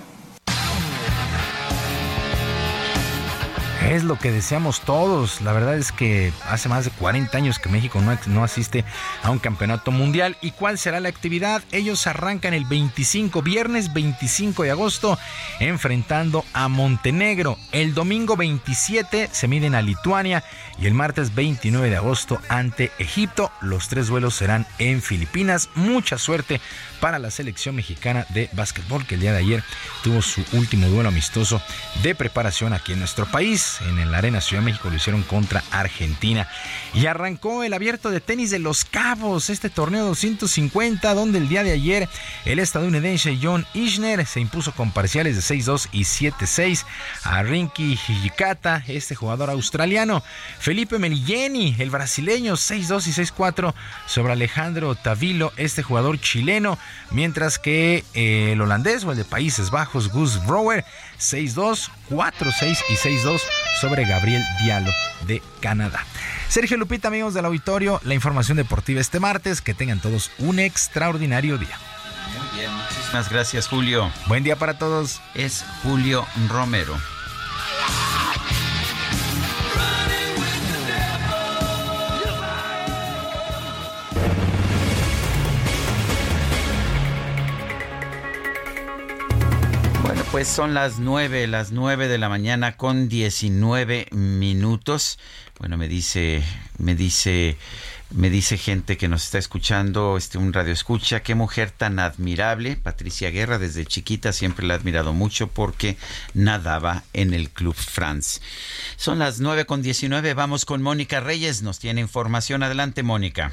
Es lo que deseamos todos. La verdad es que hace más de 40 años que México no, no, asiste a un campeonato mundial. ¿Y cuál será la actividad? Ellos arrancan el 25, viernes 25 de agosto, enfrentando a Montenegro. El domingo 27 se miden a Lituania y el martes 29 de agosto ante Egipto. Los tres vuelos serán en Filipinas. Mucha suerte para la selección mexicana de básquetbol que el día de ayer tuvo su último duelo amistoso de preparación aquí en nuestro país. En el Arena Ciudad de México lo hicieron contra Argentina. Y arrancó el abierto de tenis de Los Cabos, este torneo 250, donde el día de ayer el estadounidense John Isner se impuso con parciales de 6-2 y 7-6 a Rinky Hijikata, este jugador australiano. Felipe Melilleni, el brasileño, 6-2 y 6-4 sobre Alejandro Tavilo, este jugador chileno mientras que eh, el holandés o el de Países Bajos, Gus Brouwer, 6-2, 4-6 y 6-2 sobre Gabriel Diallo de Canadá. Sergio Lupita, amigos del auditorio, la información deportiva este martes. Que tengan todos un extraordinario día. Muy bien, muchísimas gracias, Julio. Buen día para todos. Es Julio Romero. Pues son las nueve, las nueve de la mañana con 19 minutos. Bueno, me dice, me dice, me dice gente que nos está escuchando, este un radio escucha, qué mujer tan admirable, Patricia Guerra, desde chiquita siempre la he admirado mucho porque nadaba en el Club France. Son las nueve con 19, vamos con Mónica Reyes, nos tiene información. Adelante, Mónica.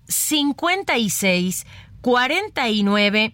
56 49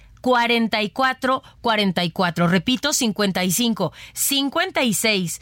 44 44. Repito, 55 56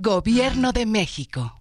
Gobierno de México.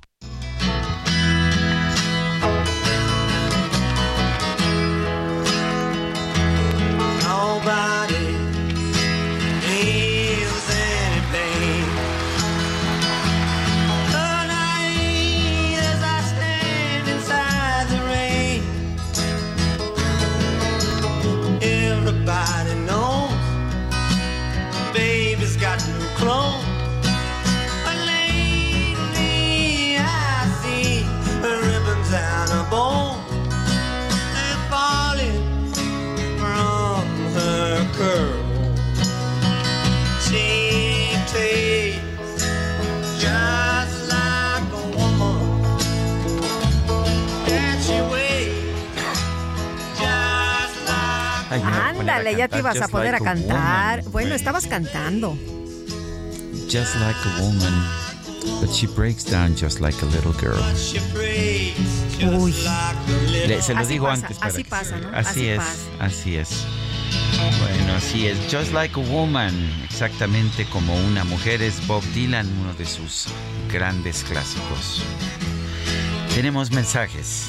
Ya te ibas a poner Like a cantar. Woman. Bueno, estabas cantando. Just like a woman, but she breaks down just like a little girl. Uy. Le- se lo Así digo pasa, antes para así que- pasa, ¿no? Así, Así es, pasa. así es. Bueno, así es. Just like a woman, exactamente como una mujer es Bob Dylan, uno de sus grandes clásicos. Tenemos mensajes.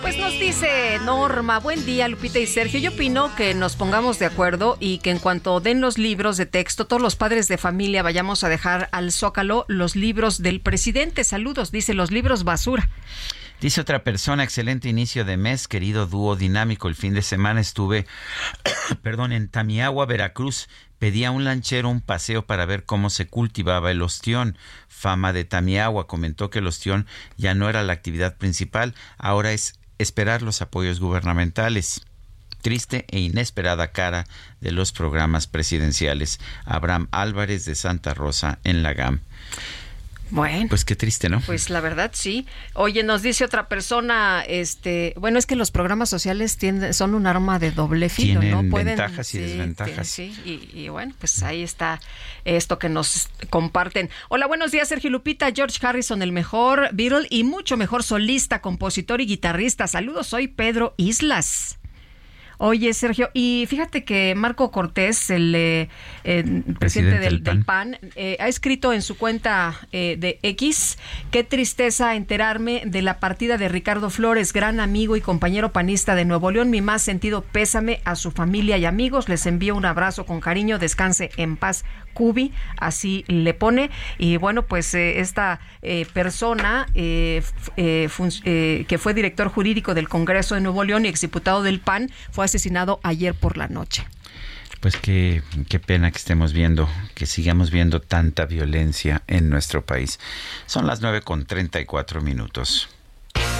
Pues nos dice Norma, buen día Lupita y Sergio. Yo opino que nos pongamos de acuerdo y que en cuanto den los libros de texto, todos los padres de familia vayamos a dejar al zócalo los libros del presidente. Saludos, dice los libros basura. Dice otra persona, excelente inicio de mes, querido dúo dinámico. El fin de semana estuve, perdón, en Tamiagua, Veracruz. Pedí a un lanchero un paseo para ver cómo se cultivaba el ostión. Fama de Tamiagua comentó que el ostión ya no era la actividad principal, ahora es esperar los apoyos gubernamentales. Triste e inesperada cara de los programas presidenciales. Abraham Álvarez de Santa Rosa en la GAM. Bueno. Pues qué triste, ¿no? Pues la verdad sí. Oye, nos dice otra persona, este, bueno, es que los programas sociales tienden, son un arma de doble filo, Tienen ¿no? ventajas y sí, desventajas. Sí, y, y bueno, pues ahí está esto que nos comparten. Hola, buenos días, Sergio Lupita, George Harrison, el mejor Beatle y mucho mejor solista, compositor y guitarrista. Saludos, soy Pedro Islas. Oye, Sergio, y fíjate que Marco Cortés, el eh, presidente, del, del del PAN, eh, ha escrito en su cuenta eh, de X, qué tristeza enterarme de la partida de Ricardo Flores, gran amigo y compañero panista de Nuevo León. Mi más sentido pésame a su familia y amigos. Les envío un abrazo con cariño. Descanse en paz. Cubi, así le pone. Y bueno, pues eh, esta eh, persona eh, eh, que fue director jurídico del Congreso de Nuevo León y exdiputado del PAN fue asesinado ayer por la noche. Pues qué, qué pena que estemos viendo, que sigamos viendo tanta violencia en nuestro país. Son las 9 con 34 minutos.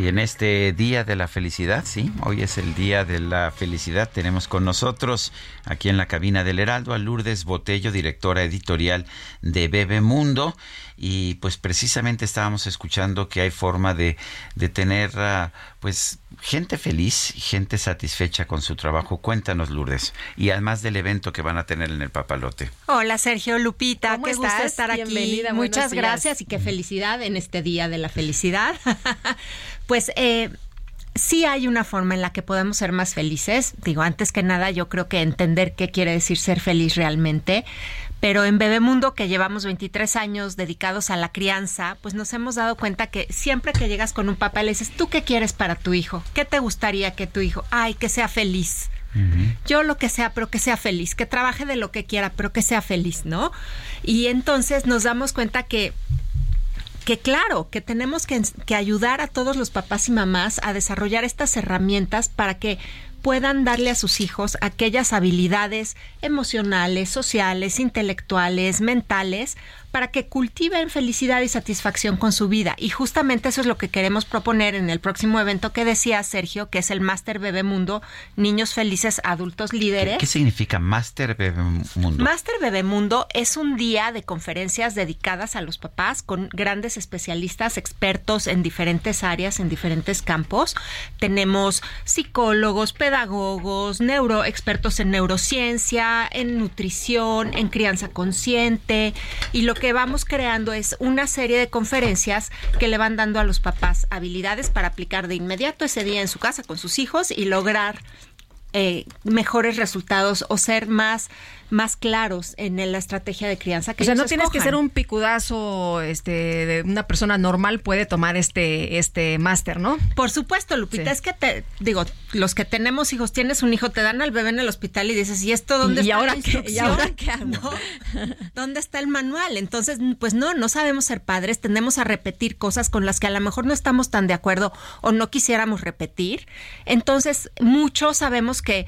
Y en este Día de la Felicidad, sí, hoy es el Día de la Felicidad, tenemos con nosotros aquí en la cabina del Heraldo a Lourdes Botello, directora editorial de Bebemundo. Y pues precisamente estábamos escuchando que hay forma de, de tener ah, pues gente feliz, gente satisfecha con su trabajo. Cuéntanos, Lourdes. Y además del evento que van a tener en el Papalote. Hola Sergio Lupita, ¿Cómo qué gusto estás? estar aquí. Bienvenida, Muchas días. gracias y qué felicidad en este día de la felicidad. pues eh, sí hay una forma en la que podemos ser más felices. Digo, antes que nada, yo creo que entender qué quiere decir ser feliz realmente. Pero en Bebemundo, que llevamos 23 años dedicados a la crianza, pues nos hemos dado cuenta que siempre que llegas con un papá le dices, ¿tú qué quieres para tu hijo? ¿Qué te gustaría que tu hijo? Ay, que sea feliz. Yo lo que sea, pero que sea feliz, que trabaje de lo que quiera, pero que sea feliz, ¿no? Y entonces nos damos cuenta que que claro, que tenemos que, que ayudar a todos los papás y mamás a desarrollar estas herramientas para que puedan darle a sus hijos aquellas habilidades emocionales, sociales, intelectuales, mentales, para que cultiven felicidad y satisfacción con su vida. Y justamente eso es lo que queremos proponer en el próximo evento que decía Sergio, que es el Máster Bebemundo, Niños Felices, Adultos Líderes. ¿Qué significa Master Bebemundo? Máster Bebemundo es un día de conferencias dedicadas a los papás con grandes especialistas, expertos en diferentes áreas, en diferentes campos. Tenemos psicólogos, pedagogos, neuro, expertos en neurociencia, en nutrición, en crianza consciente. Y lo que vamos creando es una serie de conferencias que le van dando a los papás habilidades para aplicar de inmediato ese día en su casa con sus hijos y lograr eh, mejores resultados o ser más más claros en la estrategia de crianza que o sea, no tienes que ser un picudazo, este, de una persona normal puede tomar este, este máster, ¿no? Por supuesto, Lupita, es que te digo, los que tenemos hijos, tienes un hijo, te dan al bebé en el hospital y dices, ¿y esto dónde ¿Y está ahora la qué? ¿Y ahora qué hago? ¿No? ¿Dónde está el manual? Entonces, pues no, no sabemos ser padres, tendemos a repetir cosas con las que a lo mejor no estamos tan de acuerdo o no quisiéramos repetir. Entonces, muchos sabemos que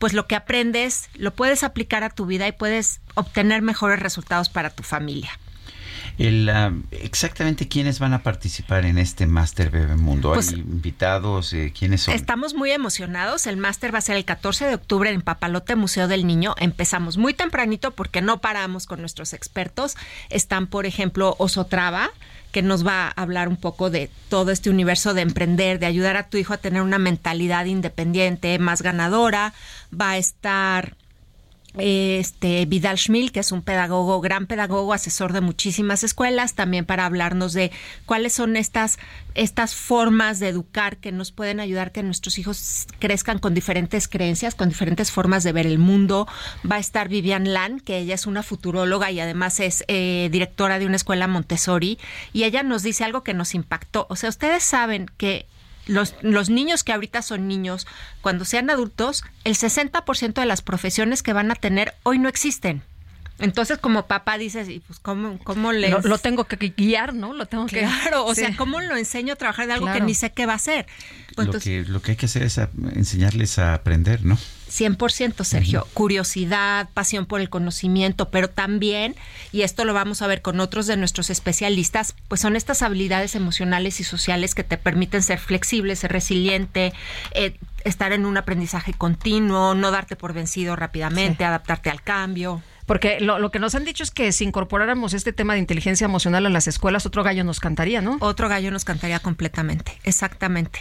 pues lo que aprendes lo puedes aplicar a tu vida y puedes obtener mejores resultados para tu familia. El, ah, exactamente quiénes van a participar en este Máster Bebemundo. Pues- ¿Hay invitados? Eh, ¿Quiénes son? Estamos muy emocionados. El máster va a ser el 14 de octubre en Papalote Museo del Niño. Empezamos muy tempranito porque no paramos con nuestros expertos. Están, por ejemplo, Osotrava, que nos va a hablar un poco de todo este universo de emprender, de ayudar a tu hijo a tener una mentalidad independiente, más ganadora. Va a estar este Vidal Schmil, que es un pedagogo, gran pedagogo, asesor de muchísimas escuelas, también para hablarnos de cuáles son estas, estas formas de educar que nos pueden ayudar que nuestros hijos crezcan con diferentes creencias, con diferentes formas de ver el mundo. Va a estar Vivian Lan, que ella es una futuróloga y además es eh, directora de una escuela Montessori, y ella nos dice algo que nos impactó. O sea, ustedes saben que los, los niños que ahorita son niños, cuando sean adultos, el 60% de las profesiones que van a tener hoy no existen. Entonces, como papá dices, y pues, ¿cómo, cómo le...? Lo, lo tengo que guiar, ¿no? Lo tengo que... Claro, o Sí. sea, ¿cómo lo enseño a trabajar de algo que ni sé qué va a hacer? Pues, lo, entonces, que, lo que hay que hacer es a- enseñarles a aprender, ¿no? 100% Sergio, curiosidad, pasión por el conocimiento, pero también, y esto lo vamos a ver con otros de nuestros especialistas, pues son estas habilidades emocionales y sociales que te permiten ser flexible, ser resiliente, eh, estar en un aprendizaje continuo, no darte por vencido rápidamente, adaptarte al cambio. Porque lo, lo que nos han dicho es que si incorporáramos este tema de inteligencia emocional a las escuelas, otro gallo nos cantaría, ¿no? Otro gallo nos cantaría completamente, exactamente.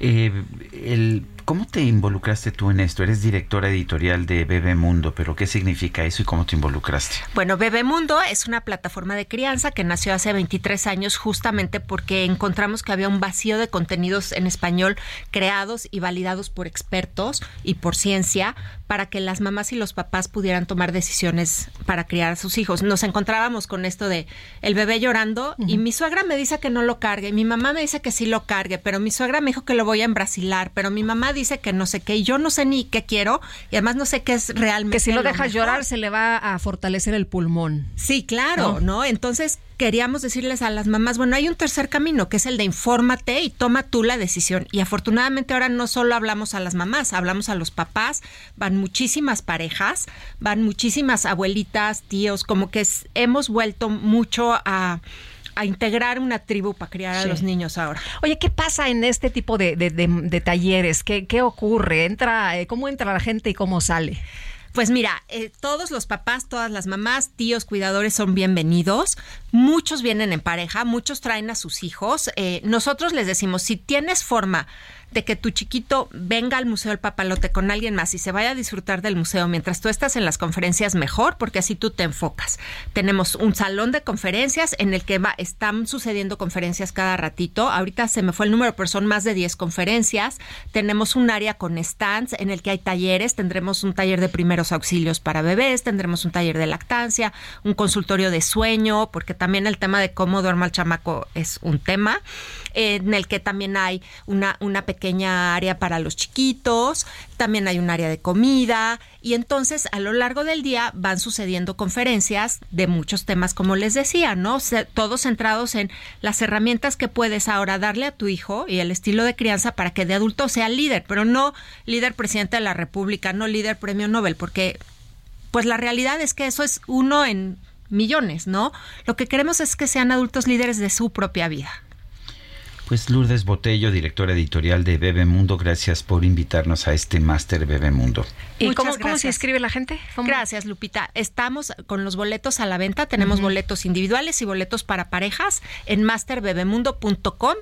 Eh, el, ¿Cómo te involucraste tú en esto? Eres directora editorial de Bebemundo, pero ¿qué significa eso y cómo te involucraste? Bueno, Bebemundo es una plataforma de crianza que nació hace 23 años justamente porque encontramos que había un vacío de contenidos en español creados y validados por expertos y por ciencia para que las mamás y los papás pudieran tomar decisiones para criar a sus hijos. Nos encontrábamos con esto de el bebé llorando y mi suegra me dice que no lo cargue, mi mamá me dice que sí lo cargue, pero mi suegra me dijo que lo voy a embrasilar, pero mi mamá dice que no sé qué y yo no sé ni qué quiero y además no sé qué es realmente Que si lo dejas llorar se le va a fortalecer el pulmón. Sí, claro, ¿no? Entonces queríamos decirles a las mamás, bueno, hay un tercer camino, que es el de infórmate y toma tú la decisión. Y afortunadamente ahora no solo hablamos a las mamás, hablamos a los papás, van muchísimas parejas, van muchísimas abuelitas, tíos, como que es- hemos vuelto mucho a a integrar una tribu para criar a los niños ahora. Oye, ¿qué pasa en este tipo de, de- de- de talleres? ¿Qué, qué ocurre? Entra, eh, ¿Cómo entra la gente y cómo sale? Pues mira, eh, todos los papás, todas las mamás, tíos, cuidadores son bienvenidos. Muchos vienen en pareja, muchos traen a sus hijos. Eh, nosotros les decimos, si tienes forma de que tu chiquito venga al Museo del Papalote con alguien más y se vaya a disfrutar del museo mientras tú estás en las conferencias, mejor, porque así tú te enfocas. Tenemos un salón de conferencias en el que va, están sucediendo conferencias cada ratito. Ahorita se me fue el número, pero son más de 10 conferencias. Tenemos un área con stands en el que hay talleres. Tendremos un taller de primeros auxilios para bebés, tendremos un taller de lactancia, un consultorio de sueño, porque también el tema de cómo duerma el chamaco es un tema, en el que también hay una, una pequeña área para los chiquitos, también hay un área de comida, y entonces a lo largo del día van sucediendo conferencias de muchos temas, como les decía, ¿no? Todos centrados en las herramientas que puedes ahora darle a tu hijo y el estilo de crianza para que de adulto sea líder, pero no líder presidente de la República, no líder premio Nobel, porque pues la realidad es que eso es uno en millones, ¿no? Lo que queremos es que sean adultos líderes de su propia vida. Pues Lourdes Botello, directora editorial de Bebemundo, gracias por invitarnos a este máster Bebemundo. ¿Y Muchas cómo, cómo se gracias. inscribe la gente? ¿Cómo? Gracias, Lupita. Estamos con los boletos a la venta. Tenemos boletos individuales y boletos para parejas en masterbebemundo.com.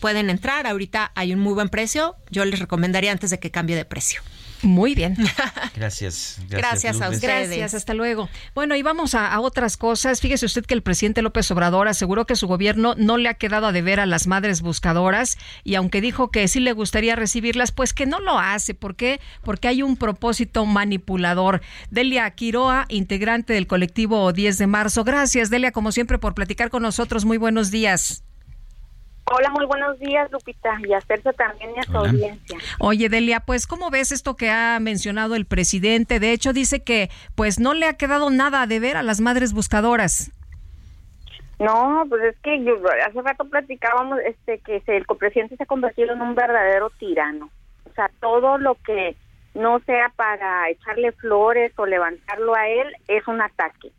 Pueden entrar. Ahorita hay un muy buen precio. Yo les recomendaría antes de que cambie de precio. Muy bien. Gracias. Gracias a Lourdes. ustedes. Gracias, hasta luego. Bueno, y vamos a, a otras cosas. Fíjese usted que el presidente López Obrador aseguró que su gobierno no le ha quedado a deber a las madres buscadoras y aunque dijo que sí le gustaría recibirlas, pues que no lo hace. ¿Por qué? Porque hay un propósito manipulador. Delia Quiroa, integrante del colectivo 10 de marzo. Gracias, Delia, como siempre, por platicar con nosotros. Muy buenos días. Hola, muy buenos días, Lupita, y a Sergio también y a su audiencia. Oye, Delia, pues, ¿cómo ves esto que ha mencionado el presidente? De hecho, dice que pues no le ha quedado nada a deber a las madres buscadoras. No, pues es que yo, hace rato platicábamos este que se- el copresidente se ha convertido en un verdadero tirano. O sea, todo lo que no sea para echarle flores o levantarlo a él es un ataque.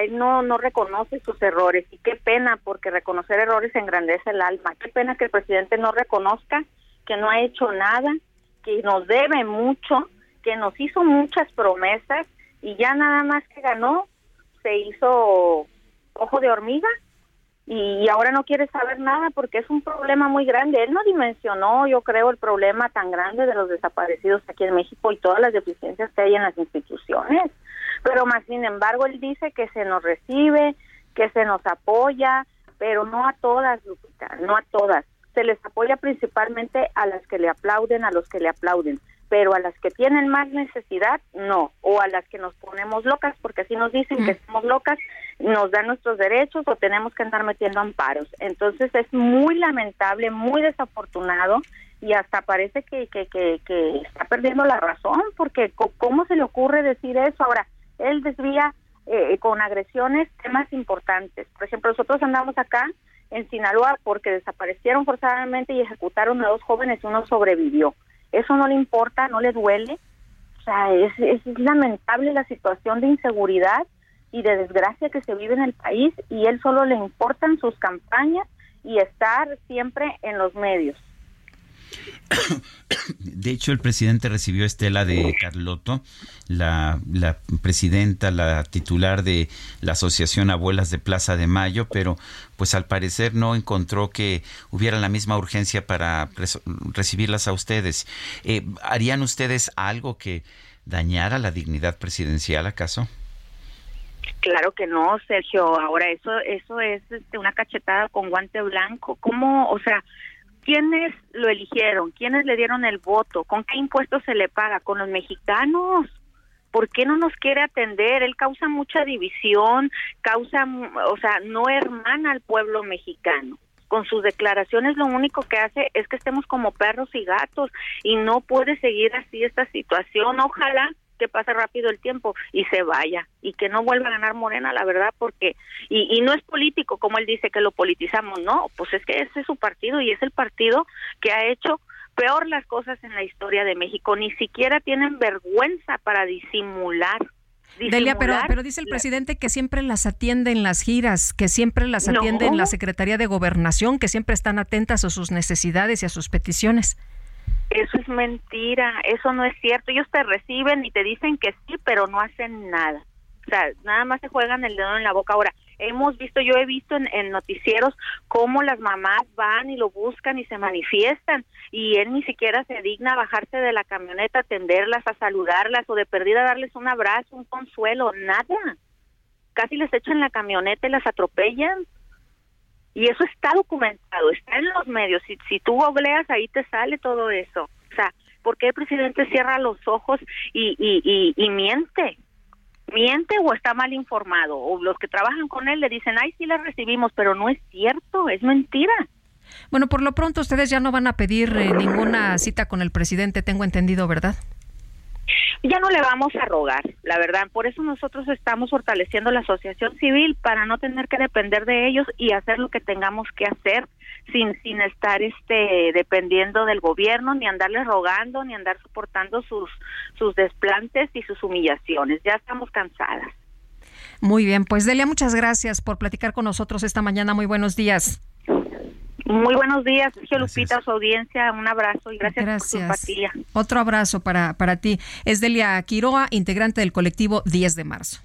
Él no, no reconoce sus errores y qué pena porque reconocer errores engrandece el alma. Qué pena que el presidente no reconozca que no ha hecho nada, que nos debe mucho, que nos hizo muchas promesas y ya nada más que ganó se hizo ojo de hormiga y ahora no quiere saber nada porque es un problema muy grande. Él no dimensionó, yo creo, el problema tan grande de los desaparecidos aquí en México y todas las deficiencias que hay en las instituciones. Pero más sin embargo, él dice que se nos recibe, que se nos apoya, pero no a todas, Lupita, no a todas. Se les apoya principalmente a las que le aplauden, a los que le aplauden pero a las que tienen más necesidad, no, o a las que nos ponemos locas, porque así nos dicen que somos locas, nos dan nuestros derechos o tenemos que andar metiendo amparos. Entonces es muy lamentable, muy desafortunado y hasta parece que, que, que, que está perdiendo la razón, porque ¿cómo se le ocurre decir eso? Ahora, él desvía eh, con agresiones temas importantes. Por ejemplo, nosotros andamos acá en Sinaloa porque desaparecieron forzadamente y ejecutaron a dos jóvenes y uno sobrevivió eso no le importa, no le duele. O sea, es, es lamentable la situación de inseguridad y de desgracia que se vive en el país y él solo le importan sus campañas y estar siempre en los medios. De hecho, el presidente recibió Estela de Carlotto, la, la, presidenta, la titular de la Asociación Abuelas de Plaza de Mayo, pero pues al parecer no encontró que hubiera la misma urgencia para recibirlas a ustedes. Eh, ¿Harían ustedes algo que dañara la dignidad presidencial, acaso? Claro que no, Sergio. Ahora eso eso es este, una cachetada con guante blanco. ¿Cómo, o sea, ¿Quiénes lo eligieron? ¿Quiénes le dieron el voto? ¿Con qué impuestos se le paga? ¿Con los mexicanos? ¿Por qué no nos quiere atender? Él causa mucha división, causa, o sea, no hermana al pueblo mexicano. Con sus declaraciones lo único que hace es que estemos como perros y gatos y no puede seguir así esta situación. Ojalá que pase rápido el tiempo y se vaya y que no vuelva a ganar Morena, la verdad, porque, y, y no es político, como él dice que lo politizamos, no, pues es que ese es su partido y es el partido que ha hecho peor las cosas en la historia de México, ni siquiera tienen vergüenza para disimular. Delia, pero, pero dice el presidente que siempre las atiende en las giras, que siempre las atiende en la Secretaría de Gobernación, que siempre están atentas a sus necesidades y a sus peticiones. Eso es mentira, eso no es cierto. Ellos te reciben y te dicen que sí, pero no hacen nada. O sea, nada más se juegan el dedo en la boca. Ahora, hemos visto, yo he visto en, noticieros cómo las mamás van y lo buscan y se manifiestan y él ni siquiera se digna bajarse de la camioneta, atenderlas, a saludarlas o de perdida darles un abrazo, un consuelo, nada. Casi les echan la camioneta y las atropellan. Y eso está documentado, está en los medios. Si, si tú googleas, ahí te sale todo eso. O sea, ¿por qué el presidente cierra los ojos y, y, y, miente? miente o está mal informado o los que trabajan con él le dicen ay sí la recibimos pero no es cierto es mentira bueno por lo pronto ustedes ya no van a pedir eh, ninguna cita con el presidente tengo entendido verdad ya no le vamos a rogar, la verdad. Por eso nosotros estamos fortaleciendo la asociación civil para no tener que depender de ellos y hacer lo que tengamos que hacer sin sin estar este dependiendo del gobierno ni andarles rogando ni andar soportando sus sus desplantes y sus humillaciones. Ya estamos cansadas. Muy bien, pues Delia, muchas gracias por platicar con nosotros esta mañana. Muy buenos días. Muy buenos días, Sergio Lupita, su audiencia, un abrazo y gracias, por su empatía. Otro abrazo para, para ti. Es Delia Quiroa, integrante del colectivo 10 de marzo.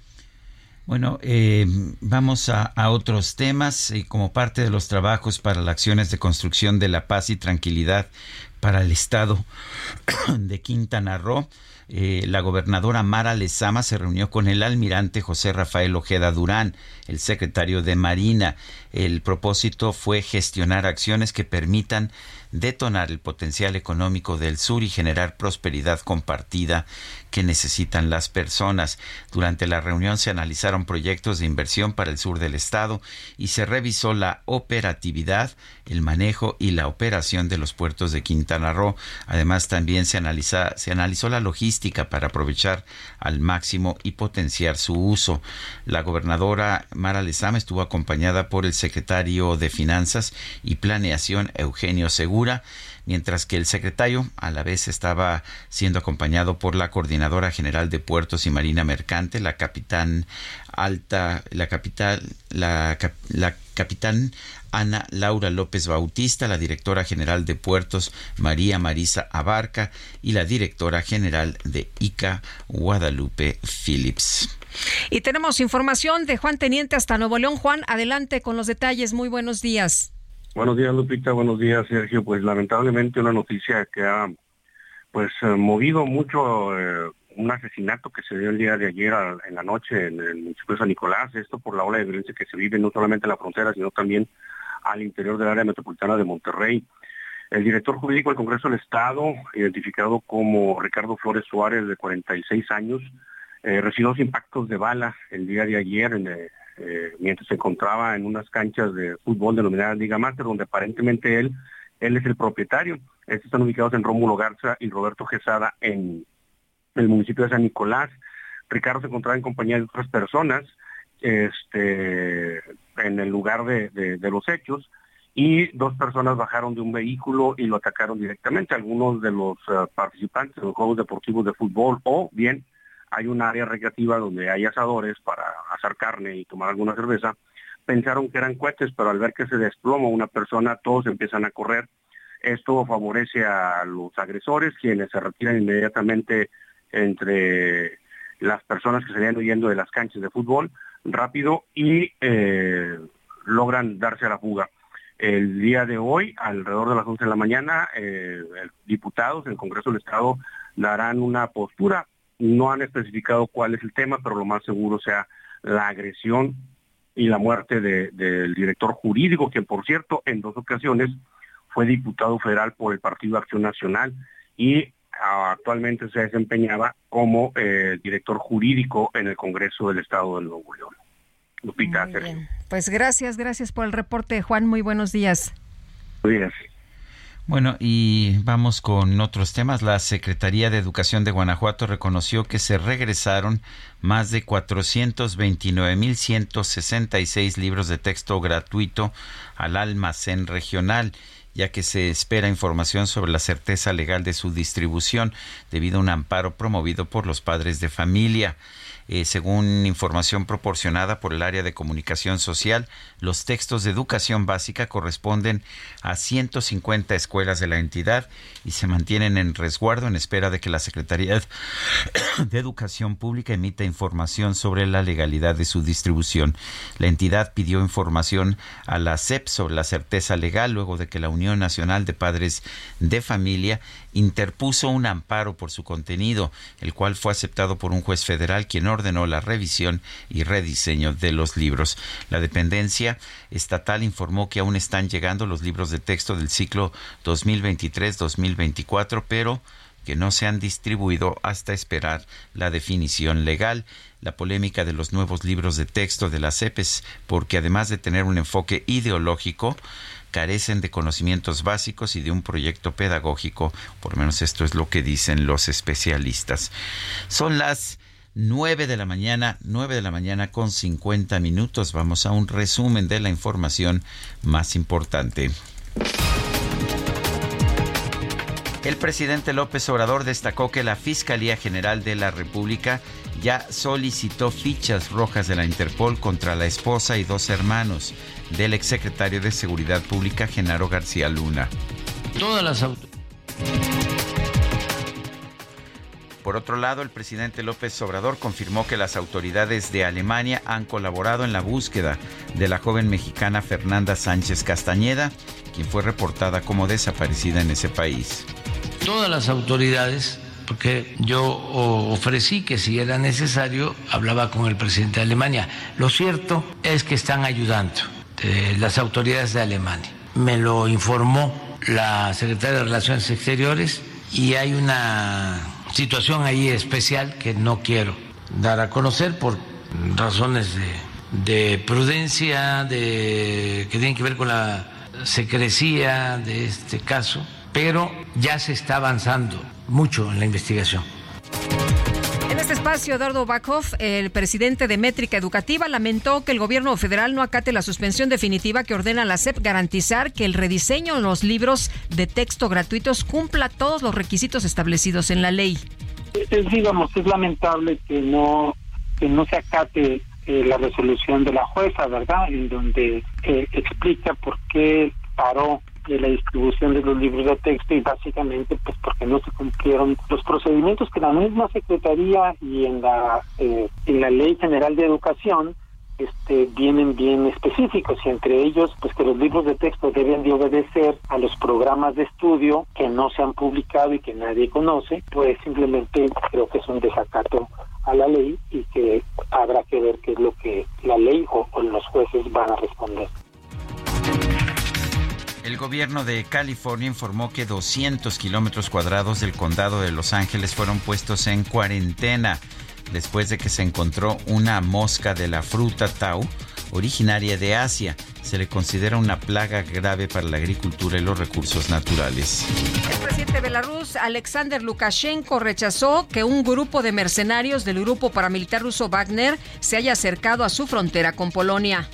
Bueno, eh, vamos a, a, otros temas y como parte de los trabajos para las acciones de construcción de la paz y tranquilidad para el estado de Quintana Roo, eh, la gobernadora Mara Lezama se reunió con el almirante José Rafael Ojeda Durán, el secretario de Marina. El propósito fue gestionar acciones que permitan detonar el potencial económico del sur y generar prosperidad compartida que necesitan las personas. Durante la reunión se analizaron proyectos de inversión para el sur del estado y se revisó la operatividad, el manejo y la operación de los puertos de Quintana Roo. Además, también se, analiza, se analizó la logística para aprovechar al máximo y potenciar su uso. La gobernadora Mara Lezama estuvo acompañada por el secretario de Finanzas y Planeación, Eugenio Mientras que el secretario a la vez estaba siendo acompañado por la coordinadora general de puertos y marina mercante, la capitán alta, la capital, la capitán Ana Laura López Bautista, la directora general de puertos María Marisa Abarca y la directora general de ICA Guadalupe Phillips. Y tenemos información de Juan Teniente hasta Nuevo León. Juan, adelante con los detalles. Muy buenos días. Buenos días, Lupita. Buenos días, Sergio. Pues lamentablemente una noticia que ha pues eh, movido mucho eh, un asesinato que se dio el día de ayer en la noche en el municipio de San Nicolás. Esto por la ola de violencia que se vive no solamente en la frontera, sino también al interior del área metropolitana de Monterrey. El director jurídico del Congreso del Estado, identificado como Ricardo Flores Suárez, de 46 años, eh, recibió dos impactos de bala el día de ayer en, eh, mientras se encontraba en unas canchas de fútbol denominadas Liga Master, donde aparentemente él, él es el propietario. Estos están ubicados en Rómulo Garza y Roberto Quesada en el municipio de San Nicolás. Ricardo se encontraba en compañía de otras personas este, en el lugar de, los hechos y dos personas bajaron de un vehículo y lo atacaron directamente. Algunos de los eh, participantes de los Juegos Deportivos de Fútbol o bien hay un área recreativa donde hay asadores para asar carne y tomar alguna cerveza, pensaron que eran cohetes, pero al ver que se desploma una persona, todos empiezan a correr. Esto favorece a los agresores, quienes se retiran inmediatamente entre las personas que salían huyendo de las canchas de fútbol rápido y eh, logran darse a la fuga. El día de hoy, alrededor de las 11 de la mañana, eh, diputados del Congreso del Estado darán una postura no han especificado cuál es el tema, pero lo más seguro sea la agresión y la muerte del director jurídico, que por cierto en dos ocasiones fue diputado federal por el Partido Acción Nacional y actualmente se desempeñaba como eh, director jurídico en el Congreso del Estado de Nuevo León. Lupita, Pues gracias, gracias por el reporte, Juan. Muy buenos días. Buenos días. Bueno, y vamos con otros temas. La Secretaría de Educación de Guanajuato reconoció que se regresaron más de 429.166 libros de texto gratuito al almacén regional ya que se espera información sobre la certeza legal de su distribución debido a un amparo promovido por los padres de familia. Eh, según información proporcionada por el área de comunicación social, los textos de educación básica corresponden a 150 escuelas de la entidad y se mantienen en resguardo en espera de que la Secretaría de Educación Pública emita información sobre la legalidad de su distribución. La entidad pidió información a la CEP sobre la certeza legal luego de que la Unión Nacional de Padres de Familia interpuso un amparo por su contenido, el cual fue aceptado por un juez federal quien ordenó la revisión y rediseño de los libros. La dependencia estatal informó que aún están llegando los libros de texto del ciclo 2023-2024, pero que no se han distribuido hasta esperar la definición legal. La polémica de los nuevos libros de texto de las EPES, porque además de tener un enfoque ideológico, carecen de conocimientos básicos y de un proyecto pedagógico, por lo menos esto es lo que dicen los especialistas. Son las 9 de la mañana, 9 de la mañana con 50 minutos. Vamos a un resumen de la información más importante. El presidente López Obrador destacó que la Fiscalía General de la República ya solicitó fichas rojas de la Interpol contra la esposa y dos hermanos del exsecretario de Seguridad Pública, Genaro García Luna. Todas las Por otro lado, el presidente López Obrador confirmó que las autoridades de Alemania han colaborado en la búsqueda de la joven mexicana Fernanda Sánchez Castañeda, quien fue reportada como desaparecida en ese país. Todas las autoridades porque yo ofrecí que si era necesario hablaba con el presidente de Alemania. Lo cierto es que están ayudando eh, las autoridades de Alemania. Me lo informó la secretaria de Relaciones Exteriores y hay una situación ahí especial que no quiero dar a conocer por razones de, prudencia, de, que tienen que ver con la secrecía de este caso pero ya se está avanzando mucho en la investigación. En este espacio, Eduardo Backhoff, el presidente de Métrica Educativa, lamentó que el gobierno federal no acate la suspensión definitiva que ordena la SEP garantizar que el rediseño en los libros de texto gratuitos cumpla todos los requisitos establecidos en la ley. Es, digamos, es lamentable que no, que no se acate eh, la resolución de la jueza, ¿verdad? En donde eh, explica por qué paró de la distribución de los libros de texto y básicamente pues porque no se cumplieron los procedimientos que la misma secretaría y en la eh, en la ley general de educación este vienen bien específicos y entre ellos pues que los libros de texto deben de obedecer a los programas de estudio que no se han publicado y que nadie conoce pues simplemente creo que es un desacato a la ley y que habrá que ver qué es lo que la ley o, o los jueces van a responder. El gobierno de California informó que 200 kilómetros cuadrados del condado de Los Ángeles fueron puestos en cuarentena después de que se encontró una mosca de la fruta tau originaria de Asia. Se le considera una plaga grave para la agricultura y los recursos naturales. El presidente de Belarus, Alexander Lukashenko, rechazó que un grupo de mercenarios del grupo paramilitar ruso Wagner se haya acercado a su frontera con Polonia.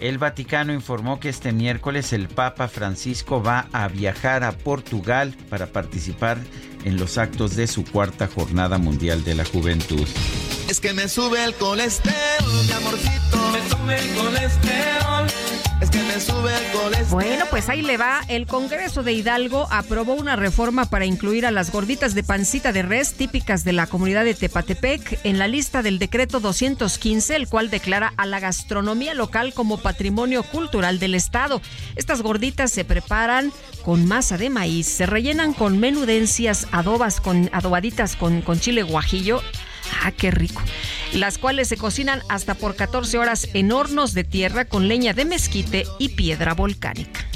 El Vaticano informó que este miércoles el Papa Francisco va a viajar a Portugal para participar en los actos de su cuarta Jornada Mundial de la Juventud. Es que me sube el colesterol, mi amorcito. Me sube el colesterol. Es que me sube el colesterol. Bueno, pues ahí le va. El Congreso de Hidalgo aprobó una reforma para incluir a las gorditas de pancita de res típicas de la comunidad de Tepatepec en la lista del decreto 215, el cual declara a la gastronomía local como patrimonio cultural del Estado. Estas gorditas se preparan con masa de maíz, se rellenan con menudencias adobas con adobaditas con, con chile guajillo. Ah, qué rico. Las cuales se cocinan hasta por 14 horas en hornos de tierra con leña de mezquite y piedra volcánica.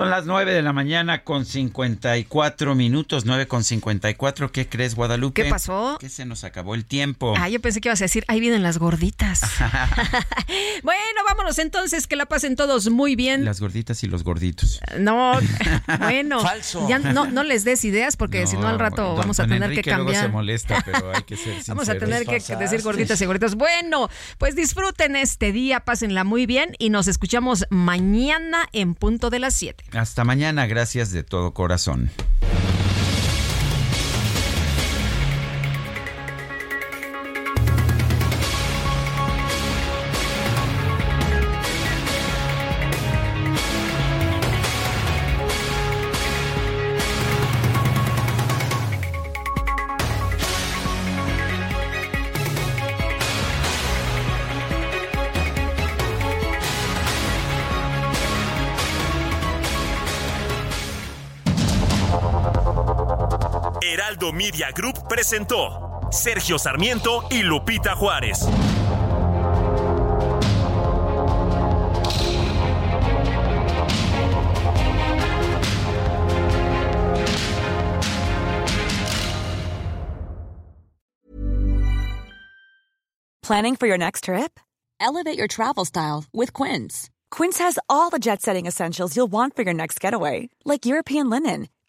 Son las 9 de la mañana con 54 minutos, 9 con 54. ¿Qué crees, Guadalupe? ¿Qué pasó? Que se nos acabó el tiempo. Ah, yo pensé que ibas a decir, ahí vienen las gorditas. bueno, vámonos entonces, que la pasen todos muy bien. Las gorditas y los gorditos. No, bueno. Falso. Ya no, no les des ideas porque si no al rato don- vamos a tener Enrique que luego cambiar. se molesta, pero hay que ser Vamos a tener que decir gorditas y gorditos. Bueno, pues disfruten este día, pásenla muy bien y nos escuchamos mañana en punto de las 7. Hasta mañana, gracias de todo corazón. Media Group presentó Sergio Sarmiento y Lupita Juárez. Planning for your next trip? Elevate your travel style with Quince. Quince has all the jet setting essentials you'll want for your next getaway, like European linen,